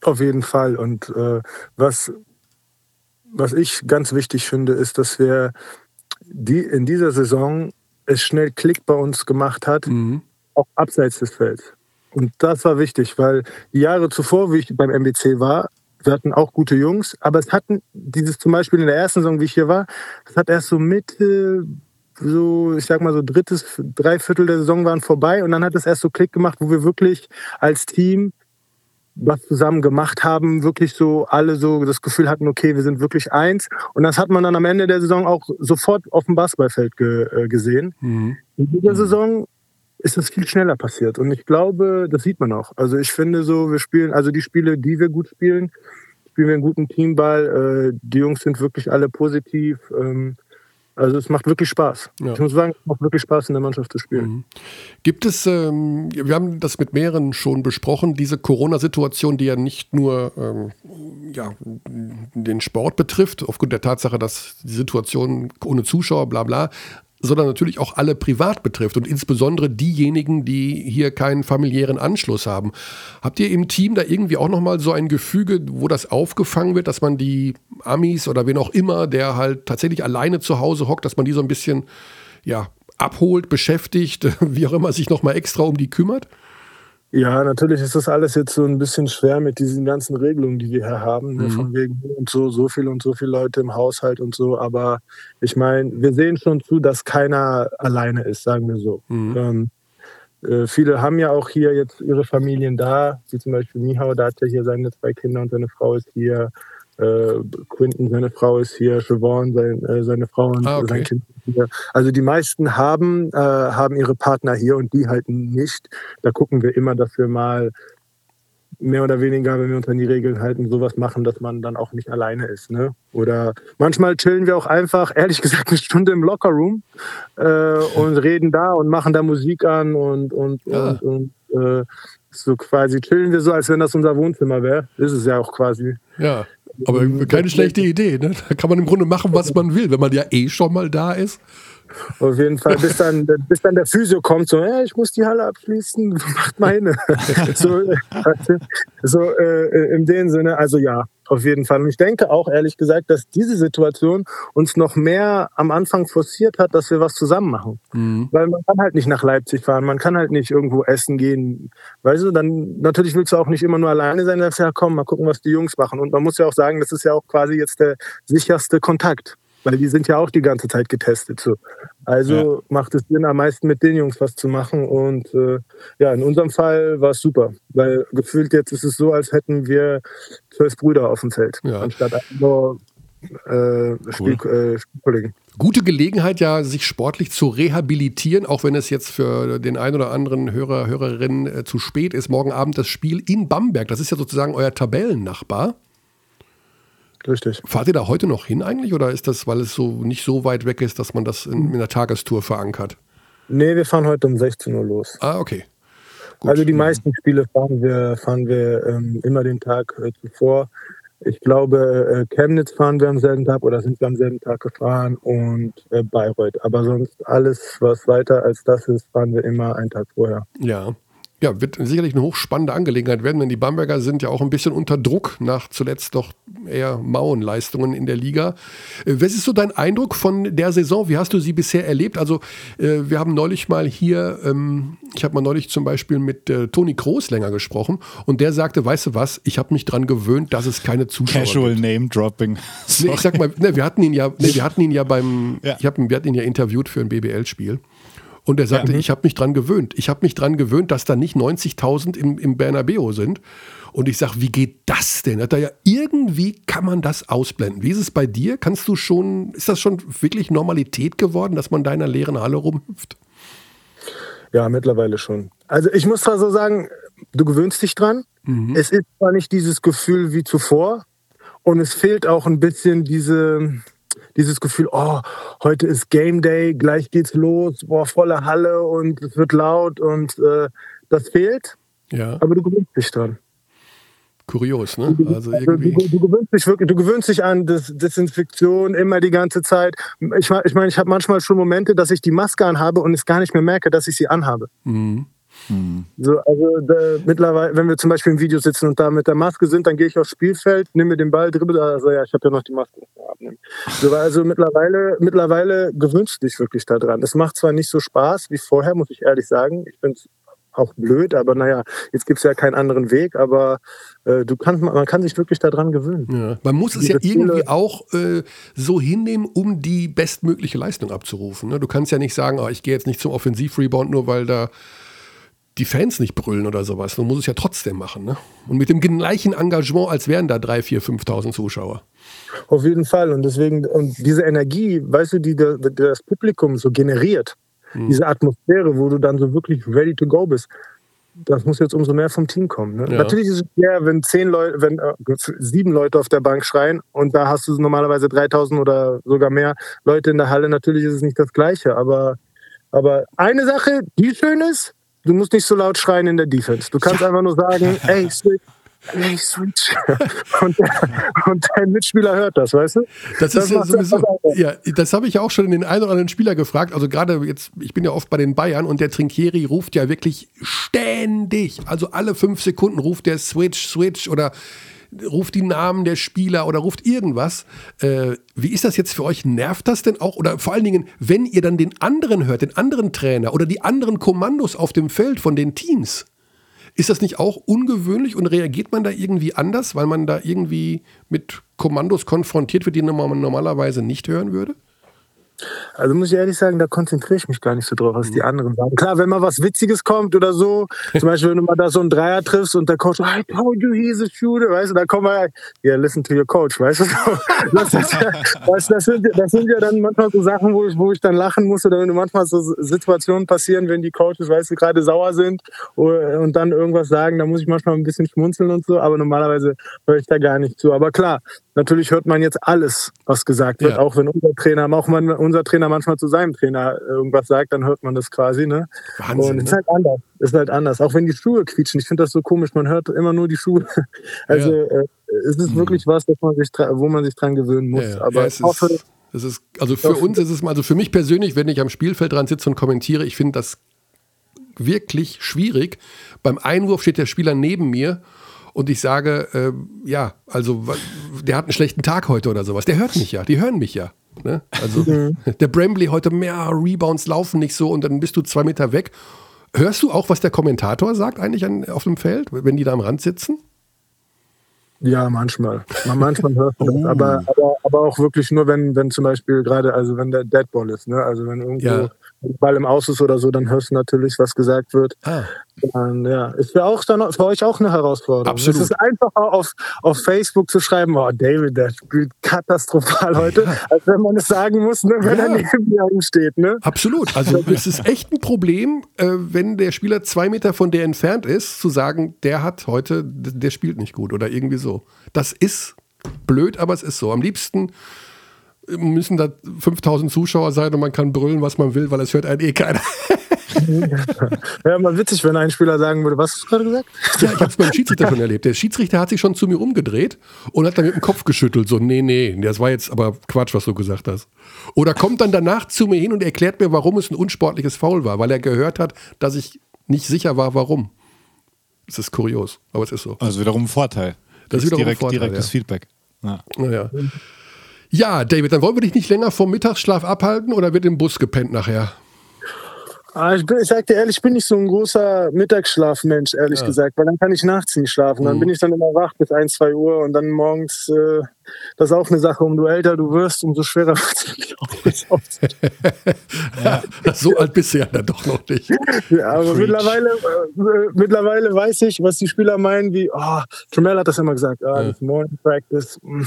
Auf jeden Fall. Und äh, was, was ich ganz wichtig finde, ist, dass wir die, in dieser Saison es schnell Klick bei uns gemacht hat, mhm. auch abseits des Felds. Und das war wichtig, weil die Jahre zuvor, wie ich beim MBC war, wir hatten auch gute Jungs, aber es hatten dieses zum Beispiel in der ersten Saison, wie ich hier war, es hat erst so Mitte, so ich sag mal so drittes, drei Viertel der Saison waren vorbei und dann hat es erst so Klick gemacht, wo wir wirklich als Team was zusammen gemacht haben, wirklich so alle so das Gefühl hatten, okay, wir sind wirklich eins. Und das hat man dann am Ende der Saison auch sofort auf dem Basketballfeld ge, äh, gesehen. Mhm. In dieser Saison ist das viel schneller passiert. Und ich glaube, das sieht man auch. Also ich finde so, wir spielen, also die Spiele, die wir gut spielen, spielen wir einen guten Teamball. Äh, die Jungs sind wirklich alle positiv. Also es macht wirklich Spaß. Ja. Ich muss sagen, es macht wirklich Spaß, in der Mannschaft zu spielen. Mhm. Gibt es, ähm, wir haben das mit mehreren schon besprochen, diese Corona-Situation, die ja nicht nur ähm, ja, den Sport betrifft, aufgrund der Tatsache, dass die Situation ohne Zuschauer, bla bla, sondern natürlich auch alle privat betrifft und insbesondere diejenigen, die hier keinen familiären Anschluss haben. Habt ihr im Team da irgendwie auch nochmal so ein Gefüge, wo das aufgefangen wird, dass man die Amis oder wen auch immer, der halt tatsächlich alleine zu Hause hockt, dass man die so ein bisschen ja, abholt, beschäftigt, wie auch immer sich nochmal extra um die kümmert? Ja, natürlich ist das alles jetzt so ein bisschen schwer mit diesen ganzen Regelungen, die wir hier haben. Ne, mhm. Von wegen und so, so viel und so viele Leute im Haushalt und so. Aber ich meine, wir sehen schon zu, dass keiner alleine ist, sagen wir so. Mhm. Ähm, äh, viele haben ja auch hier jetzt ihre Familien da, wie zum Beispiel Mihau, da hat er hier seine zwei Kinder und seine Frau ist hier. Äh, Quinton, seine Frau ist hier, Siobhan, sein, äh, seine Frau und ah, okay. sein Kind ist hier. Also die meisten haben, äh, haben ihre Partner hier und die halt nicht. Da gucken wir immer, dass wir mal mehr oder weniger, wenn wir uns an die Regeln halten, sowas machen, dass man dann auch nicht alleine ist. Ne? Oder manchmal chillen wir auch einfach, ehrlich gesagt, eine Stunde im Lockerroom äh, und reden da und machen da Musik an und, und, ja. und, und äh, so quasi chillen wir so, als wenn das unser Wohnzimmer wäre. Ist es ja auch quasi. Ja. Aber keine schlechte Idee. Ne? Da kann man im Grunde machen, was man will, wenn man ja eh schon mal da ist. Auf jeden Fall, bis dann, bis dann der Physio kommt, so, ja, ich muss die Halle abschließen, macht meine. so so äh, in dem Sinne, also ja, auf jeden Fall. Und ich denke auch, ehrlich gesagt, dass diese Situation uns noch mehr am Anfang forciert hat, dass wir was zusammen machen. Mhm. Weil man kann halt nicht nach Leipzig fahren, man kann halt nicht irgendwo essen gehen. Weißt du, dann natürlich willst du auch nicht immer nur alleine sein, dass ja komm, mal gucken, was die Jungs machen. Und man muss ja auch sagen, das ist ja auch quasi jetzt der sicherste Kontakt. Weil die sind ja auch die ganze Zeit getestet. So. Also ja. macht es Sinn, am meisten mit den Jungs was zu machen. Und äh, ja, in unserem Fall war es super. Weil gefühlt jetzt ist es so, als hätten wir zwölf Brüder auf dem Feld. Ja. Anstatt nur äh, Spiel, äh, Spielkollegen. Gute Gelegenheit, ja, sich sportlich zu rehabilitieren, auch wenn es jetzt für den einen oder anderen Hörer, Hörerin äh, zu spät ist. Morgen Abend das Spiel in Bamberg. Das ist ja sozusagen euer Tabellennachbar. Richtig. Fahrt ihr da heute noch hin eigentlich oder ist das, weil es so nicht so weit weg ist, dass man das in, in der Tagestour verankert? Nee, wir fahren heute um 16 Uhr los. Ah, okay. Also die meisten Spiele fahren wir, fahren wir ähm, immer den Tag äh, zuvor. Ich glaube, äh, Chemnitz fahren wir am selben Tag oder sind wir am selben Tag gefahren und äh, Bayreuth. Aber sonst alles, was weiter als das ist, fahren wir immer einen Tag vorher. Ja. Ja, wird sicherlich eine hochspannende Angelegenheit werden, denn die Bamberger sind ja auch ein bisschen unter Druck nach zuletzt doch eher mauen Leistungen in der Liga. Äh, was ist so dein Eindruck von der Saison? Wie hast du sie bisher erlebt? Also, äh, wir haben neulich mal hier, ähm, ich habe mal neulich zum Beispiel mit äh, Toni Kroos länger gesprochen und der sagte, weißt du was, ich habe mich daran gewöhnt, dass es keine Zuschauer Casual gibt. Name Dropping. Nee, ich sag mal, ne, wir hatten ihn ja, ne, wir hatten ihn ja beim, ja. ich hab, wir hatten ihn ja interviewt für ein BBL-Spiel. Und er sagte, ja. ich habe mich dran gewöhnt. Ich habe mich dran gewöhnt, dass da nicht 90.000 im, im Bernabeu sind. Und ich sage, wie geht das denn? Da ja irgendwie kann man das ausblenden. Wie ist es bei dir? Kannst du schon, ist das schon wirklich Normalität geworden, dass man da in einer leeren Halle rumhüpft? Ja, mittlerweile schon. Also ich muss zwar so sagen, du gewöhnst dich dran. Mhm. Es ist zwar nicht dieses Gefühl wie zuvor. Und es fehlt auch ein bisschen diese, dieses Gefühl, oh, heute ist Game Day, gleich geht's los, boah, volle Halle und es wird laut und äh, das fehlt. Ja. Aber du gewöhnst dich dran. Kurios, ne? Also irgendwie. Du, du, du, gewöhnst dich wirklich, du gewöhnst dich an das Desinfektion immer die ganze Zeit. Ich meine, ich, mein, ich habe manchmal schon Momente, dass ich die Maske anhabe und es gar nicht mehr merke, dass ich sie anhabe. Mhm. Mhm. So, also da, mittlerweile, wenn wir zum Beispiel im Video sitzen und da mit der Maske sind, dann gehe ich aufs Spielfeld, nehme mir den Ball, dribbel, also ja, ich habe ja noch die Maske abnehmen. So, also mittlerweile, mittlerweile gewünscht dich wirklich daran. Es macht zwar nicht so Spaß wie vorher, muss ich ehrlich sagen. Ich bin auch blöd, aber naja, jetzt gibt es ja keinen anderen Weg, aber äh, du kannst, man kann sich wirklich daran gewöhnen. Ja. Man muss es ja irgendwie auch äh, so hinnehmen, um die bestmögliche Leistung abzurufen. Ne? Du kannst ja nicht sagen, oh, ich gehe jetzt nicht zum Offensiv-Rebound, nur weil da die Fans nicht brüllen oder sowas. Man muss es ja trotzdem machen. Ne? Und mit dem gleichen Engagement, als wären da 3.000, 4.000, 5.000 Zuschauer. Auf jeden Fall. Und deswegen, und diese Energie, weißt du, die das Publikum so generiert, hm. diese Atmosphäre, wo du dann so wirklich ready to go bist, das muss jetzt umso mehr vom Team kommen. Ne? Ja. Natürlich ist es schwer, wenn zehn Leute, wenn äh, sieben Leute auf der Bank schreien und da hast du normalerweise 3000 oder sogar mehr Leute in der Halle. Natürlich ist es nicht das Gleiche, aber, aber eine Sache, die schön ist, Du musst nicht so laut schreien in der Defense. Du kannst ja. einfach nur sagen, ey, switch, ey, switch. Und, und, dein Mitspieler hört das, weißt du? Das, das ist ja sowieso, ja, das habe ich ja auch schon in den einen oder anderen Spieler gefragt. Also gerade jetzt, ich bin ja oft bei den Bayern und der Trinkieri ruft ja wirklich ständig, also alle fünf Sekunden ruft der Switch, Switch oder ruft die Namen der Spieler oder ruft irgendwas. Äh, wie ist das jetzt für euch? Nervt das denn auch? Oder vor allen Dingen, wenn ihr dann den anderen hört, den anderen Trainer oder die anderen Kommandos auf dem Feld von den Teams, ist das nicht auch ungewöhnlich und reagiert man da irgendwie anders, weil man da irgendwie mit Kommandos konfrontiert wird, die man normalerweise nicht hören würde? Also muss ich ehrlich sagen, da konzentriere ich mich gar nicht so drauf, was die mhm. anderen sagen. Klar, wenn mal was Witziges kommt oder so, zum Beispiel, wenn du mal da so einen Dreier triffst und der Coach, I told you he's a shooter, weißt du, dann kommen wir, yeah, listen to your coach, weißt du. Das, ja, weißt, das, sind, das sind ja dann manchmal so Sachen, wo ich, wo ich dann lachen muss oder wenn manchmal so Situationen passieren, wenn die Coaches, weißt du, gerade sauer sind und dann irgendwas sagen, da muss ich manchmal ein bisschen schmunzeln und so, aber normalerweise höre ich da gar nicht zu. Aber klar, natürlich hört man jetzt alles, was gesagt wird, ja. auch wenn unser Trainer, auch wenn unser Trainer manchmal zu seinem Trainer irgendwas sagt, dann hört man das quasi. Ne? Wahnsinn, Und es ist ne? halt anders. Ist halt anders. Auch wenn die Schuhe quietschen. Ich finde das so komisch. Man hört immer nur die Schuhe. Also ja. äh, es ist mhm. wirklich was, man sich, wo man sich dran gewöhnen muss. Ja, Aber ich hoffe, das ist, also für uns ist es also für mich persönlich, wenn ich am Spielfeld dran sitze und kommentiere, ich finde das wirklich schwierig. Beim Einwurf steht der Spieler neben mir und ich sage, äh, ja, also der hat einen schlechten Tag heute oder sowas. Der hört mich ja, die hören mich ja. Ne? Also der Brambley heute mehr Rebounds laufen nicht so und dann bist du zwei Meter weg. Hörst du auch, was der Kommentator sagt eigentlich an, auf dem Feld, wenn die da am Rand sitzen? Ja, manchmal. Manchmal hört man das, oh. aber, aber, aber auch wirklich nur, wenn, wenn zum Beispiel gerade, also wenn der Deadball ist, ne? Also wenn irgendwo ja. Ball im Aus ist oder so, dann hörst du natürlich, was gesagt wird. Ah. Und, ja, ist für, auch dann, für euch auch eine Herausforderung. Absolut. Es ist einfacher auf, auf Facebook zu schreiben, oh, David, der spielt katastrophal heute, ja. als wenn man es sagen muss, ne, wenn ja. er neben mir steht. Ne? Absolut. Also es ist echt ein Problem, äh, wenn der Spieler zwei Meter von der entfernt ist, zu sagen, der hat heute, der spielt nicht gut oder irgendwie so. Das ist blöd, aber es ist so. Am liebsten müssen da 5000 Zuschauer sein und man kann brüllen, was man will, weil es hört einen eh keiner. ja, mal witzig, wenn ein Spieler sagen würde, was hast du gerade gesagt? Ja, ich habe es beim Schiedsrichter schon erlebt. Der Schiedsrichter hat sich schon zu mir umgedreht und hat dann mit dem Kopf geschüttelt. So, nee, nee, das war jetzt aber Quatsch, was du gesagt hast. Oder kommt dann danach zu mir hin und erklärt mir, warum es ein unsportliches Foul war, weil er gehört hat, dass ich nicht sicher war, warum. Das ist kurios, aber es ist so. Also wiederum ein Vorteil. Das ist wiederum direkt, ein Vorteil, direktes ja. Feedback. Ja. Naja. Ja, David, dann wollen wir dich nicht länger vom Mittagsschlaf abhalten oder wird im Bus gepennt nachher? Ah, ich, bin, ich sag dir ehrlich, ich bin nicht so ein großer Mittagsschlafmensch, ehrlich Ja. gesagt, weil dann kann ich nachts nicht schlafen. Dann Mhm. bin ich dann immer wach bis 1, 2 Uhr und dann morgens, äh, das ist auch eine Sache, umso älter du wirst, umso schwerer wird es auch. So alt bist du ja dann doch noch nicht. Ja, aber Preach. mittlerweile, äh, mittlerweile weiß ich, was die Spieler meinen, wie, oh, Tremel hat das immer gesagt, ah, Ja. das Morning Practice, mm,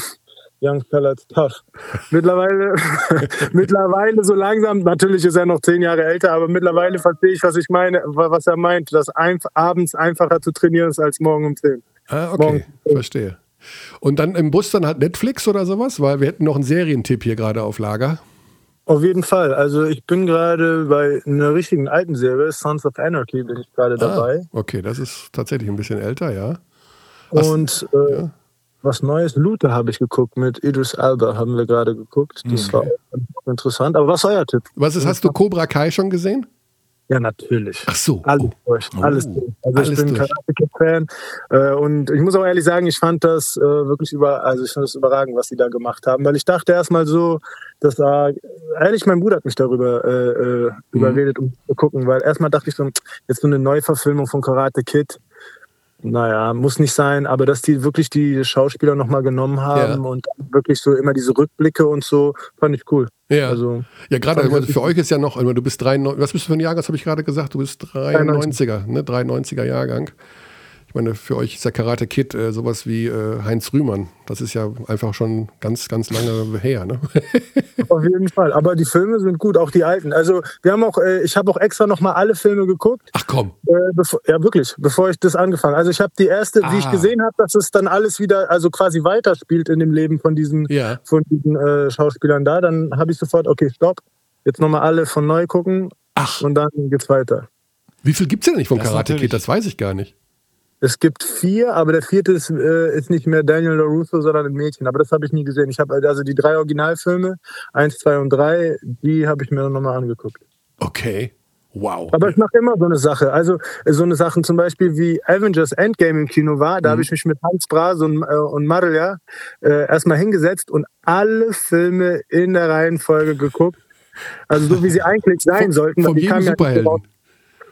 young fella, it's tough. Mittlerweile, mittlerweile so langsam, natürlich ist er noch zehn Jahre älter, aber mittlerweile verstehe ich, was ich meine, wa- was er meint, dass einf abends einfacher zu trainieren ist als morgen um zehn. Ah, okay, verstehe. Und dann im Bus dann halt Netflix oder sowas, weil wir hätten noch einen Serientipp hier gerade auf Lager. Auf jeden Fall. Also ich bin gerade bei einer richtigen alten Serie, Sons of Anarchy, bin ich gerade dabei. Ah, okay, das ist tatsächlich ein bisschen älter, ja. Was- Und äh, was Neues, Luther habe ich geguckt mit Idris Alba, haben wir gerade geguckt. Das war auch interessant. Aber was ist euer Tipp? Was ist, hast du Cobra Kai schon gesehen? Ja, natürlich. Ach so. Alles Oh. durch. Alles Oh. durch. Also Alles ich bin durch. Karate Kid Fan äh, und ich muss auch ehrlich sagen, ich fand das äh, wirklich über, also ich fand das überragend, was die da gemacht haben, weil ich dachte erstmal so, dass da ehrlich, mein Bruder hat mich darüber äh, äh, Mhm. überredet, um zu gucken, weil erstmal dachte ich so, jetzt so eine Neuverfilmung von Karate Kid. Naja, muss nicht sein, aber dass die wirklich die Schauspieler nochmal genommen haben Ja. und wirklich so immer diese Rückblicke und so, fand ich cool. Ja, Also, ja gerade also für euch ist ja noch, du bist 93, was bist du für ein Jahrgang, das habe ich gerade gesagt, du bist 93er, ne, 93er Jahrgang. Ich meine, für euch ist der Karate Kid äh, sowas wie äh, Heinz Rühmann. Das ist ja einfach schon ganz, ganz lange her. Ne? Auf jeden Fall. Aber die Filme sind gut, auch die alten. Also wir haben auch, äh, ich habe auch extra nochmal alle Filme geguckt. Ach komm. Äh, ja, wirklich, bevor ich das angefangen Also ich habe die erste, wie ich Ah. gesehen habe, dass es dann alles wieder, also quasi weiterspielt in dem Leben von diesen, Ja. von diesen äh, Schauspielern da, dann habe ich sofort, okay, stopp, jetzt nochmal alle von neu gucken Ach, und dann geht's weiter. wie viel gibt es denn nicht von Das Karate Kid? Das weiß ich gar nicht. Es gibt vier, aber der vierte ist, äh, ist nicht mehr Daniel LaRusso, sondern ein Mädchen. Aber das habe ich nie gesehen. Ich habe also die drei Originalfilme, eins, zwei und drei, die habe ich mir nochmal angeguckt. Okay. Wow. Aber ich mache immer so eine Sache. Also so eine Sachen zum Beispiel wie Avengers Endgame im Kino war, da habe ich mich mit Hans Bras und, äh, und Marja äh, erstmal hingesetzt und alle Filme in der Reihenfolge geguckt. Also so wie sie eigentlich sein sollten. von jedem Superhelden.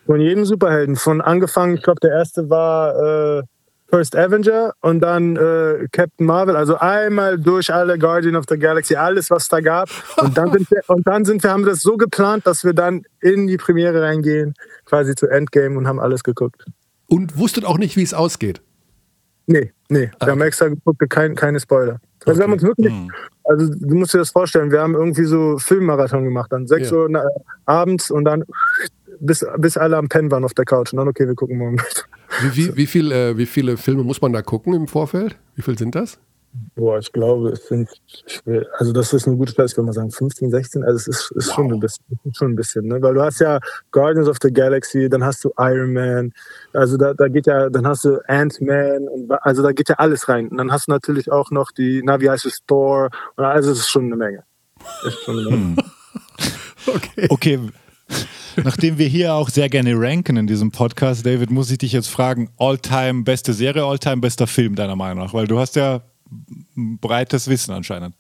Von jedem Superhelden. Von angefangen, ich glaube, der erste war äh, First Avenger und dann äh, Captain Marvel. Also einmal durch alle Guardian of the Galaxy, alles, was da gab. Und dann sind wir, und dann sind wir, haben wir das so geplant, dass wir dann in die Premiere reingehen, quasi zu Endgame und haben alles geguckt. Und wusstet auch nicht, wie es ausgeht. Nee, nee. Ah, Wir haben extra geguckt, kein, keine Spoiler. Also wir haben uns wirklich, Hm. also du musst dir das vorstellen, wir haben irgendwie so Filmmarathon gemacht, dann 6 Ja. Uhr abends und dann bis, bis alle am Pennen waren auf der Couch. Und dann, okay, wir gucken morgen weiter. Wie, wie, wie, viel, äh, wie viele Filme muss man da gucken im Vorfeld? Wie viel sind das? Boah, ich glaube, es sind, will, also das ist eine gute Zahl, ich würde mal sagen 15, 16, also es ist, ist schon ein bisschen, schon ein bisschen, ne? weil du hast ja Guardians of the Galaxy, dann hast du Iron Man, also da, da geht ja, dann hast du Ant-Man, also da geht ja alles rein. Und dann hast du natürlich auch noch die, na, wie heißt es, Thor, und also es ist schon eine Menge. Ist schon eine Menge. Okay. Okay. Nachdem wir hier auch sehr gerne ranken in diesem Podcast, David, muss ich dich jetzt fragen: All-time beste Serie, All-time bester Film, deiner Meinung nach? Weil du hast ja breites Wissen anscheinend.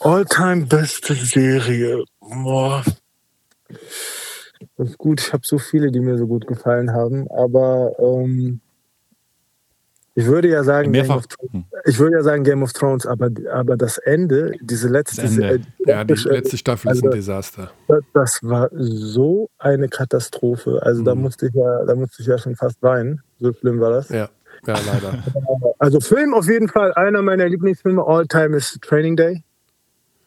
All-time beste Serie. Boah. Das ist gut. Ich habe so viele, die mir so gut gefallen haben. Aber ähm, ich würde ja sagen, Game of, Thrones- ich würde ja sagen Game of Thrones, aber, aber das Ende, diese letzte, Ende. äh, Ja, die letzte- Staffel ist also, ein Desaster. das- Das war so eine Katastrophe. Also da Mhm. musste ich ja, da musste ich ja schon fast weinen. So schlimm war das. Ja, ja leider. Also Film auf jeden Fall. Einer meiner Lieblingsfilme all time ist Training Day.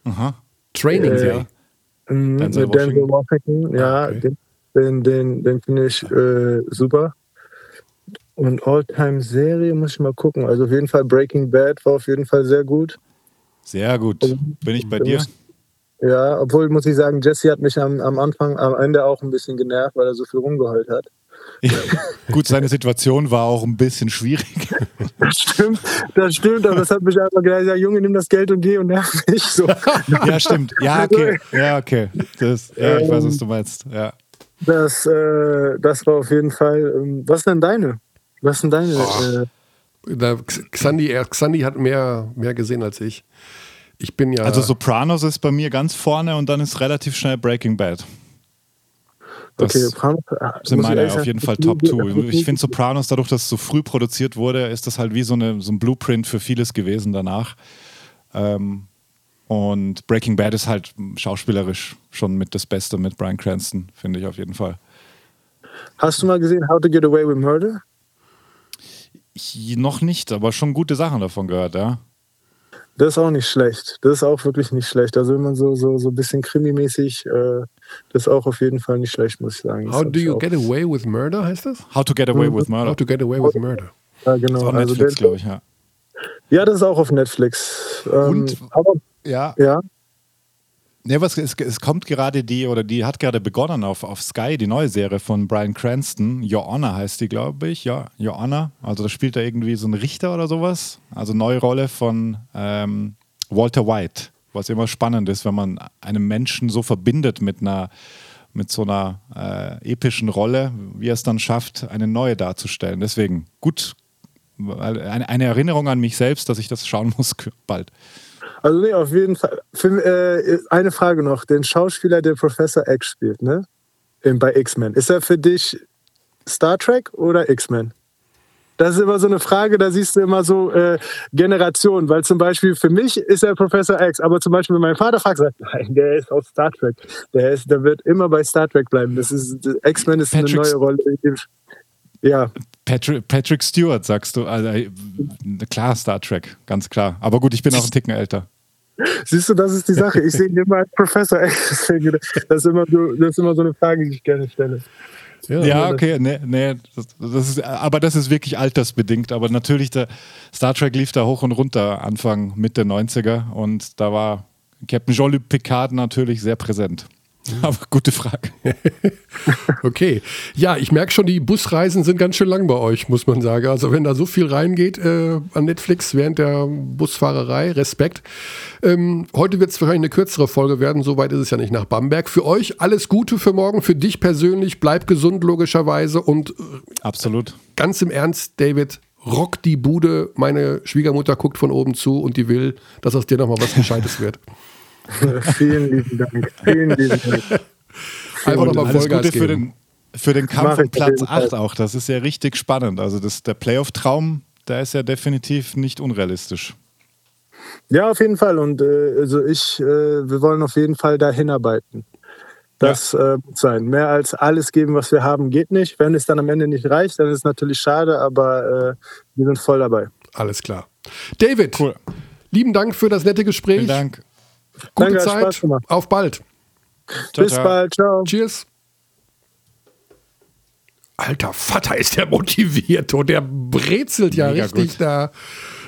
Aha. Training Äh, Day. Mhm, Denzel Denzel Washington, ja, Ah, okay. den, den, den, den finde ich äh, super. Und All-Time-Serie muss ich mal gucken. Also auf jeden Fall Breaking Bad war auf jeden Fall sehr gut. Sehr gut. Bin ich bei dir? Ja, obwohl muss ich sagen, Jesse hat mich am, am Anfang, am Ende auch ein bisschen genervt, weil er so viel rumgeheult hat. Ja, gut, seine Situation war auch ein bisschen schwierig. Das stimmt, das stimmt, aber das hat mich einfach gedacht, ja, Junge, nimm das Geld und geh und nerv mich so. Ja, stimmt. Ja, okay. Ja, okay. Das, ja, ich weiß, was du meinst. Ja. Das, äh, das war auf jeden Fall. Ähm, was denn deine? Was sind deine? Oh. Äh, Xandi, Xandi hat mehr, mehr gesehen als ich. Ich bin ja. Also Sopranos ist bei mir ganz vorne und dann ist relativ schnell Breaking Bad. Das okay, Sopranos ah, sind meine auf jeden Fall Top 2. Ich finde Sopranos, dadurch, dass es so früh produziert wurde, ist das halt wie so, eine, so ein Blueprint für vieles gewesen danach. Ähm, und Breaking Bad ist halt schauspielerisch schon mit das Beste mit Brian Cranston, finde ich auf jeden Fall. Hast du mal gesehen How to Get Away with Murder? Ich, noch nicht, aber schon gute Sachen davon gehört, ja. Das ist auch nicht schlecht. Das ist auch wirklich nicht schlecht. Also wenn man so, so, so ein bisschen krimimäßig, äh, das ist auch auf jeden Fall nicht schlecht, muss ich sagen. How do you get away with murder, heißt das? How to get away with murder. How to get away with murder. Ja, genau. Das ist also Netflix, glaube ich, ja. Ja, das ist auch auf Netflix. Ähm, Und, aber, ja. ja. Ne, was, es, es, kommt gerade die, oder die hat gerade begonnen auf, auf Sky, die neue Serie von Brian Cranston. Your Honor heißt die, glaube ich. Ja, Your Honor. Also da spielt er irgendwie so ein Richter oder sowas. Also neue Rolle von ähm, Walter White. Was immer spannend ist, wenn man einen Menschen so verbindet mit einer mit so einer äh, epischen Rolle, wie er es dann schafft, eine neue darzustellen. Deswegen gut, eine, eine Erinnerung an mich selbst, dass ich das schauen muss bald. Also nee, auf jeden Fall. Für, äh, eine Frage noch. Den Schauspieler, der Professor X spielt, ne? In, bei X-Men. Ist er für dich Star Trek oder X-Men? Das ist immer so eine Frage, da siehst du immer so äh, Generationen, weil zum Beispiel für mich ist er Professor X, aber zum Beispiel mein Vater fragt, sagt, nein, der ist auf Star Trek. Der, ist, der wird immer bei Star Trek bleiben. Das ist X-Men ist Patrick, eine neue Rolle. Ja. Patrick, Patrick Stewart, sagst du. Also, äh, klar, Star Trek, ganz klar. Aber gut, ich bin auch ein Ticken älter. Siehst du, das ist die Sache. Ich sehe ihn immer als Professor. Das ist, immer so, das ist immer so eine Frage, die ich gerne stelle. Ja, ja okay, nee, nee, das, das, ist, aber das ist wirklich altersbedingt. Aber natürlich, der Star Trek lief da hoch und runter Anfang, Mitte 90er und da war Captain Jean-Luc Picard natürlich sehr präsent. Aber gute Frage. okay. Ja, ich merke schon, die Busreisen sind ganz schön lang bei euch, muss man sagen. Also wenn da so viel reingeht äh, an Netflix während der Busfahrerei, Respekt. Ähm, heute wird es wahrscheinlich eine kürzere Folge werden, soweit ist es ja nicht nach Bamberg. Für euch alles Gute für morgen, für dich persönlich, bleib gesund logischerweise und äh, Absolut. Ganz im Ernst, David, rock die Bude. Meine Schwiegermutter guckt von oben zu und die will, dass aus dir nochmal was Gescheites wird. Vielen lieben Dank. Vielen lieben Dank. Einfach nochmal Vollgas Gute. Für den, für den Kampf um Platz 8 auch. Das ist ja richtig spannend. Also das, der Playoff-Traum, der ist ja definitiv nicht unrealistisch. Ja, auf jeden Fall. Und äh, also ich, äh, wir wollen auf jeden Fall da hinarbeiten. Das ja. äh, muss sein. Mehr als alles geben, was wir haben, geht nicht. Wenn es dann am Ende nicht reicht, dann ist es natürlich schade, aber äh, wir sind voll dabei. Alles klar. David, cool. lieben Dank für das nette Gespräch. Vielen Dank. Gute Danke, Zeit. Auf bald. Ciao, Bis ciao. bald. Ciao. Cheers. Alter Vater ist der motiviert und der brezelt ja Mega richtig gut. da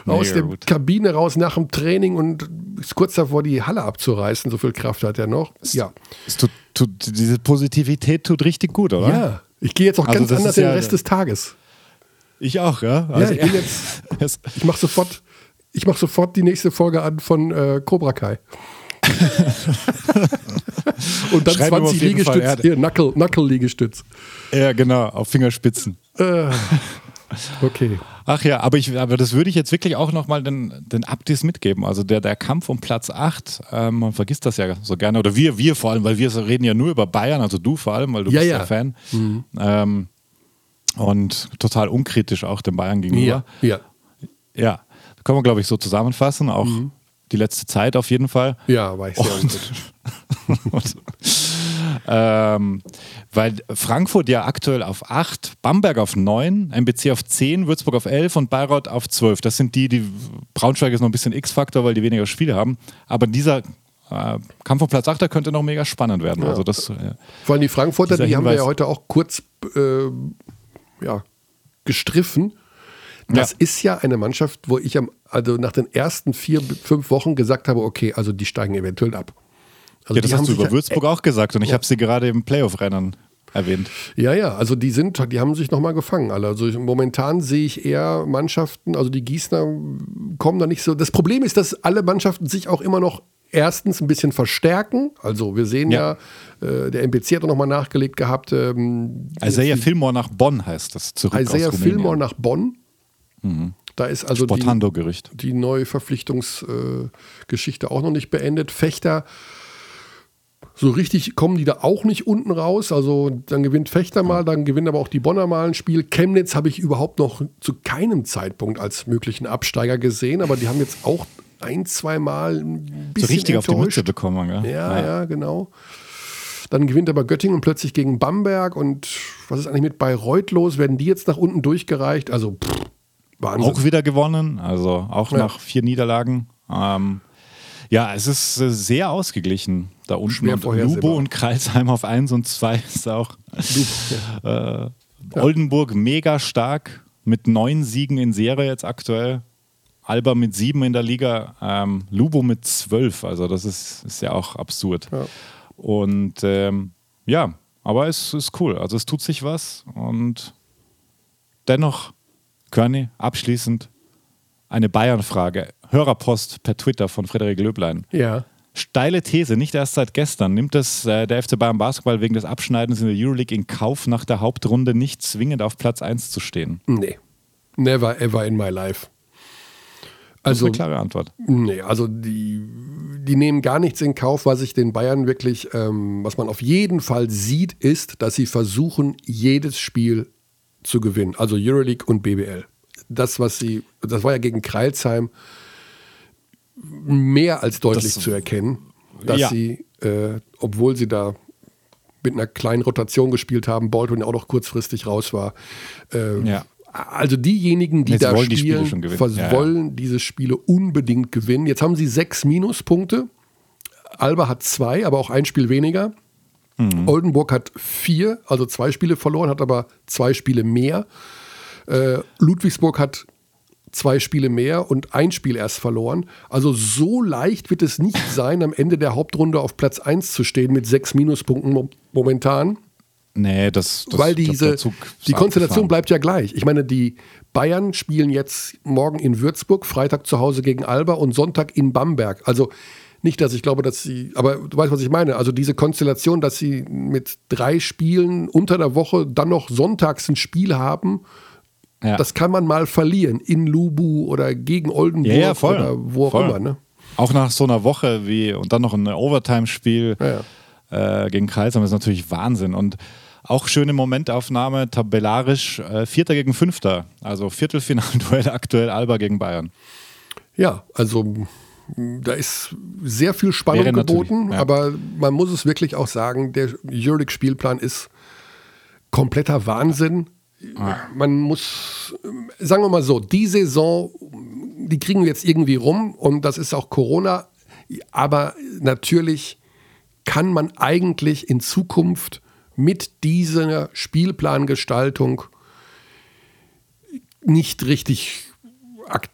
Mega aus der gut. Kabine raus nach dem Training und ist kurz davor, die Halle abzureißen. So viel Kraft hat er noch. Ja. Es tut, tut, diese Positivität tut richtig gut, oder? Ja. Ich gehe jetzt auch also ganz anders in den Rest des Tages. Ich auch, ja. Also ja, ich, jetzt, ich mache sofort, mach sofort die nächste Folge an von äh, Cobra Kai. Und dann Schreiben 20 Liegestütz, hier, Knuckle, Knuckle-Liegestütz. Ja, genau, auf Fingerspitzen. Äh, okay. Ach ja, aber, ich, aber das würde ich jetzt wirklich auch nochmal den, den Abdis mitgeben. Also der, der Kampf um Platz 8, ähm, man vergisst das ja so gerne. Oder wir, wir vor allem, weil wir reden ja nur über Bayern, also du vor allem, weil du ja, bist ja Fan. Mhm. Ähm, und total unkritisch auch den Bayern gegenüber. Ja, ja. Ja, können wir, glaube ich, so zusammenfassen. Auch mhm die letzte Zeit auf jeden Fall. Ja, war ich sehr und, und, ähm, weil Frankfurt ja aktuell auf 8, Bamberg auf 9, MBC auf 10, Würzburg auf 11 und Bayreuth auf 12. Das sind die, die Braunschweig ist noch ein bisschen X-Faktor, weil die weniger Spiele haben. Aber dieser äh, Kampf um Platz 8 der könnte noch mega spannend werden. Ja. Also das, äh, Vor allem die Frankfurter, die haben wir ja heute auch kurz äh, ja, gestriffen. Das ja. ist ja eine Mannschaft, wo ich am, also nach den ersten vier, fünf Wochen gesagt habe, okay, also die steigen eventuell ab. Also ja, das hast du über Würzburg auch gesagt und ich habe sie gerade im Playoff-Rennen erwähnt. Ja, ja, also die sind, die haben sich nochmal gefangen alle. Also momentan sehe ich eher Mannschaften, also die Gießner kommen da nicht so. Das Problem ist, dass alle Mannschaften sich auch immer noch erstens ein bisschen verstärken. Also wir sehen ja, ja äh, der MPC hat nochmal nachgelegt gehabt. Ähm, Isaiah Fillmore nach Bonn heißt das zurück Isaiah Fillmore nach Bonn. Mhm. Da ist also die, die Neuverpflichtungsgeschichte äh, auch noch nicht beendet. Fechter so richtig kommen die da auch nicht unten raus. Also dann gewinnt Fechter mal, dann gewinnt aber auch die Bonner mal ein Spiel. Chemnitz habe ich überhaupt noch zu keinem Zeitpunkt als möglichen Absteiger gesehen, aber die haben jetzt auch ein, zwei Mal ein bisschen so richtig enttäuscht. auf die Mütze bekommen. Ja? Ja, ja, ja, genau. Dann gewinnt aber Göttingen plötzlich gegen Bamberg und was ist eigentlich mit Bayreuth los? Werden die jetzt nach unten durchgereicht? Also pff, Wahnsinn. Auch wieder gewonnen, also auch ja. nach vier Niederlagen. Ähm, ja, es ist äh, sehr ausgeglichen da unten. Und Lubo und Kreisheim auf 1 und 2 ist auch. äh, Oldenburg mega stark mit neun Siegen in Serie jetzt aktuell. Alba mit sieben in der Liga, ähm, Lubo mit zwölf. Also das ist, ist ja auch absurd. Ja. Und ähm, ja, aber es ist cool. Also es tut sich was und dennoch, Körny, abschließend eine Bayern-Frage. Hörerpost per Twitter von Frederik Löblein. Ja. Steile These, nicht erst seit gestern. Nimmt es äh, der FC Bayern Basketball wegen des Abschneidens in der Euroleague in Kauf, nach der Hauptrunde nicht zwingend auf Platz 1 zu stehen? Nee. Never ever in my life. Also, das ist eine klare Antwort. Nee, also die, die nehmen gar nichts in Kauf, was ich den Bayern wirklich, ähm, was man auf jeden Fall sieht, ist, dass sie versuchen, jedes Spiel zu gewinnen. Also Euroleague und BBL. Das, was sie, das war ja gegen Kreilsheim mehr als deutlich das, zu erkennen, dass ja. sie, äh, obwohl sie da mit einer kleinen Rotation gespielt haben, Baldwin auch noch kurzfristig raus war. Äh, ja. Also diejenigen, die Jetzt da spielen, die ja, wollen diese Spiele unbedingt gewinnen. Jetzt haben sie sechs Minuspunkte. Alba hat zwei, aber auch ein Spiel weniger. Mhm. Oldenburg hat vier, also zwei Spiele verloren, hat aber zwei Spiele mehr. Äh, Ludwigsburg hat zwei Spiele mehr und ein Spiel erst verloren. Also so leicht wird es nicht sein, am Ende der Hauptrunde auf Platz 1 zu stehen mit sechs Minuspunkten momentan. Nee, das, das Weil diese, die Konstellation bleibt ja gleich. Ich meine, die Bayern spielen jetzt morgen in Würzburg, Freitag zu Hause gegen Alba und Sonntag in Bamberg. Also nicht, dass ich glaube, dass sie, aber du weißt, was ich meine. Also diese Konstellation, dass sie mit drei Spielen unter der Woche dann noch sonntags ein Spiel haben ja. Das kann man mal verlieren in Lubu oder gegen Oldenburg ja, ja, oder wo auch voll. immer. Ne? Auch nach so einer Woche wie und dann noch ein Overtime-Spiel äh, gegen Kreisheim ist natürlich Wahnsinn. Und auch schöne Momentaufnahme, tabellarisch äh, Vierter gegen Fünfter. Also Viertelfinalduell aktuell Alba gegen Bayern. Ja, also da ist sehr viel Spannung Wäre geboten, ja. aber man muss es wirklich auch sagen, der Euroleague-Spielplan ist kompletter Wahnsinn. Man muss, sagen wir mal so, die Saison, die kriegen wir jetzt irgendwie rum und das ist auch Corona. Aber natürlich kann man eigentlich in Zukunft mit dieser Spielplangestaltung nicht richtig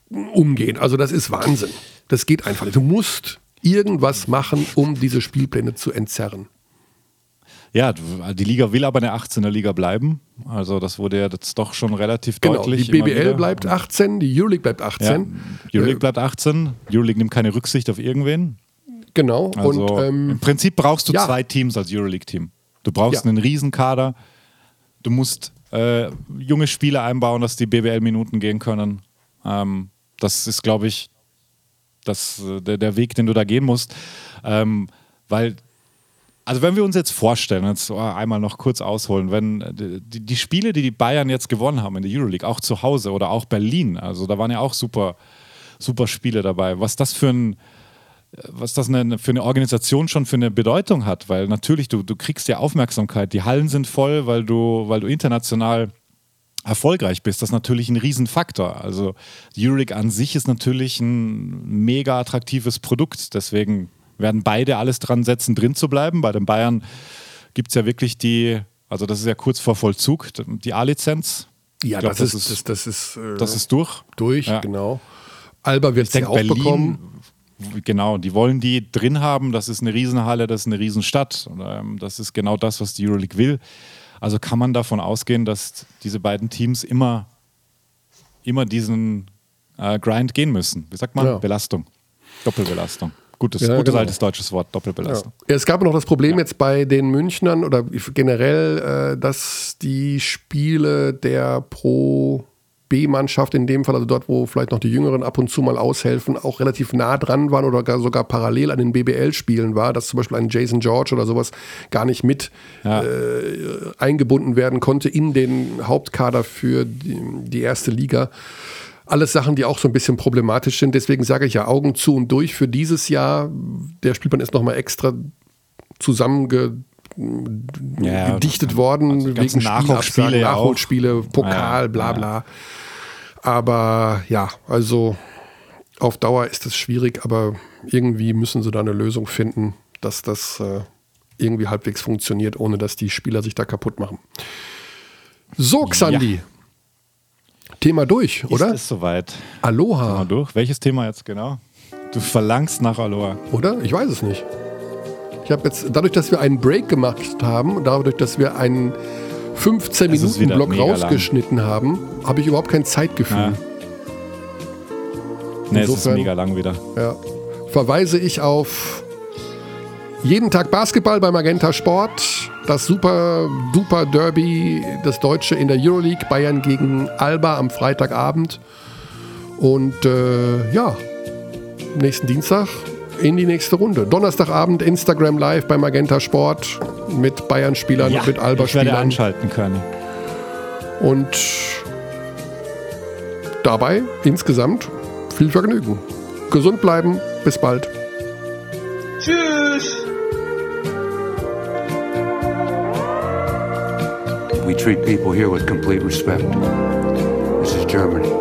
umgehen. Also das ist Wahnsinn. Das geht einfach nicht. Du musst irgendwas machen, um diese Spielpläne zu entzerren. Ja, die Liga will aber eine 18er Liga bleiben. Also das wurde ja jetzt doch schon relativ genau, deutlich. Die BBL bleibt 18, die Euroleague bleibt 18. Ja, Euroleague äh, bleibt 18. Euroleague nimmt keine Rücksicht auf irgendwen. Genau. Also und, ähm, Im Prinzip brauchst du ja. zwei Teams als Euroleague-Team. Du brauchst ja. einen Riesenkader. Du musst äh, junge Spieler einbauen, dass die BBL-Minuten gehen können. Ähm, das ist, glaube ich, das, äh, der, der, Weg, den du da gehen musst. Ähm, weil also wenn wir uns jetzt vorstellen, jetzt einmal noch kurz ausholen, wenn äh, die, die, Spiele, die die Bayern jetzt gewonnen haben in der Euroleague, auch zu Hause oder auch Berlin, also da waren ja auch super, super Spiele dabei, was das für ein was das eine, für eine Organisation schon für eine Bedeutung hat, weil natürlich du, du kriegst ja Aufmerksamkeit, die Hallen sind voll, weil du, weil du international erfolgreich bist, das ist natürlich ein Riesenfaktor. Also die Euroleague an sich ist natürlich ein mega attraktives Produkt, deswegen werden beide alles dran setzen, drin zu bleiben. Bei den Bayern gibt es ja wirklich die, also das ist ja kurz vor Vollzug, die A-Lizenz. Ja, glaub, das, das, ist, das, das, ist, äh, das ist durch. Durch, ja. genau. Alba wird es auch Berlin, bekommen. genau, die wollen die drin haben. Das ist eine Riesenhalle, das ist eine Riesenstadt. Ähm, das ist genau das, was die Euroleague will. Also kann man davon ausgehen, dass diese beiden Teams immer, immer diesen äh, Grind gehen müssen. Wie sagt man? Ja. Belastung. Doppelbelastung. Gutes, ja, gutes genau. altes deutsches Wort, Doppelbelastung. Ja. Es gab noch das Problem jetzt bei den Münchnern oder generell, äh, dass die Spiele der Pro B-Mannschaft in dem Fall, also dort, wo vielleicht noch die Jüngeren ab und zu mal aushelfen, auch relativ nah dran waren oder gar, sogar parallel an den BBL-Spielen war, dass zum Beispiel ein Jason George oder sowas gar nicht mit ja. äh, eingebunden werden konnte in den Hauptkader für die, die erste Liga. Alles Sachen, die auch so ein bisschen problematisch sind. Deswegen sage ich ja Augen zu und durch für dieses Jahr. Der Spielplan ist nochmal extra zusammenge ja, gedichtet worden also wegen Nachholspiele, Nachholspiele Pokal, ja, bla bla. Aber ja, also auf Dauer ist es schwierig, aber irgendwie müssen sie da eine Lösung finden, dass das äh, irgendwie halbwegs funktioniert, ohne dass die Spieler sich da kaputt machen. So, Xandi. Ja. Thema durch, oder? Ist es soweit? Aloha. Thema durch. Welches Thema jetzt genau? Du verlangst nach Aloha. Oder? Ich weiß es nicht. Ich habe jetzt, dadurch, dass wir einen Break gemacht haben, dadurch, dass wir einen 15-Minuten-Block rausgeschnitten lang. haben, habe ich überhaupt kein Zeitgefühl. Ja. Nee, es ist mega lang wieder. Ja. Verweise ich auf jeden Tag Basketball bei Magenta Sport, das super duper Derby, das Deutsche in der Euroleague, Bayern gegen Alba am Freitagabend. Und äh, ja, nächsten Dienstag in die nächste Runde. Donnerstagabend Instagram Live bei Magenta Sport mit Bayern-Spielern, ja, mit Alba-Spielern. Ich werde anschalten können. Und dabei insgesamt viel Vergnügen. Gesund bleiben. Bis bald. Tschüss. We treat people here with complete respect. This is Germany.